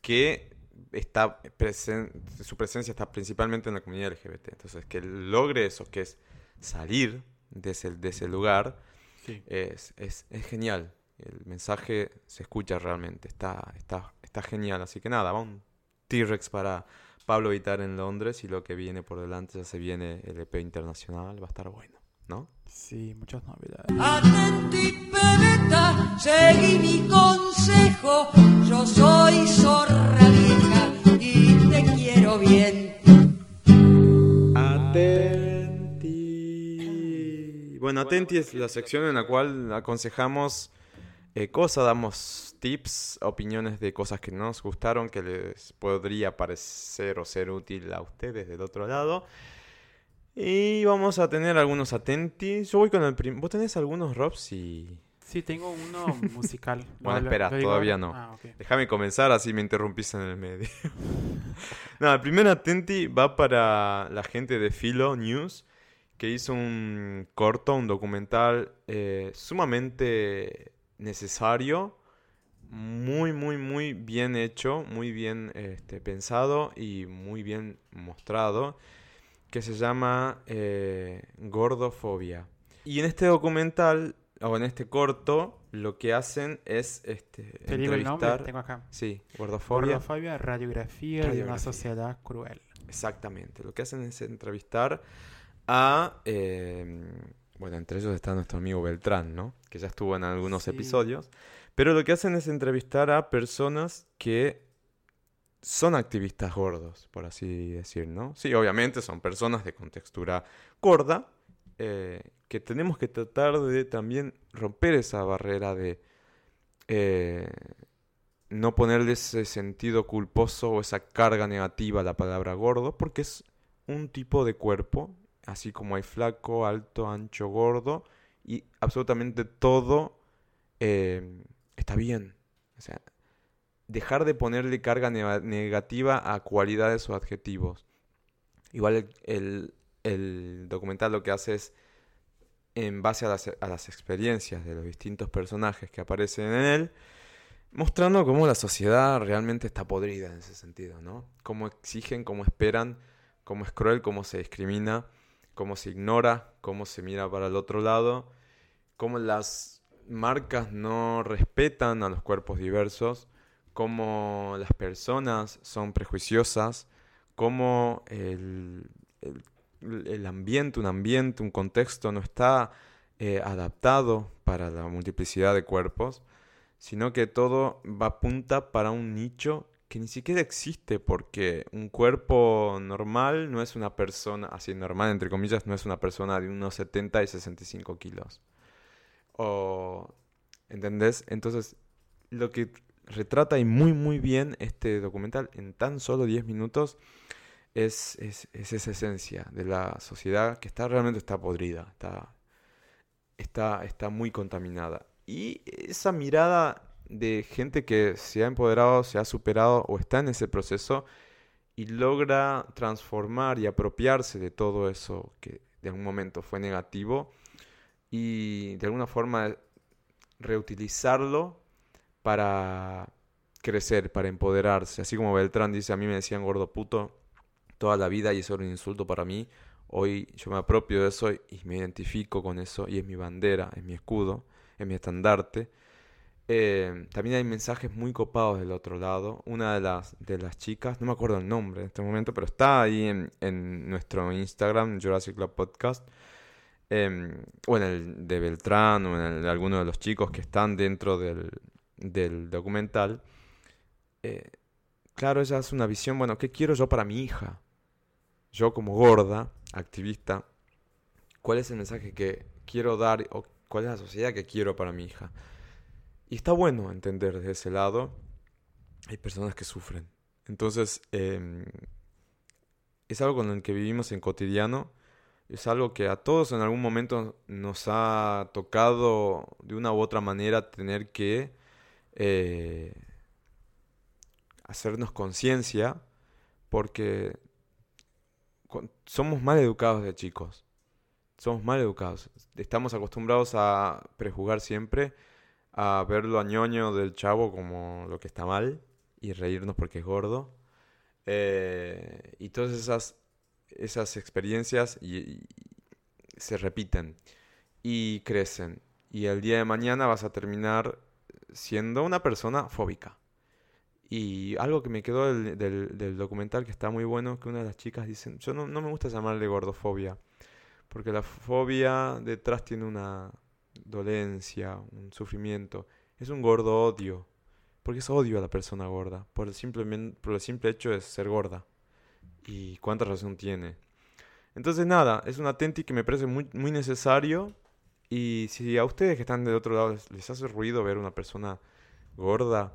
que está presen- su presencia está principalmente en la comunidad LGBT. Entonces, que logre eso, que es salir de ese, de ese lugar Sí. Es, es, es genial. El mensaje se escucha realmente. Está, está, está genial. Así que nada, va un T-Rex para Pablo Vitar en Londres y lo que viene por delante ya se viene el EP internacional. Va a estar bueno, ¿no? Sí, muchas novedades. Atenti, pebeta, seguí mi consejo. Yo soy zorra vieja y te quiero bien. Atenti. Bueno, Atenti es la sección en la cual aconsejamos eh, cosas, damos tips, opiniones de cosas que nos gustaron, que les podría parecer o ser útil a ustedes del otro lado. Y vamos a tener algunos Atenti. Yo voy con el primero. ¿Vos tenés algunos, Rob? Sí. Sí, tengo uno musical. Bueno, ¿Lo- espera, todavía no. Ah. Déjame comenzar, así me interrumpís en el medio. no, el primer Atenti va para la gente de Philo News, que hizo un corto, un documental eh, sumamente necesario, muy, muy, muy bien hecho, muy bien este, pensado y muy bien mostrado, que se llama eh, Gordofobia. Y en este documental, o en este corto, lo que hacen es este, Te digo el nombre, entrevistar... tengo acá. Sí, gordofobia. Gordofobia, radiografía, de una Radiografía. sociedad cruel. Exactamente. Lo que hacen es entrevistar a. eh, bueno, entre ellos está nuestro amigo Beltrán, ¿no? Que ya estuvo en algunos Sí. episodios. Pero lo que hacen es entrevistar a personas que son activistas gordos, por así decir, ¿no? Sí, obviamente son personas de contextura gorda, eh, que tenemos que tratar de también romper esa barrera de eh, no ponerle ese sentido culposo o esa carga negativa a la palabra gordo, porque es un tipo de cuerpo, así como hay flaco, alto, ancho, gordo, y absolutamente todo eh, está bien. O sea, dejar de ponerle carga negativa a cualidades o adjetivos. Igual el, el- el documental lo que hace es, en base a las, a las experiencias de los distintos personajes que aparecen en él, mostrando cómo la sociedad realmente está podrida en ese sentido, ¿no? Cómo exigen, cómo esperan, cómo es cruel, cómo se discrimina, cómo se ignora, cómo se mira para el otro lado, cómo las marcas no respetan a los cuerpos diversos, cómo las personas son prejuiciosas, cómo el, el- ambiente, un ambiente, un contexto no está eh, adaptado para la multiplicidad de cuerpos, sino que todo va apunta para un nicho que ni siquiera existe porque un cuerpo normal no es una persona, así normal entre comillas, no es una persona de unos 70 y 65 kilos. O, ¿entendés? Entonces, lo que retrata y muy muy bien este documental en tan solo 10 minutos es, es, es esa esencia de la sociedad que está realmente está podrida, está, está, está muy contaminada. Y esa mirada de gente que se ha empoderado, se ha superado o está en ese proceso y logra transformar y apropiarse de todo eso que de algún momento fue negativo y de alguna forma reutilizarlo para crecer, para empoderarse. Así como Beltrán dice, a mí me decían gordo puto toda la vida y eso era un insulto para mí. Hoy yo me apropio de eso y me identifico con eso y es mi bandera, es mi escudo, es mi estandarte. Eh, también hay mensajes muy copados del otro lado. Una de las, de las chicas, no me acuerdo el nombre en este momento, pero está ahí en, en nuestro Instagram, Jurassic Club Podcast. em, o en el de Beltrán, o en el de alguno de los chicos que están dentro del, del documental. Eh, claro, ella hace una visión, bueno, ¿qué quiero yo para mi hija? Yo como gorda, activista, ¿cuál es el mensaje que quiero dar o cuál es la sociedad que quiero para mi hija? Y está bueno entender desde ese lado. Hay personas que sufren. Entonces, em, es algo con el que vivimos en cotidiano. Es algo que a todos en algún momento nos ha tocado de una u otra manera tener que eh, hacernos conciencia porque somos mal educados de chicos. Somos mal educados. Estamos acostumbrados a prejugar siempre, a ver lo ñoño del chavo como lo que está mal y reírnos porque es gordo. Eh, y todas esas, esas experiencias se repiten y crecen. y el día de mañana vas a terminar siendo una persona fóbica. Y algo que me quedó del, del- del documental que está muy bueno, que una de las chicas dicen, yo no, no me gusta llamarle gordofobia, porque la fobia detrás tiene una dolencia, un sufrimiento. Es un gordo odio, porque es odio a la persona gorda, por el, simplemente, por el simple hecho de ser gorda. Y cuánta razón tiene. Entonces nada, es un atenti que me parece muy, muy necesario. Y si a ustedes que están del otro lado les, hace ruido ver una persona gorda,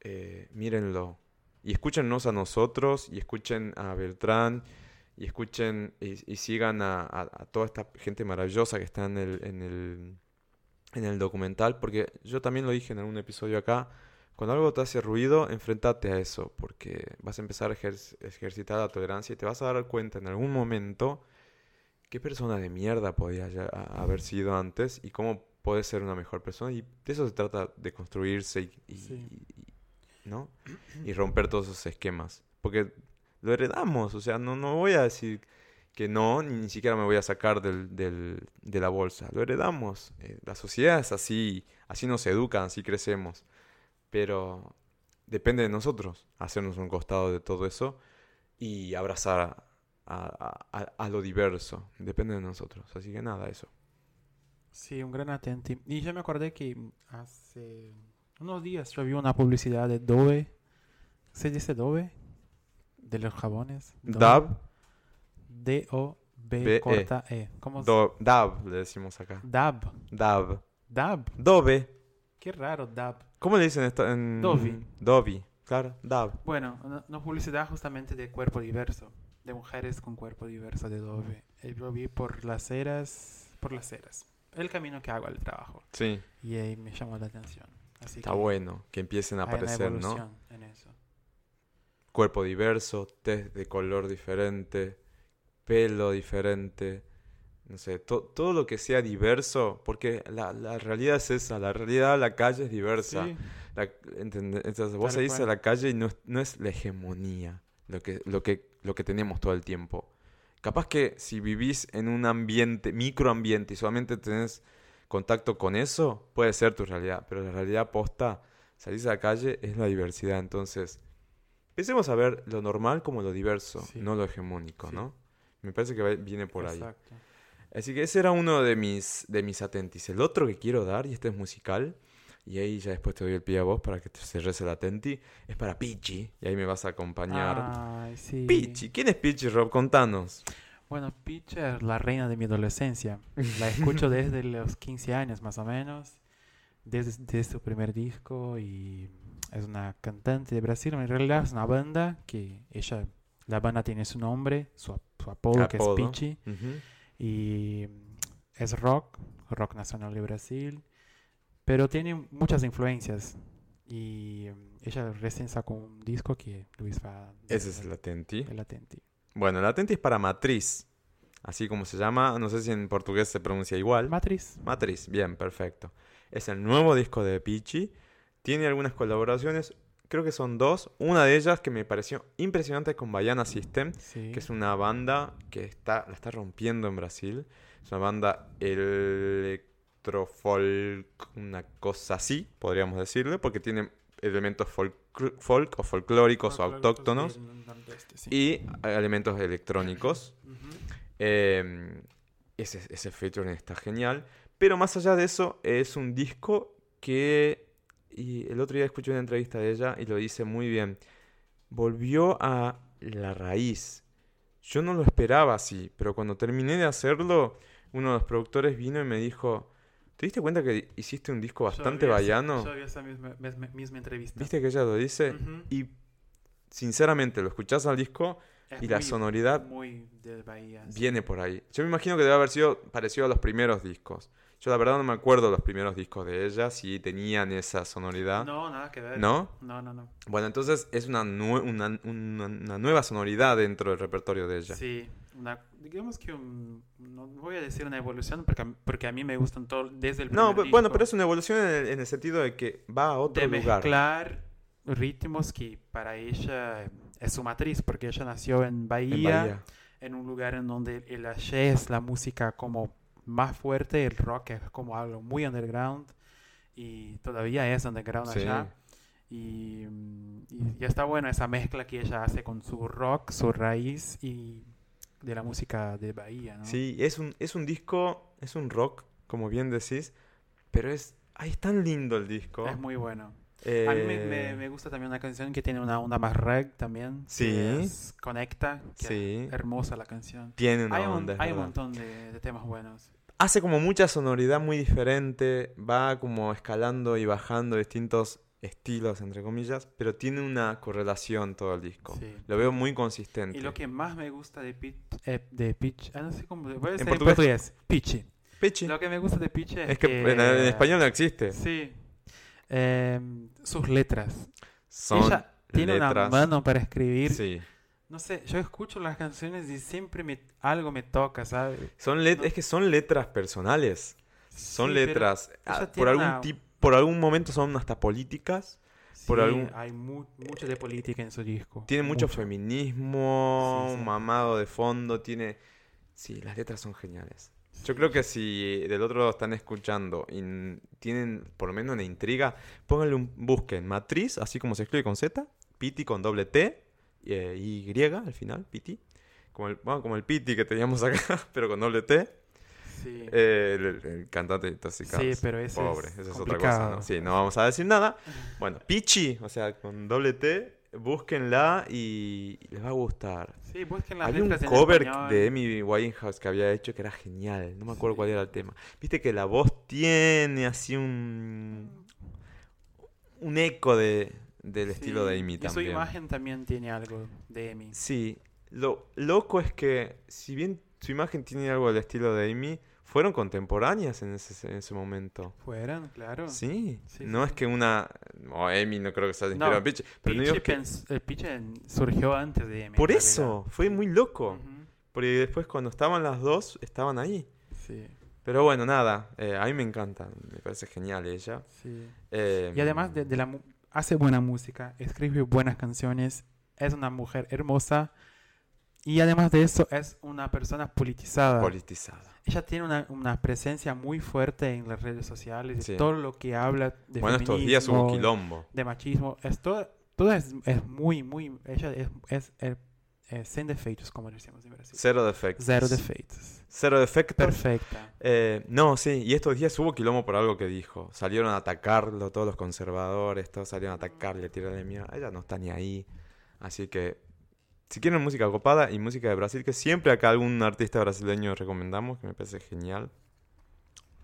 eh, mírenlo. Y escúchennos a nosotros, y escuchen a Beltrán, y escuchen y, y sigan a, a- a toda esta gente maravillosa que está en el, en el, en el documental, porque yo también lo dije en algún episodio acá, cuando algo te hace ruido, enfrentate a eso, porque vas a empezar a ejer- ejercitar la tolerancia y te vas a dar cuenta en algún momento qué persona de mierda podía ya a- haber sido antes y cómo puedes ser una mejor persona. Y de eso se trata de construirse y, y- Sí. y- ¿no? y romper todos esos esquemas. Porque lo heredamos, o sea, no, no voy a decir que no, ni siquiera me voy a sacar del, del- de la bolsa. Lo heredamos. Eh, la sociedad es así, así nos educan, así crecemos. Pero depende de nosotros hacernos un costado de todo eso y abrazar a, a- a- lo diverso. Depende de nosotros. Así que nada, eso. Sí, un gran atenti. Y yo me acordé que hace unos días yo vi una publicidad de Dove. ¿Se dice Dove? De los jabones. Dab, D-O-B B-E. corta E. ¿Cómo se- dab, le decimos acá. Dab. Dab. Dab. Dove. Qué raro, Dab. ¿Cómo le dicen esto en... Dovi. Dovi, claro, Dab. Bueno, una publicidad justamente de cuerpo diverso. De mujeres con cuerpo diverso de Dove. Eh, Yo vi por las eras. Por las eras. El camino que hago al trabajo. Sí, Y ahí me llamó la atención. Así está que bueno que empiecen a hay una aparecer, ¿no? en eso. Cuerpo diverso, test de color diferente, pelo diferente, no sé, to- todo lo que sea diverso, porque la, la realidad es esa, la realidad la calle es diversa. Sí, La-. Entonces vos salís a la calle y no es, no es la hegemonía lo que, lo, que, lo que tenemos todo el tiempo. Capaz que si vivís en un ambiente, microambiente y solamente tenés contacto con eso, puede ser tu realidad, pero la realidad posta, salís a la calle, es la diversidad. Entonces, empecemos a ver lo normal como lo diverso, Sí. no lo hegemónico, Sí. ¿no? Me parece que viene por ahí. exacto. Así que ese era uno de mis, de mis atentis. El otro que quiero dar, y este es musical, y ahí ya después te doy el pie a vos para que te cerres el atenti, es para Pichi, y ahí me vas a acompañar. Ay, sí. Pichi, ¿quién es Pichi, Rob? Contanos. Bueno, Peach es la reina de mi adolescencia. La escucho desde los 15 años más o menos, desde, desde su primer disco y es una cantante de Brasil. En realidad es una banda que ella, la banda tiene su nombre, su, ap- su apodo, que es. Pichi y es rock, rock nacional de Brasil, pero tiene muchas influencias y ella recién sacó un disco que Luis va a Ese es el atenti. el atenti. Bueno, el atenti es para Matriz, así como se llama, no sé si en portugués se pronuncia igual. Matriz. Matriz, bien, perfecto. Es el nuevo disco de Pichi. Tiene algunas colaboraciones, creo que son dos. Una de ellas que me pareció impresionante con Baiana System. Sí. que es una banda que está, la está rompiendo en Brasil. Es una banda electrofolk, una cosa así, podríamos decirle, porque tiene elementos folk, folk o folclóricos o autóctonos y elementos electrónicos. Eh, ese, ese featuring está genial. Pero más allá de eso, es un disco que... Y el otro día escuché una entrevista de ella y lo dice muy bien. Volvió a la raíz. Yo no lo esperaba así, pero cuando terminé de hacerlo, uno de los productores vino y me dijo, ¿te diste cuenta que hiciste un disco bastante baiano? Yo vi esa misma, misma- misma entrevista. ¿Viste que ella lo dice? Y sinceramente, lo escuchás al disco Es y la sonoridad Muy de Bahía. sí. viene por ahí. Yo me imagino que debe haber sido parecido a los primeros discos. Yo la verdad no me acuerdo los primeros discos de ella, si tenían esa sonoridad. No, nada que ver. ¿No? No, no, no. Bueno, entonces es una, nue- una, una- una nueva sonoridad dentro del repertorio de ella. Sí, digamos que un, no voy a decir una evolución porque, a- porque a mí me gustan todo desde el primer No, pe- bueno, disco, pero es una evolución en el, en el sentido de que va a otro de lugar. mezclar ritmos que para ella es su matriz porque ella nació en En Bahía, Bahía. en un lugar en donde el es la música como más fuerte, el rock es como algo muy underground y todavía es underground Sí. allá. Y, mm, y ya está bueno esa mezcla que ella hace con su rock, su raíz y de la música de Bahía, ¿no? Sí, es un, es un disco, es un rock, como bien decís, pero es, ay, es tan lindo el disco. Es muy bueno. A mí me, Eh, me- me gusta también una canción que tiene una onda más reg también. Sí. que es Conecta. que Sí. es hermosa la canción. Tiene una Hay, un, onda, es hay un montón de, de temas buenos. Hace como mucha sonoridad muy diferente, va como escalando y bajando distintos estilos, entre comillas, pero tiene una correlación todo el disco. Sí. Lo veo muy consistente. Y lo que más me gusta de Pitch, eh, de Pitch, ah, no sé cómo, a decir en portugués? portugués, Pitchy. Pechi. Lo que me gusta de Pitch es, Es que en, en español no existe. Sí. Em, sus letras. Son Ella tiene una letras. mano para escribir. Sí. No sé, yo escucho las canciones y siempre me, algo me toca, ¿sabes? Son let- Es que son letras personales. Son Sí, letras. ah, por algún una- tip- por algún momento son hasta políticas. por Sí, algún- hay mu- mucho de política en su disco. Tiene mucho, Mucho. feminismo, sí. mamado de fondo, tiene... Sí, las letras son geniales. Yo creo que si del otro lado están escuchando y tienen por lo menos una intriga, pónganle un... Busquen Matriz, así como se escribe con Z, Piti con doble T, eh, Y al final, Piti. Como el, bueno, como el Piti que teníamos acá, pero con doble T. Sí. Eh, el, el- el cantante. Sí, pero ese Pobre, es esa es otra cosa. Sí, no vamos a decir nada. Bueno, Pichi, o sea, con doble T, búsquenla y les va a gustar. Sí, busquen las Hay un en cover de Amy Winehouse que había hecho que era genial. No me acuerdo cuál era el tema. Viste que la voz tiene así un. un eco de, del estilo de Sí, Amy y su también. imagen también tiene algo de Amy. Sí, lo loco es que, si bien su imagen tiene algo del estilo de Amy, fueron contemporáneas en ese, en ese momento. Fueron, claro. Sí, Sí, no sí, es que una. O Amy no creo que se haya No, inspirado en pero no que- pens- el Piche surgió antes de Amy. Por en eso, fue muy loco. Porque después, cuando estaban las dos, estaban ahí. Sí, Pero bueno, nada, eh, a mí me encanta, me parece genial ella. sí. Eh, Y además de, de la mu- hace buena música, escribe buenas canciones, es una mujer hermosa y además de eso es una persona politizada. politizada. Ella tiene una, una presencia muy fuerte en las redes sociales, Sí. todo lo que habla de bueno, estos días hubo feminismo, quilombo. de machismo, es todo, todo es, es muy, muy, ella es, es, es, es sin defeitos, como decimos en Brasil. Cero defectos. Cero defeitos. Cero defectos. Perfecta. Eh, no, sí, y estos días hubo quilombo por algo que dijo. Salieron a atacarlo, todos los conservadores, todos salieron a atacarle, a tirarle mierda. Ella no está ni ahí. Así que, si quieren música copada y música de Brasil, que siempre acá algún artista brasileño recomendamos, que me parece genial,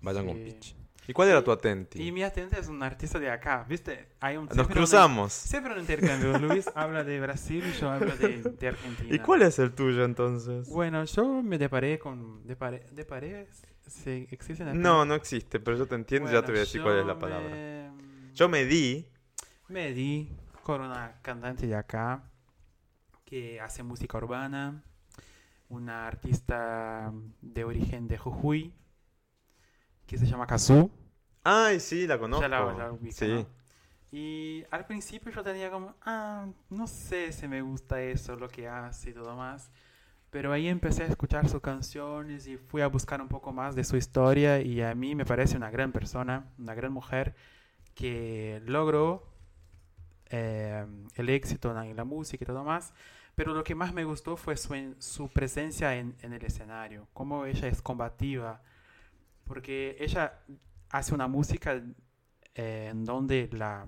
vayan con. Pitch. ¿Y cuál era tu atenti? Y mi atente es un artista de acá, ¿viste? Hay un, Nos siempre un- cruzamos. Siempre un intercambio. Luis habla de Brasil y yo hablo de, de Argentina. ¿Y cuál es el tuyo entonces? Bueno, yo me deparé con... Deparé, deparé ¿sí ¿Existen acá? No, no existe, pero yo te entiendo y ya te voy a decir cuál es la palabra. me- Yo me di. Me di con una cantante de acá que hace música urbana, una artista de origen de Jujuy que se llama Kazu. Ay, sí, la conozco. Ya la, la sí. ¿no? Y al principio yo tenía como, ah, no sé si me gusta eso, lo que hace y todo más. Pero ahí empecé a escuchar sus canciones y fui a buscar un poco más de su historia y a mí me parece una gran persona, una gran mujer que logró eh, el éxito en la música y todo más. Pero lo que más me gustó fue su, en- su presencia en, en el escenario, cómo ella es combativa, porque ella hace una música eh, en donde la,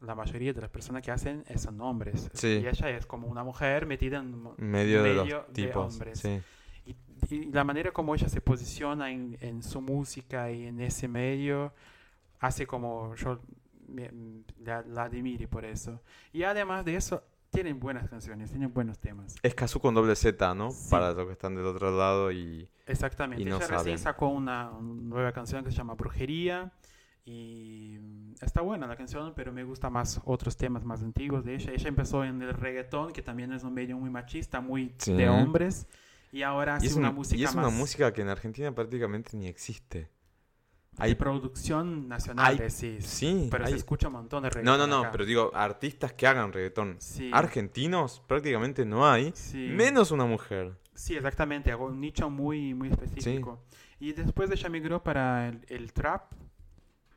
la mayoría de las personas que hacen son hombres. Sí. Y ella es como una mujer metida en mo- Medio de medio los tipos. hombres. Sí. Y, y la manera como ella se posiciona en, en su música y en ese medio hace como yo la, la admire por eso. Y además de eso, tienen buenas canciones, tienen buenos temas. Es Kazu con doble Z, ¿no? Sí. Para los que están del otro lado y... Exactamente. Y no ella saben. recién sacó una, una nueva canción que se llama Brujería. Y está buena la canción, pero me gusta más otros temas más antiguos de ella. Ella empezó en el reggaetón, que también es un medio muy machista, muy Sí. de hombres. Y ahora Y hace es, una un- música y es una más música que en Argentina prácticamente ni existe. De Hay... producción nacional, hay- decís. Sí, Pero hay- se escucha un montón de No, reggaetón no, no, acá. pero digo, artistas que hagan reggaetón. Sí. Argentinos prácticamente no hay. Sí. Menos una mujer. Sí, exactamente, hago un nicho muy, muy específico. Y después ella migró para el, el trap,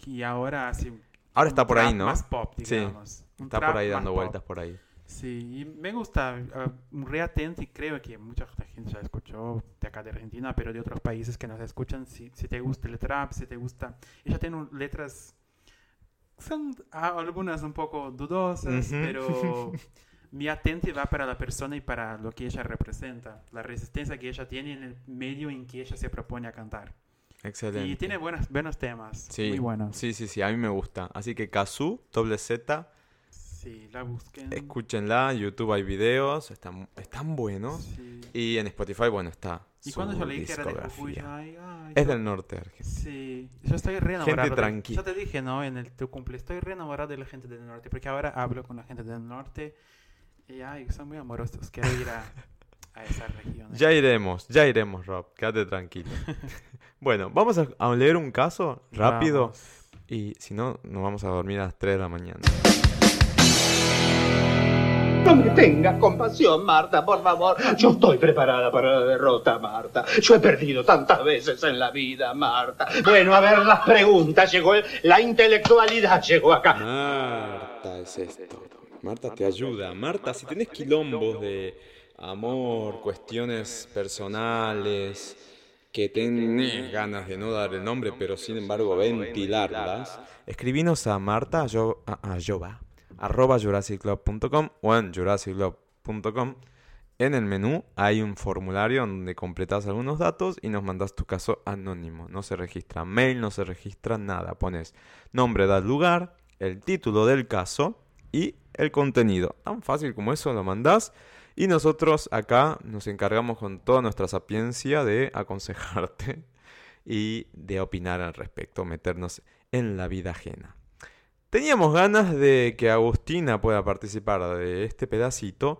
y ahora hace Ahora está por ahí, ¿no? más pop, Sí, digamos. Un Está por ahí dando pop. vueltas por ahí. Sí, y me gusta, uh, re atento y creo que mucha gente ya escuchó de acá de Argentina, pero de otros países que nos escuchan, si, si te gusta el trap, si te gusta... Ella tiene letras, son ah, algunas un poco dudosas, pero mi atente va para la persona y para lo que ella representa, la resistencia que ella tiene en el medio en que ella se propone a cantar. Excelente. Y tiene buenos temas, Sí, muy buenos. sí, sí, sí, a mí me gusta. Así que Kazoo, doble Z, Sí, la busquen. escúchenla, en YouTube hay videos, están, están buenos. Sí. Y en Spotify, bueno, está. Y su cuando yo leí que era de Jujuy, ay, ay, Es yo- del norte, Argentina. Sí, yo estoy re enamorado. de- tranquila. Yo te dije, ¿no? En el, tu cumple, estoy re enamorado de la gente del norte, porque ahora hablo con la gente del norte y ay, son muy amorosos. Quiero ir a, a esa región. Ya iremos, ya iremos, Rob, quédate tranquilo. bueno, vamos a, a leer un caso rápido Vamos. y si no, nos vamos a dormir a las 3 de la mañana. No me tengas compasión, Marta, por favor. Yo estoy preparada para la derrota, Marta. Yo he perdido tantas veces en la vida, Marta. Bueno, a ver las preguntas. Llegó la intelectualidad, llegó acá. Marta es esto. Marta te ayuda. Marta, si tenés quilombos de amor, cuestiones personales, que tenés ganas de no dar el nombre, pero sin embargo ventilarlas, escribinos a Marta, yo, a, a Jova, arroba jurassicclub.com o en jurassicclub.com. En el menú hay un formulario donde completas algunos datos y nos mandas tu caso anónimo. No se registra mail, no se registra nada. Pones nombre, edad, lugar, el título del caso y el contenido. Tan fácil como eso lo mandás. Y nosotros acá nos encargamos con toda nuestra sapiencia de aconsejarte y de opinar al respecto, meternos en la vida ajena. Teníamos ganas de que Agustina pueda participar de este pedacito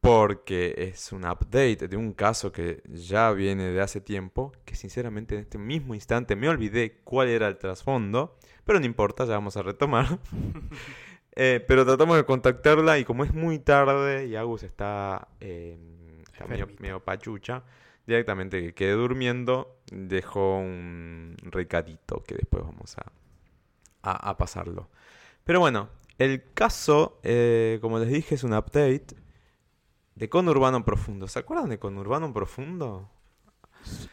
porque es un update de un caso que ya viene de hace tiempo, que sinceramente en este mismo instante me olvidé cuál era el trasfondo, pero no importa, ya vamos a retomar. Eh, pero tratamos de contactarla y como es muy tarde y Agus está, eh, está medio, medio pachucha, directamente que quede durmiendo, dejó un recadito que después vamos a, a, a pasarlo. Pero bueno, el caso, eh, como les dije, es un update de Conurbano Profundo. ¿Se acuerdan de Conurbano Profundo?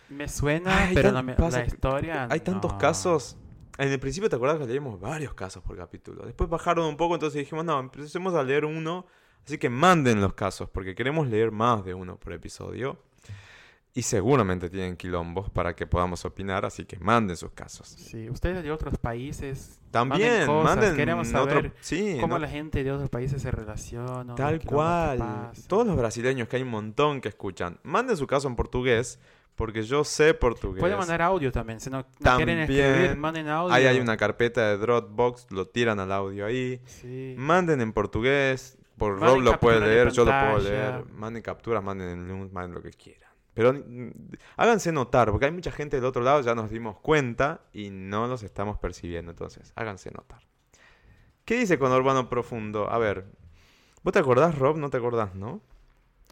Me suena, Ay, pero no me, la historia. Hay tantos casos. En el principio te acuerdas que leímos varios casos por capítulo. Después bajaron un poco, entonces dijimos, no, empecemos a leer uno. Así que manden los casos, porque queremos leer más de uno por episodio. Y seguramente tienen quilombos para que podamos opinar, así que manden sus casos. Sí, ustedes de otros países. También, cosas, manden Queremos en otro- saber sí, cómo no- la gente de otros países se relaciona. Tal cual. Todos los brasileños, que hay un montón que escuchan, manden su caso en portugués, porque yo sé portugués. Pueden mandar audio también. Si no, no quieren escribir, También. manden audio. Ahí hay una carpeta de Dropbox, lo tiran al audio ahí. Sí. Manden en portugués, por Manden Rob lo puede leer, yo lo puedo leer. Manden capturas, manden manden lo que quieran. Pero mm, háganse notar, porque hay mucha gente del otro lado, ya nos dimos cuenta y no los estamos percibiendo. Entonces, háganse notar. ¿Qué dice con Urbano Profundo? A ver, ¿vos te acordás, Rob? No te acordás, ¿no?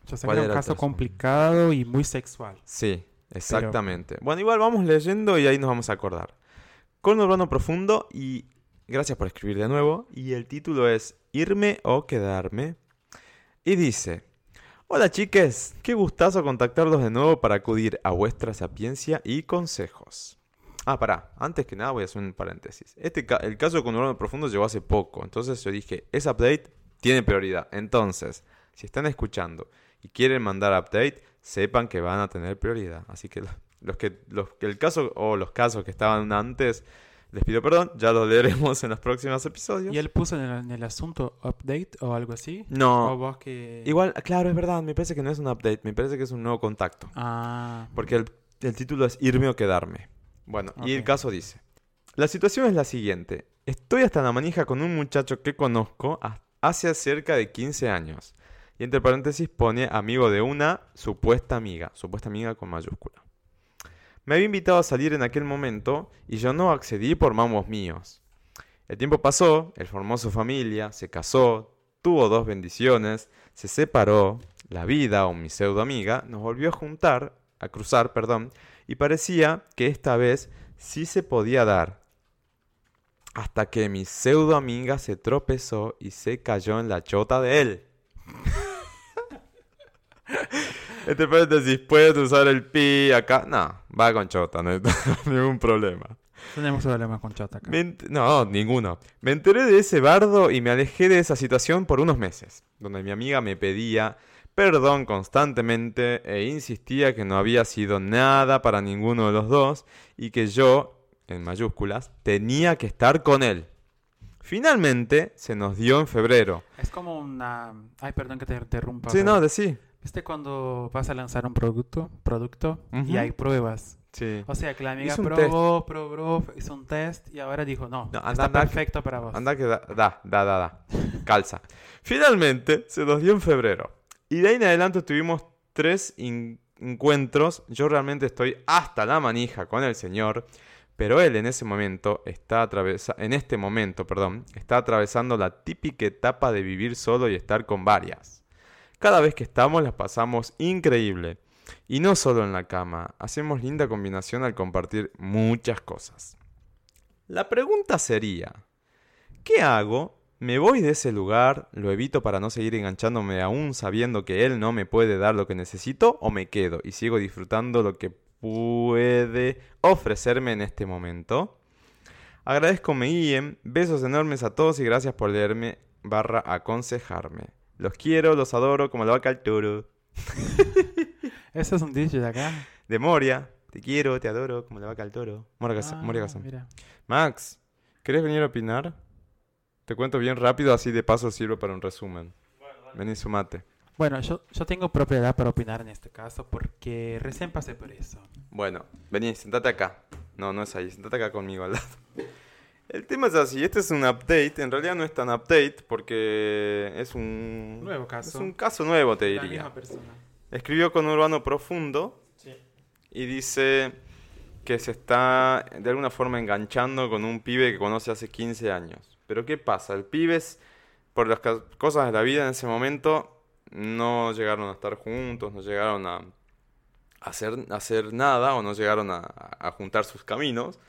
Yo sé ¿Cuál que es era un caso complicado y muy sexual. Sí, exactamente. Bueno, igual vamos leyendo y ahí nos vamos a acordar. Con Urbano Profundo y gracias por escribir de nuevo. Y el título es Irme o quedarme. Y dice, hola chiques, qué gustazo contactarlos de nuevo para acudir a vuestra sapiencia y consejos. Ah, pará, antes que nada voy a hacer un paréntesis. Este el caso de Conurbano Profundo llegó hace poco, entonces yo dije, ese update tiene prioridad. Entonces, si están escuchando y quieren mandar update, sepan que van a tener prioridad. Así que lo- los que, los que el caso o los casos que estaban antes, les pido perdón, ya los leeremos en los próximos episodios. ¿Y él puso en el, en el asunto update o algo así? No. ¿O vos que... Igual, claro, es verdad, me parece que no es un update, me parece que es un nuevo contacto. Ah, Porque el, el título es Irme o quedarme. Bueno, y el caso dice: La situación es la siguiente. Estoy hasta la manija con un muchacho que conozco ha- hace cerca de 15 años. Y entre paréntesis pone amigo de una supuesta amiga. Supuesta amiga con mayúscula. Me había invitado a salir en aquel momento y yo no accedí por mamos míos. El tiempo pasó, él formó su familia, se casó, tuvo dos bendiciones, se separó, la vida o mi pseudo amiga nos volvió a juntar, a cruzar, perdón, y parecía que esta vez sí se podía dar. Hasta que mi pseudo amiga se tropezó y se cayó en la chota de él. Entre paréntesis, puedes usar el pi acá. No, va con chota, no hay ningún problema. Tenemos problemas con Chota acá. No, ninguno. Me enteré de ese bardo y me alejé de esa situación por unos meses, donde mi amiga me pedía perdón constantemente e insistía que no había sido nada para ninguno de los dos y que yo, en mayúsculas, tenía que estar con él. Finalmente se nos dio en febrero. Es como una... Ay, perdón que te interrumpa. Sí, pero- no, decí. ¿Viste cuando vas a lanzar un producto, producto y hay pruebas? Sí. O sea, que la amiga probó, probó, hizo un test y ahora dijo, no, No, anda, está anda, perfecto para vos. Anda que da, da, da, da, da. Calza. Finalmente se nos dio en febrero. Y de ahí en adelante tuvimos tres encuentros. Yo realmente estoy hasta la manija con el señor. Pero él en ese momento está atravesa en este momento, perdón, está atravesando la típica etapa de vivir solo y estar con varias. Cada vez que estamos las pasamos increíble. Y no solo en la cama, hacemos linda combinación al compartir muchas cosas. La pregunta sería, ¿qué hago? ¿Me voy de ese lugar? ¿Lo evito para no seguir enganchándome aún sabiendo que él no me puede dar lo que necesito? ¿O me quedo y sigo disfrutando lo que puede ofrecerme en este momento? Agradezco me guíen, besos enormes a todos y gracias por leerme barra aconsejarme. Los quiero, los adoro como la vaca al toro. Ese es un dicho de acá. De Moria, te quiero, te adoro como la vaca al toro. Moria, Ah, Moria. Max, ¿querés venir a opinar? Te cuento bien rápido, así de paso sirve para un resumen. Vení, sumate. Bueno, yo, yo tengo propiedad para opinar en este caso porque recién pasé por eso. Bueno, vení, sentate acá. No, no es ahí, sentate acá conmigo al lado. El tema es así, este es un update, en realidad no es tan update porque es un... Nuevo caso. Es un caso nuevo, te La diría. misma persona. Escribió con Urbano Profundo Sí. y dice que se está de alguna forma enganchando con un pibe que conoce hace 15 años. Pero ¿qué pasa? El pibe, es, por las cosas de la vida en ese momento, no llegaron a estar juntos, no llegaron a hacer, a hacer nada o no llegaron a, a juntar sus caminos.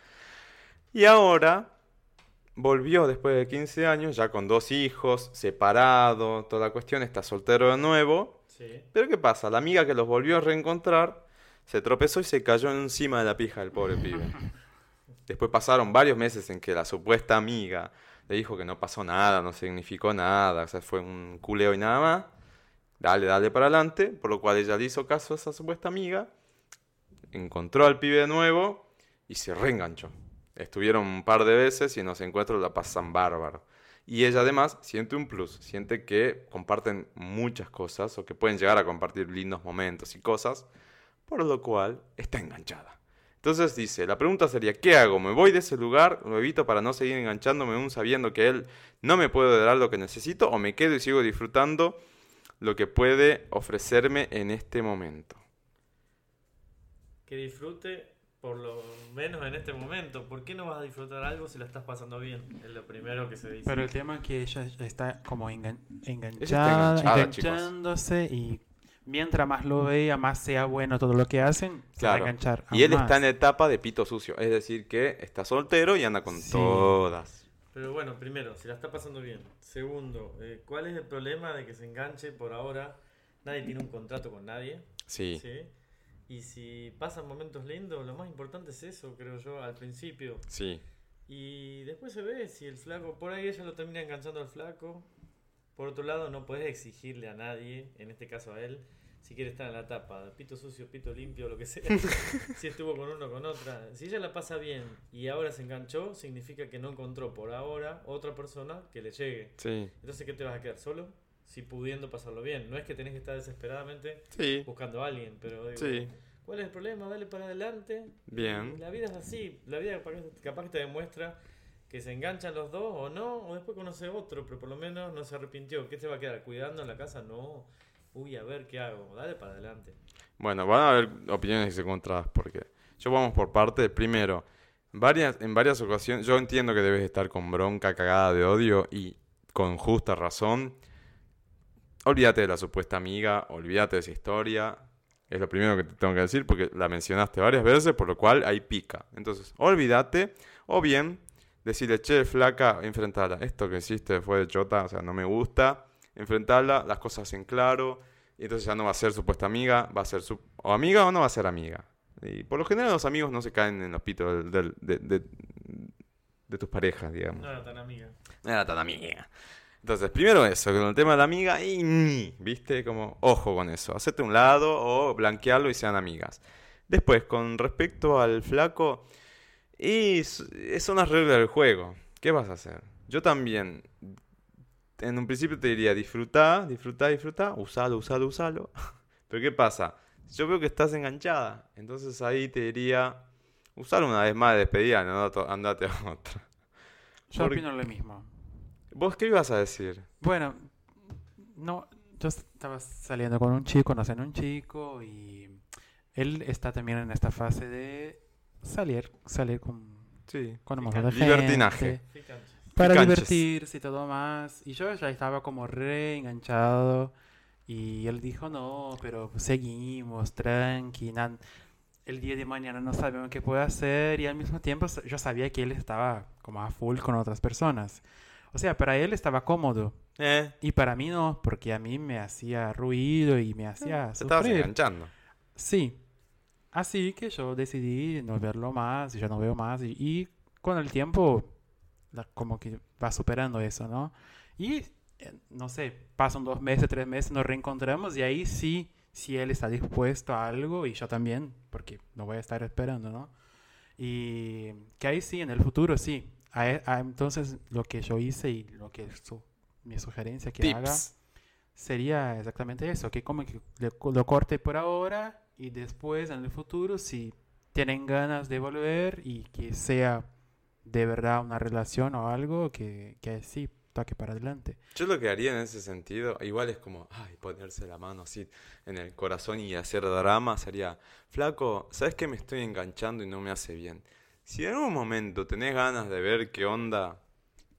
Y ahora volvió después de 15 años, ya con dos hijos, separado, toda la cuestión, está soltero de nuevo. Sí. Pero ¿qué pasa? La amiga que los volvió a reencontrar se tropezó y se cayó encima de la pija del pobre pibe. Después pasaron varios meses en que la supuesta amiga le dijo que no pasó nada, no significó nada, o sea, fue un culeo y nada más. Dale, dale para adelante, por lo cual ella le hizo caso a esa supuesta amiga, encontró al pibe de nuevo y se reenganchó. Estuvieron un par de veces y en los encuentros la pasan bárbaro. Y ella además siente un plus, siente que comparten muchas cosas o que pueden llegar a compartir lindos momentos y cosas, por lo cual está enganchada. Entonces dice, la pregunta sería, ¿qué hago? ¿Me voy de ese lugar? ¿Lo evito para no seguir enganchándome aún sabiendo que él no me puede dar lo que necesito? ¿O me quedo y sigo disfrutando lo que puede ofrecerme en este momento? Que disfrute por lo menos en este momento. ¿Por qué no vas a disfrutar algo si la estás pasando bien? Es lo primero que se dice. Pero el tema es que ella está como engan- está enganchada, chicos. enganchándose y mientras más lo vea, más sea bueno todo lo que hacen, se va a Claro. enganchar. Y él está en etapa de pito sucio, es decir, que está soltero y anda con Sí. todas. Pero bueno, primero, si la está pasando bien. Segundo, eh, ¿cuál es el problema de que se enganche por ahora? Nadie tiene un contrato con nadie. Sí, ¿sí? Y si pasan momentos lindos, lo más importante es eso, creo yo, al principio. sí. Y después se ve si el flaco, por ahí ella lo termina enganchando al flaco. Por otro lado, no puedes exigirle a nadie, en este caso a él, si quiere estar en la tapa, pito sucio, pito limpio, lo que sea. si estuvo con uno o con otra. Si ella la pasa bien y ahora se enganchó, significa que no encontró por ahora otra persona que le llegue. Sí, Entonces, ¿qué te vas a quedar solo? Si pudiendo pasarlo bien. No es que tenés que estar desesperadamente sí, buscando a alguien, pero digo, sí. ¿cuál es el problema? Dale para adelante. Bien. La vida es así. La vida capaz, que- te demuestra que se enganchan los dos o no, o después conoce otro, pero por lo menos no se arrepintió. ¿Qué te va a quedar? ¿Cuidando en la casa? No. Uy, a ver qué hago. Dale para adelante. Bueno, van a haber opiniones encontradas porque yo vamos por parte. Primero, varias, en varias ocasiones, yo entiendo que debes estar con bronca, cagada de odio y con justa razón. Olvídate de la supuesta amiga, olvídate de esa historia. Es lo primero que te tengo que decir porque la mencionaste varias veces, por lo cual ahí pica. Entonces, olvídate. O bien, decirle, che, flaca, enfrentarla. Esto que hiciste fue de chota, o sea, no me gusta. Enfrentarla, las cosas en claro. Y entonces ya no va a ser supuesta amiga, va a ser su... o amiga o no va a ser amiga. Y por lo general los amigos no se caen en los pitos del- del- de, de- de tus parejas, digamos. No era tan amiga. No era tan amiga. Entonces, primero eso, con el tema de la amiga, y ¿viste? Como, ojo con eso. Hacete un lado o blanquearlo y sean amigas. Después, con respecto al flaco, y s- son las reglas del juego. ¿Qué vas a hacer? Yo también, en un principio te diría, disfrutá, disfrutá, disfrutá, usalo, usalo, usalo. Pero ¿qué pasa? Yo veo que estás enganchada, entonces ahí te diría, usalo una vez más de despedida, andate, andate a otra. Yo opino lo mismo. ¿Vos qué ibas a decir? Bueno, no, yo estaba saliendo con un chico, conociendo a un chico y él está también en esta fase de salir, salir con, Sí. con un montón de Libertinaje. gente para divertirse y todo más. Y yo ya estaba como re enganchado y él dijo, no, pero seguimos, tranqui, nan- el día de mañana no sabemos qué puede hacer y al mismo tiempo yo sabía que él estaba como a full con otras personas. O sea, para él estaba cómodo. Eh, Y para mí no, porque a mí me hacía ruido y me hacía te estabas sufrir. enganchando. Sí. Así que yo decidí no verlo más y ya no veo más. Y, y con el tiempo, la- como que va superando eso, ¿no? Y, eh, no sé, pasan dos meses, tres meses, nos reencontramos y ahí sí, si él está dispuesto a algo y yo también, porque no voy a estar esperando, ¿no? Y que ahí sí, en el futuro sí. A e- a- entonces, lo que yo hice y lo que su- mi sugerencia que haga Tips. sería exactamente eso, que como que lo corte por ahora y después en el futuro si tienen ganas de volver y que sea de verdad una relación o algo que, que sí toque para adelante. Yo lo que haría en ese sentido, igual es como, ay, ponerse la mano así en el corazón y hacer drama, sería, flaco, ¿sabes que me estoy enganchando y no me hace bien? Si en algún momento tenés ganas de ver qué onda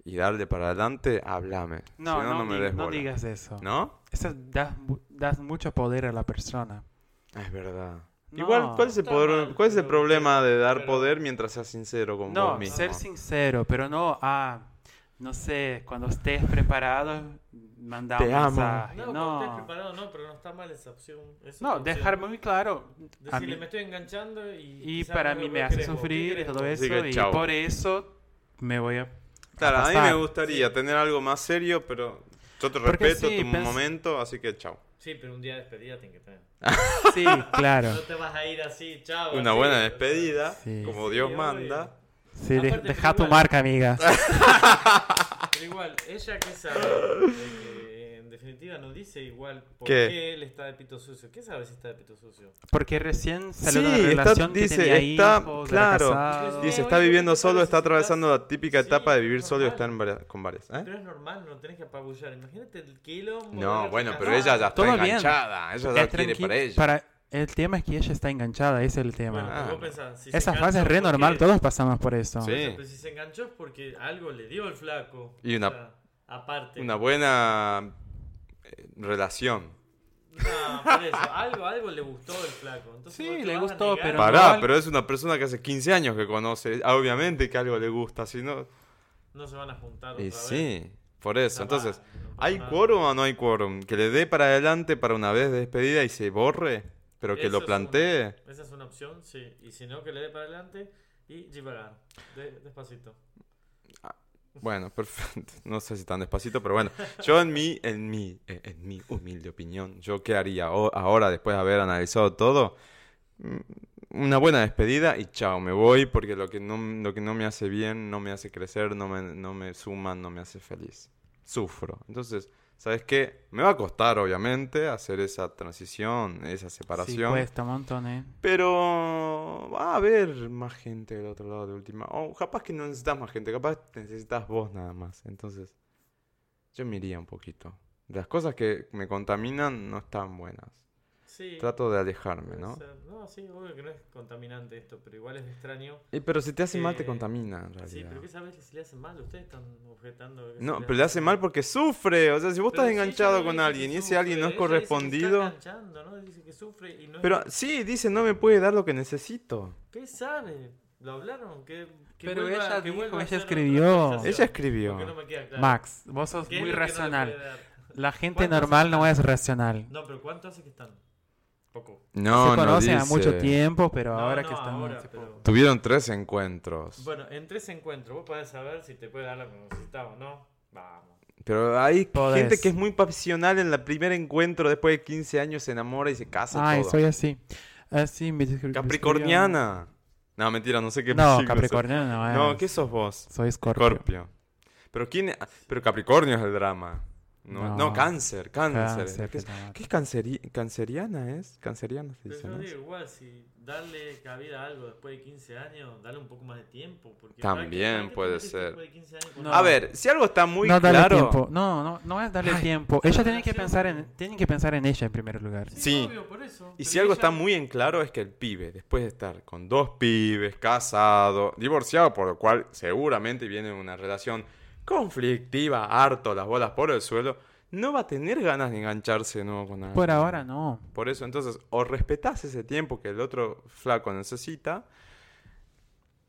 y darle para adelante, háblame. No, si no, no, no me di- des no digas eso. ¿No? Eso das, mu- das mucho poder a la persona. Es verdad. No. Igual, ¿cuál es el, poder- mal, cuál es el problema de dar pero- poder mientras seas sincero con No, vos mismo? ser sincero, pero no, ah, no sé, cuando estés preparado, manda Te un amo. mensaje. No, No, estés preparado no, pero no está mal esa opción. es no, opción. dejar muy claro. a Decirle, mí- me estoy enganchando y... Y para no mí me hace querés vos. ¿Qué sufrir y todo eso. Y por eso me voy a. Claro, a mí me gustaría tener algo más serio, pero yo te Porque respeto sí, tu pens- momento, así que chao. Sí, pero un día de despedida tiene que tener. Sí, claro. No te vas a ir así, chao. Una así, buena despedida, Sí. como Sí, Dios manda. Sí, de- Aparte, deja tu igual- marca, amiga. Pero igual, ella que sabe, de que en definitiva nos dice igual por ¿Qué? qué, él está de pito sucio. ¿Qué sabe si está de pito sucio? Porque recién salió Sí, una está- relación que dice, tenía está- hijos, era claro, casado. Dice, está viviendo ¿qué solo, está atravesando la típica Sí, etapa de es vivir solo y estar en varias- con varias. ¿eh? Pero es normal, no tenés que apabullar. Imagínate el de No, bueno, pero ella ya está Todo bien. enganchada. Ella ya Es quiere tranqui- para ella. para- El tema es que ella está enganchada, ese es el tema. Bueno, Ah, vos no. pensás, si Esa fase es re porque- normal, todos pasamos por eso. Sí. Pero si se enganchó es porque algo le dio el flaco. Y O una- sea, aparte. Una buena eh, relación. No, por eso. Algo, algo le gustó del flaco. Entonces, Sí, le gustó, pero Pará, no- pero es una persona que hace 15 años que conoce. Obviamente que algo le gusta, si no... No se van a juntar Y otra vez. sí, por eso. Capaz, Entonces, no pasa ¿hay quórum o no hay quórum? Que le dé para adelante para una vez de despedida y se borre, pero que Eso lo es plantee. una- esa es una opción, sí. Y si no, que le dé para adelante y divagar. De- despacito. Bueno, perfecto. No sé si tan despacito, pero bueno. Yo en mi, en mi, eh, en mi humilde opinión, yo qué haría ahora después de haber analizado todo, Mm, una buena despedida y chao, me voy porque lo que no, lo que no me hace bien, no me hace crecer, no me, no me suma, no me hace feliz. Sufro. Entonces, ¿sabes qué? Me va a costar, obviamente, hacer esa transición, esa Sí, separación. cuesta un montón, ¿eh? Pero va a haber más gente del otro lado de última. O capaz que no necesitas más gente, capaz necesitas vos nada más. Entonces, yo me iría un poquito. Las cosas que me contaminan no están buenas. Sí. Trato de alejarme, ¿no? ser. No, sí, obvio que no es contaminante esto, pero igual es extraño. Y, pero si te hace mal te Eh, contamina, en Sí, realidad. pero ¿qué sabes que si le hace mal? Ustedes están objetando. que No, si pero le hace mal porque sufre. O sea, si vos Pero estás si enganchado no con alguien y ese alguien no es ella dice que está correspondido. enganchando, ¿no? Dice que sufre y no es- Pero sí, dice, no me puede dar lo que necesito. ¿Qué sabe? ¿Lo hablaron? Que Pero vuelva- ella que dijo, ella escribió. Ella escribió. No me queda claro. Max, vos sos ¿Qué es muy no racional. dar? La gente ¿Cuánto hace normal no es racional. No, pero ¿cuánto hace que están? Poco. No, se no conocen a dice. mucho tiempo, pero No, ahora no, que están ahora, pero-. Tuvieron tres encuentros. Bueno, en tres encuentros, vos podés saber si te puede dar lo que necesitas o no. Vamos. Pero hay Podés. gente que es muy pasional en el primer encuentro, después de 15 años se enamora y se casa Ay, todo. soy así. Así me Capricorniana. No, mentira, no sé qué No, signo Capricorniano no es. No, ¿qué sos vos? Soy Scorpio. Scorpio. Pero quién Pero Capricornio es el drama. No, no, No. cáncer, cáncer. Cáncer, ¿Qué es, qué es canceri- canceriana es? Canceriana se Pero dice, yo ¿no? digo, igual, si darle cabida a algo después de 15 años, darle un poco más de tiempo. Porque También ¿para qué- para qué puede ser. después de 15 años No. A ver, si algo está muy no darle claro. tiempo. No, no, no es darle Ay, tiempo. Ella tiene que pensar en, tienen que pensar en ella en primer lugar. Sí, Sí. obvio, por eso. Y Pero si algo ella- está muy en claro es que el pibe, después de estar con dos pibes, casado, divorciado, por lo cual seguramente viene una relación conflictiva, harto, las bolas por el suelo, no va a tener ganas de engancharse de nuevo con alguien. Por ahora no. Por eso, entonces, o respetás ese tiempo que el otro flaco necesita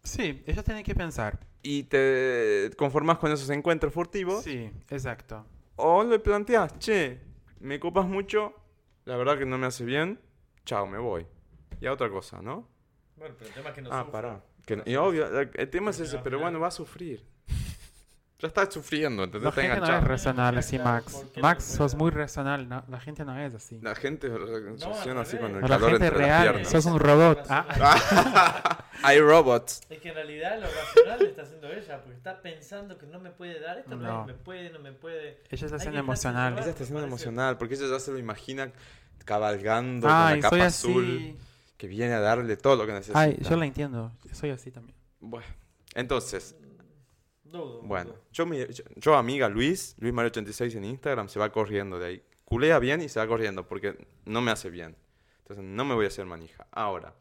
Sí, ella tiene que pensar. y te conformás con esos encuentros furtivos, Sí, exacto. o le planteás, che, me copas mucho, la verdad que no me hace bien, chao, me voy. Y a otra cosa, ¿no? Bueno, pero el tema es que no Ah, sufra. pará. Que- No y obvio, el tema es ese, pero bueno, va a sufrir. Ya está sufriendo, ¿entendés? La Está gente no es enganchado. racional así, Max. ¿por qué Max, no sos muy racional. no, la gente no es así. La gente reacciona así con el La calor gente entre las real, piernas. sos un robot. Ah, Hay robots. Es que en realidad lo racional le está haciendo ella, porque está pensando que no me puede dar esto, no, No. es, me puede, no me puede. ella está Hay siendo que emocional. dejarse Ella está siendo emocional, porque ella ya se lo imagina cabalgando Ay, con la soy capa así. azul, que viene a darle todo lo que necesita. Ay, yo la entiendo. Soy así también. Bueno, entonces, Dudo, bueno, yo, mi- yo, yo, amiga Luis, Luis Mario 86 en Instagram, se va corriendo de ahí. Culea bien y se va corriendo, porque no me hace bien. Entonces, no me voy a hacer manija. Ahora,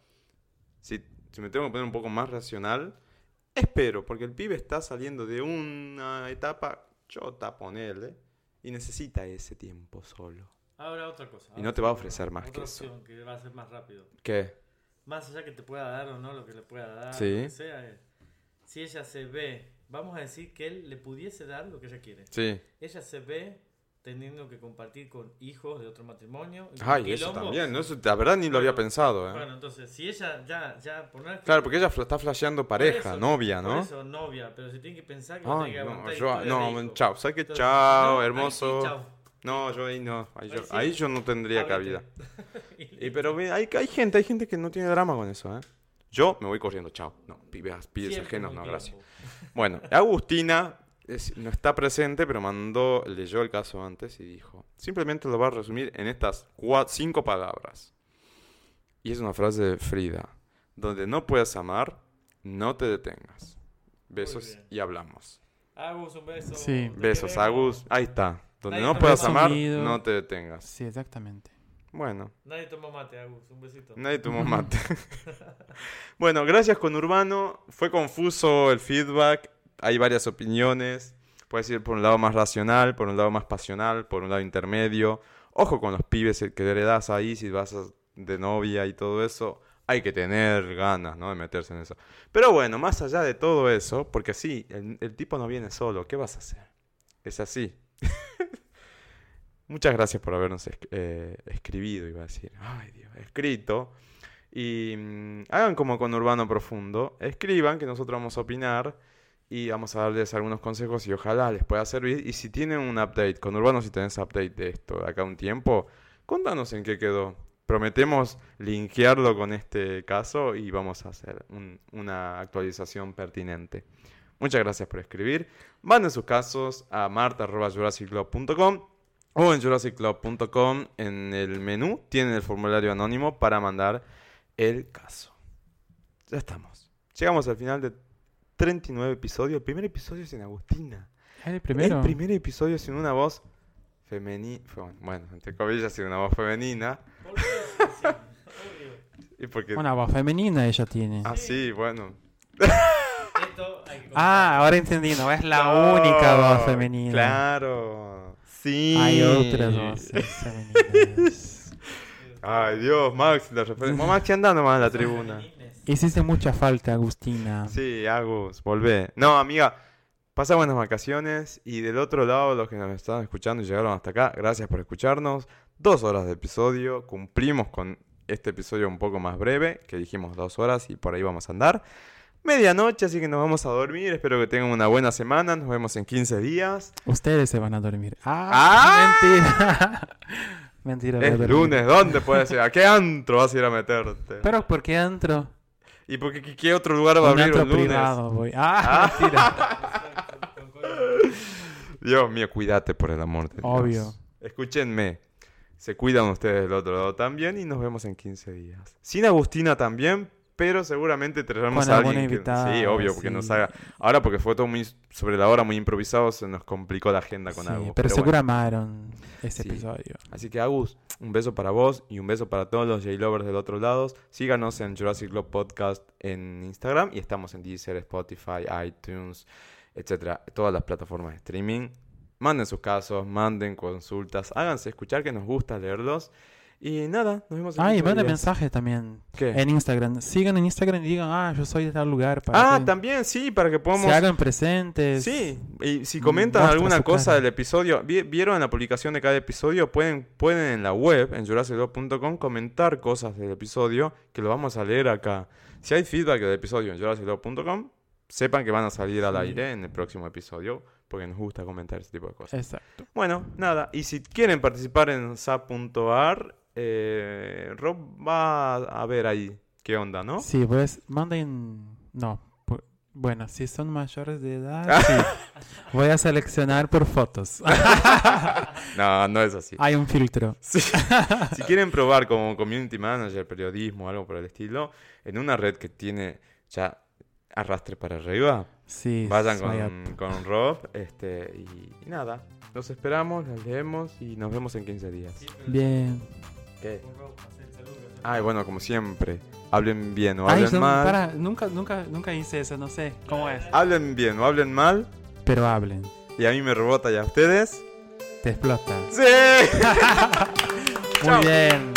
si, si me tengo que poner un poco más racional, espero, porque el pibe está saliendo de una etapa chota, ponele, y necesita ese tiempo solo. Ahora otra cosa. Y no ahora te va a ofrecer más otra que eso. opción que va a ser más rápido. ¿Qué? Más allá que te pueda dar o no lo que le pueda dar, Sí. lo que sea, es, si ella se ve, vamos a decir que él le pudiese dar lo que ella quiere. Sí. Ella se ve teniendo que compartir con hijos de otro matrimonio. Ay, eso también. No, eso, la verdad ni lo había Bueno, pensado, ¿eh? Bueno, entonces, si ella ya, ya poner Claro, porque ella está flasheando Por pareja, eso, novia, por ¿no? eso, novia, pero se tiene que pensar que Ay, no, aguantar yo, no, chao, ¿sabes qué? Chao, no, hermoso. sí, chao. No, yo ahí no, ahí yo, Ahí sí. ahí yo no tendría Ábrete. cabida. Y pero hay, hay gente, hay gente que no tiene drama con eso, ¿eh? Yo me voy corriendo, chao. No, pibes, pibes Siempre ajenos, no, tiempo. gracias. Bueno, Agustina es- no está presente, pero mandó, leyó el caso antes y dijo, simplemente lo va a resumir en estas cua- cinco palabras. Y es una frase de Frida, donde no puedes amar, no te detengas. Besos y hablamos. Agus, un beso. Sí. Besos, queremos. Agus. Ahí está. Donde Nadie no puedas amar, no te detengas. Sí, exactamente. Bueno, Nadie tomó mate, Agus. Un besito. nadie tomó mate. bueno, gracias con Urbano. Fue confuso el feedback. Hay varias opiniones. Puedes ir por un lado más racional, por un lado más pasional, por un lado intermedio. Ojo con los pibes que le das ahí si vas de novia y todo eso. Hay que tener ganas, ¿no? De meterse en eso. Pero bueno, más allá de todo eso, porque sí, el, el tipo no viene solo. ¿Qué vas a hacer? Es así. Muchas gracias por habernos eh, escribido, iba a decir. Ay, Dios, escrito. Y mm, hagan como con Urbano Profundo. Escriban que nosotros vamos a opinar y vamos a darles algunos consejos y ojalá les pueda servir. Y si tienen un update con Urbano, si tenés update de esto de acá un tiempo, contanos en qué quedó. Prometemos linkearlo con este caso y vamos a hacer un- una actualización pertinente. Muchas gracias por escribir. Manden sus casos a marta.jurassicclub.com o en jurassicclub.com en el menú tienen el formulario anónimo para mandar el caso. Ya estamos. Llegamos al final de 39 episodios. El primer episodio sin Agustina. El primero. El primer episodio sin una voz femenina. Bueno, entre comillas, sin una voz femenina. ¿Por qué? Obvio. Y porque... Una voz femenina ella tiene. Ah, sí, bueno. Esto hay que Ah, ahora entendí, no es la No, única voz femenina. Claro. Sí. Hay otras voces femeninas. Ay, Dios, Max, la referencia. Max, anda nomás en la tribuna. Hiciste mucha falta, Agustina. Sí, Agus, volvé. No, amiga, pasa buenas vacaciones y del otro lado, los que nos están escuchando y llegaron hasta acá, gracias por escucharnos. Dos horas de episodio, cumplimos con este episodio un poco más breve, que dijimos dos horas y por ahí vamos a andar. Medianoche, así que nos vamos a dormir. Espero que tengan una buena semana. Nos vemos en 15 días. Ustedes se van a dormir. Ah, mentira. mentira. voy a Es dormir. lunes, ¿dónde puede ser? ¿A qué antro vas a ir a meterte? Pero ¿por qué entro? ¿Y por qué, qué- otro lugar va a abrir antro un lunes? privado voy. Ah, mentira. Dios mío, cuídate por el amor de Dios. Obvio. Escúchenme. Se cuidan ustedes del otro lado también y nos vemos en 15 días. Sin Agustina también, pero seguramente traeremos a alguien que... Sí, obvio, porque sí. nos haga... Ahora porque fue todo muy sobre la hora, muy improvisado, se nos complicó la agenda con Sí, algo. pero, seguro bueno. amaron ese Sí. episodio. Así que Agus, un beso para vos y un beso para todos los J-Lovers del otro lado. Síganos en Jurassic Club Podcast en Instagram y estamos en Deezer, Spotify, iTunes, etcétera, todas las plataformas de streaming. Manden sus casos, manden consultas, háganse escuchar que nos gusta leerlos. Y nada, nos vemos en Ah, y 15 manden mensaje también. ¿Qué? En Instagram. Sigan en Instagram y digan, ah, yo soy de tal lugar. Para Ah, que también, sí, para que podamos... se hagan presentes. Sí, y si comentan alguna cosa cara. del episodio, vi- vieron en la publicación de cada episodio, pueden, pueden en la web, en jurassiclog.com, comentar cosas del episodio que lo vamos a leer acá. Si hay feedback del episodio en jurassiclog.com, sepan que van a salir al aire en el próximo episodio, porque nos gusta comentar ese tipo de cosas. Exacto. Bueno, nada, y si quieren participar en sap.ar, eh, Rob va a ver ahí qué onda, ¿no? Sí, pues manden. No. Bueno, si son mayores de edad, sí. Voy a seleccionar por fotos. No, no es así. Hay un filtro. Sí. si quieren probar como community manager, periodismo, algo por el estilo, en una red que tiene ya arrastre para arriba, Sí. vayan con, con Rob este, y, y nada. Los esperamos, los leemos y nos vemos en 15 días. Bien. ¿Qué? Ay, bueno, como siempre, hablen bien o Ay, hablen mal. para, nunca, nunca, nunca hice eso, no sé cómo es. Hablen bien o hablen mal Pero hablen. y a mí me rebota y a ustedes. Te explota. ¡Sí! Muy bien.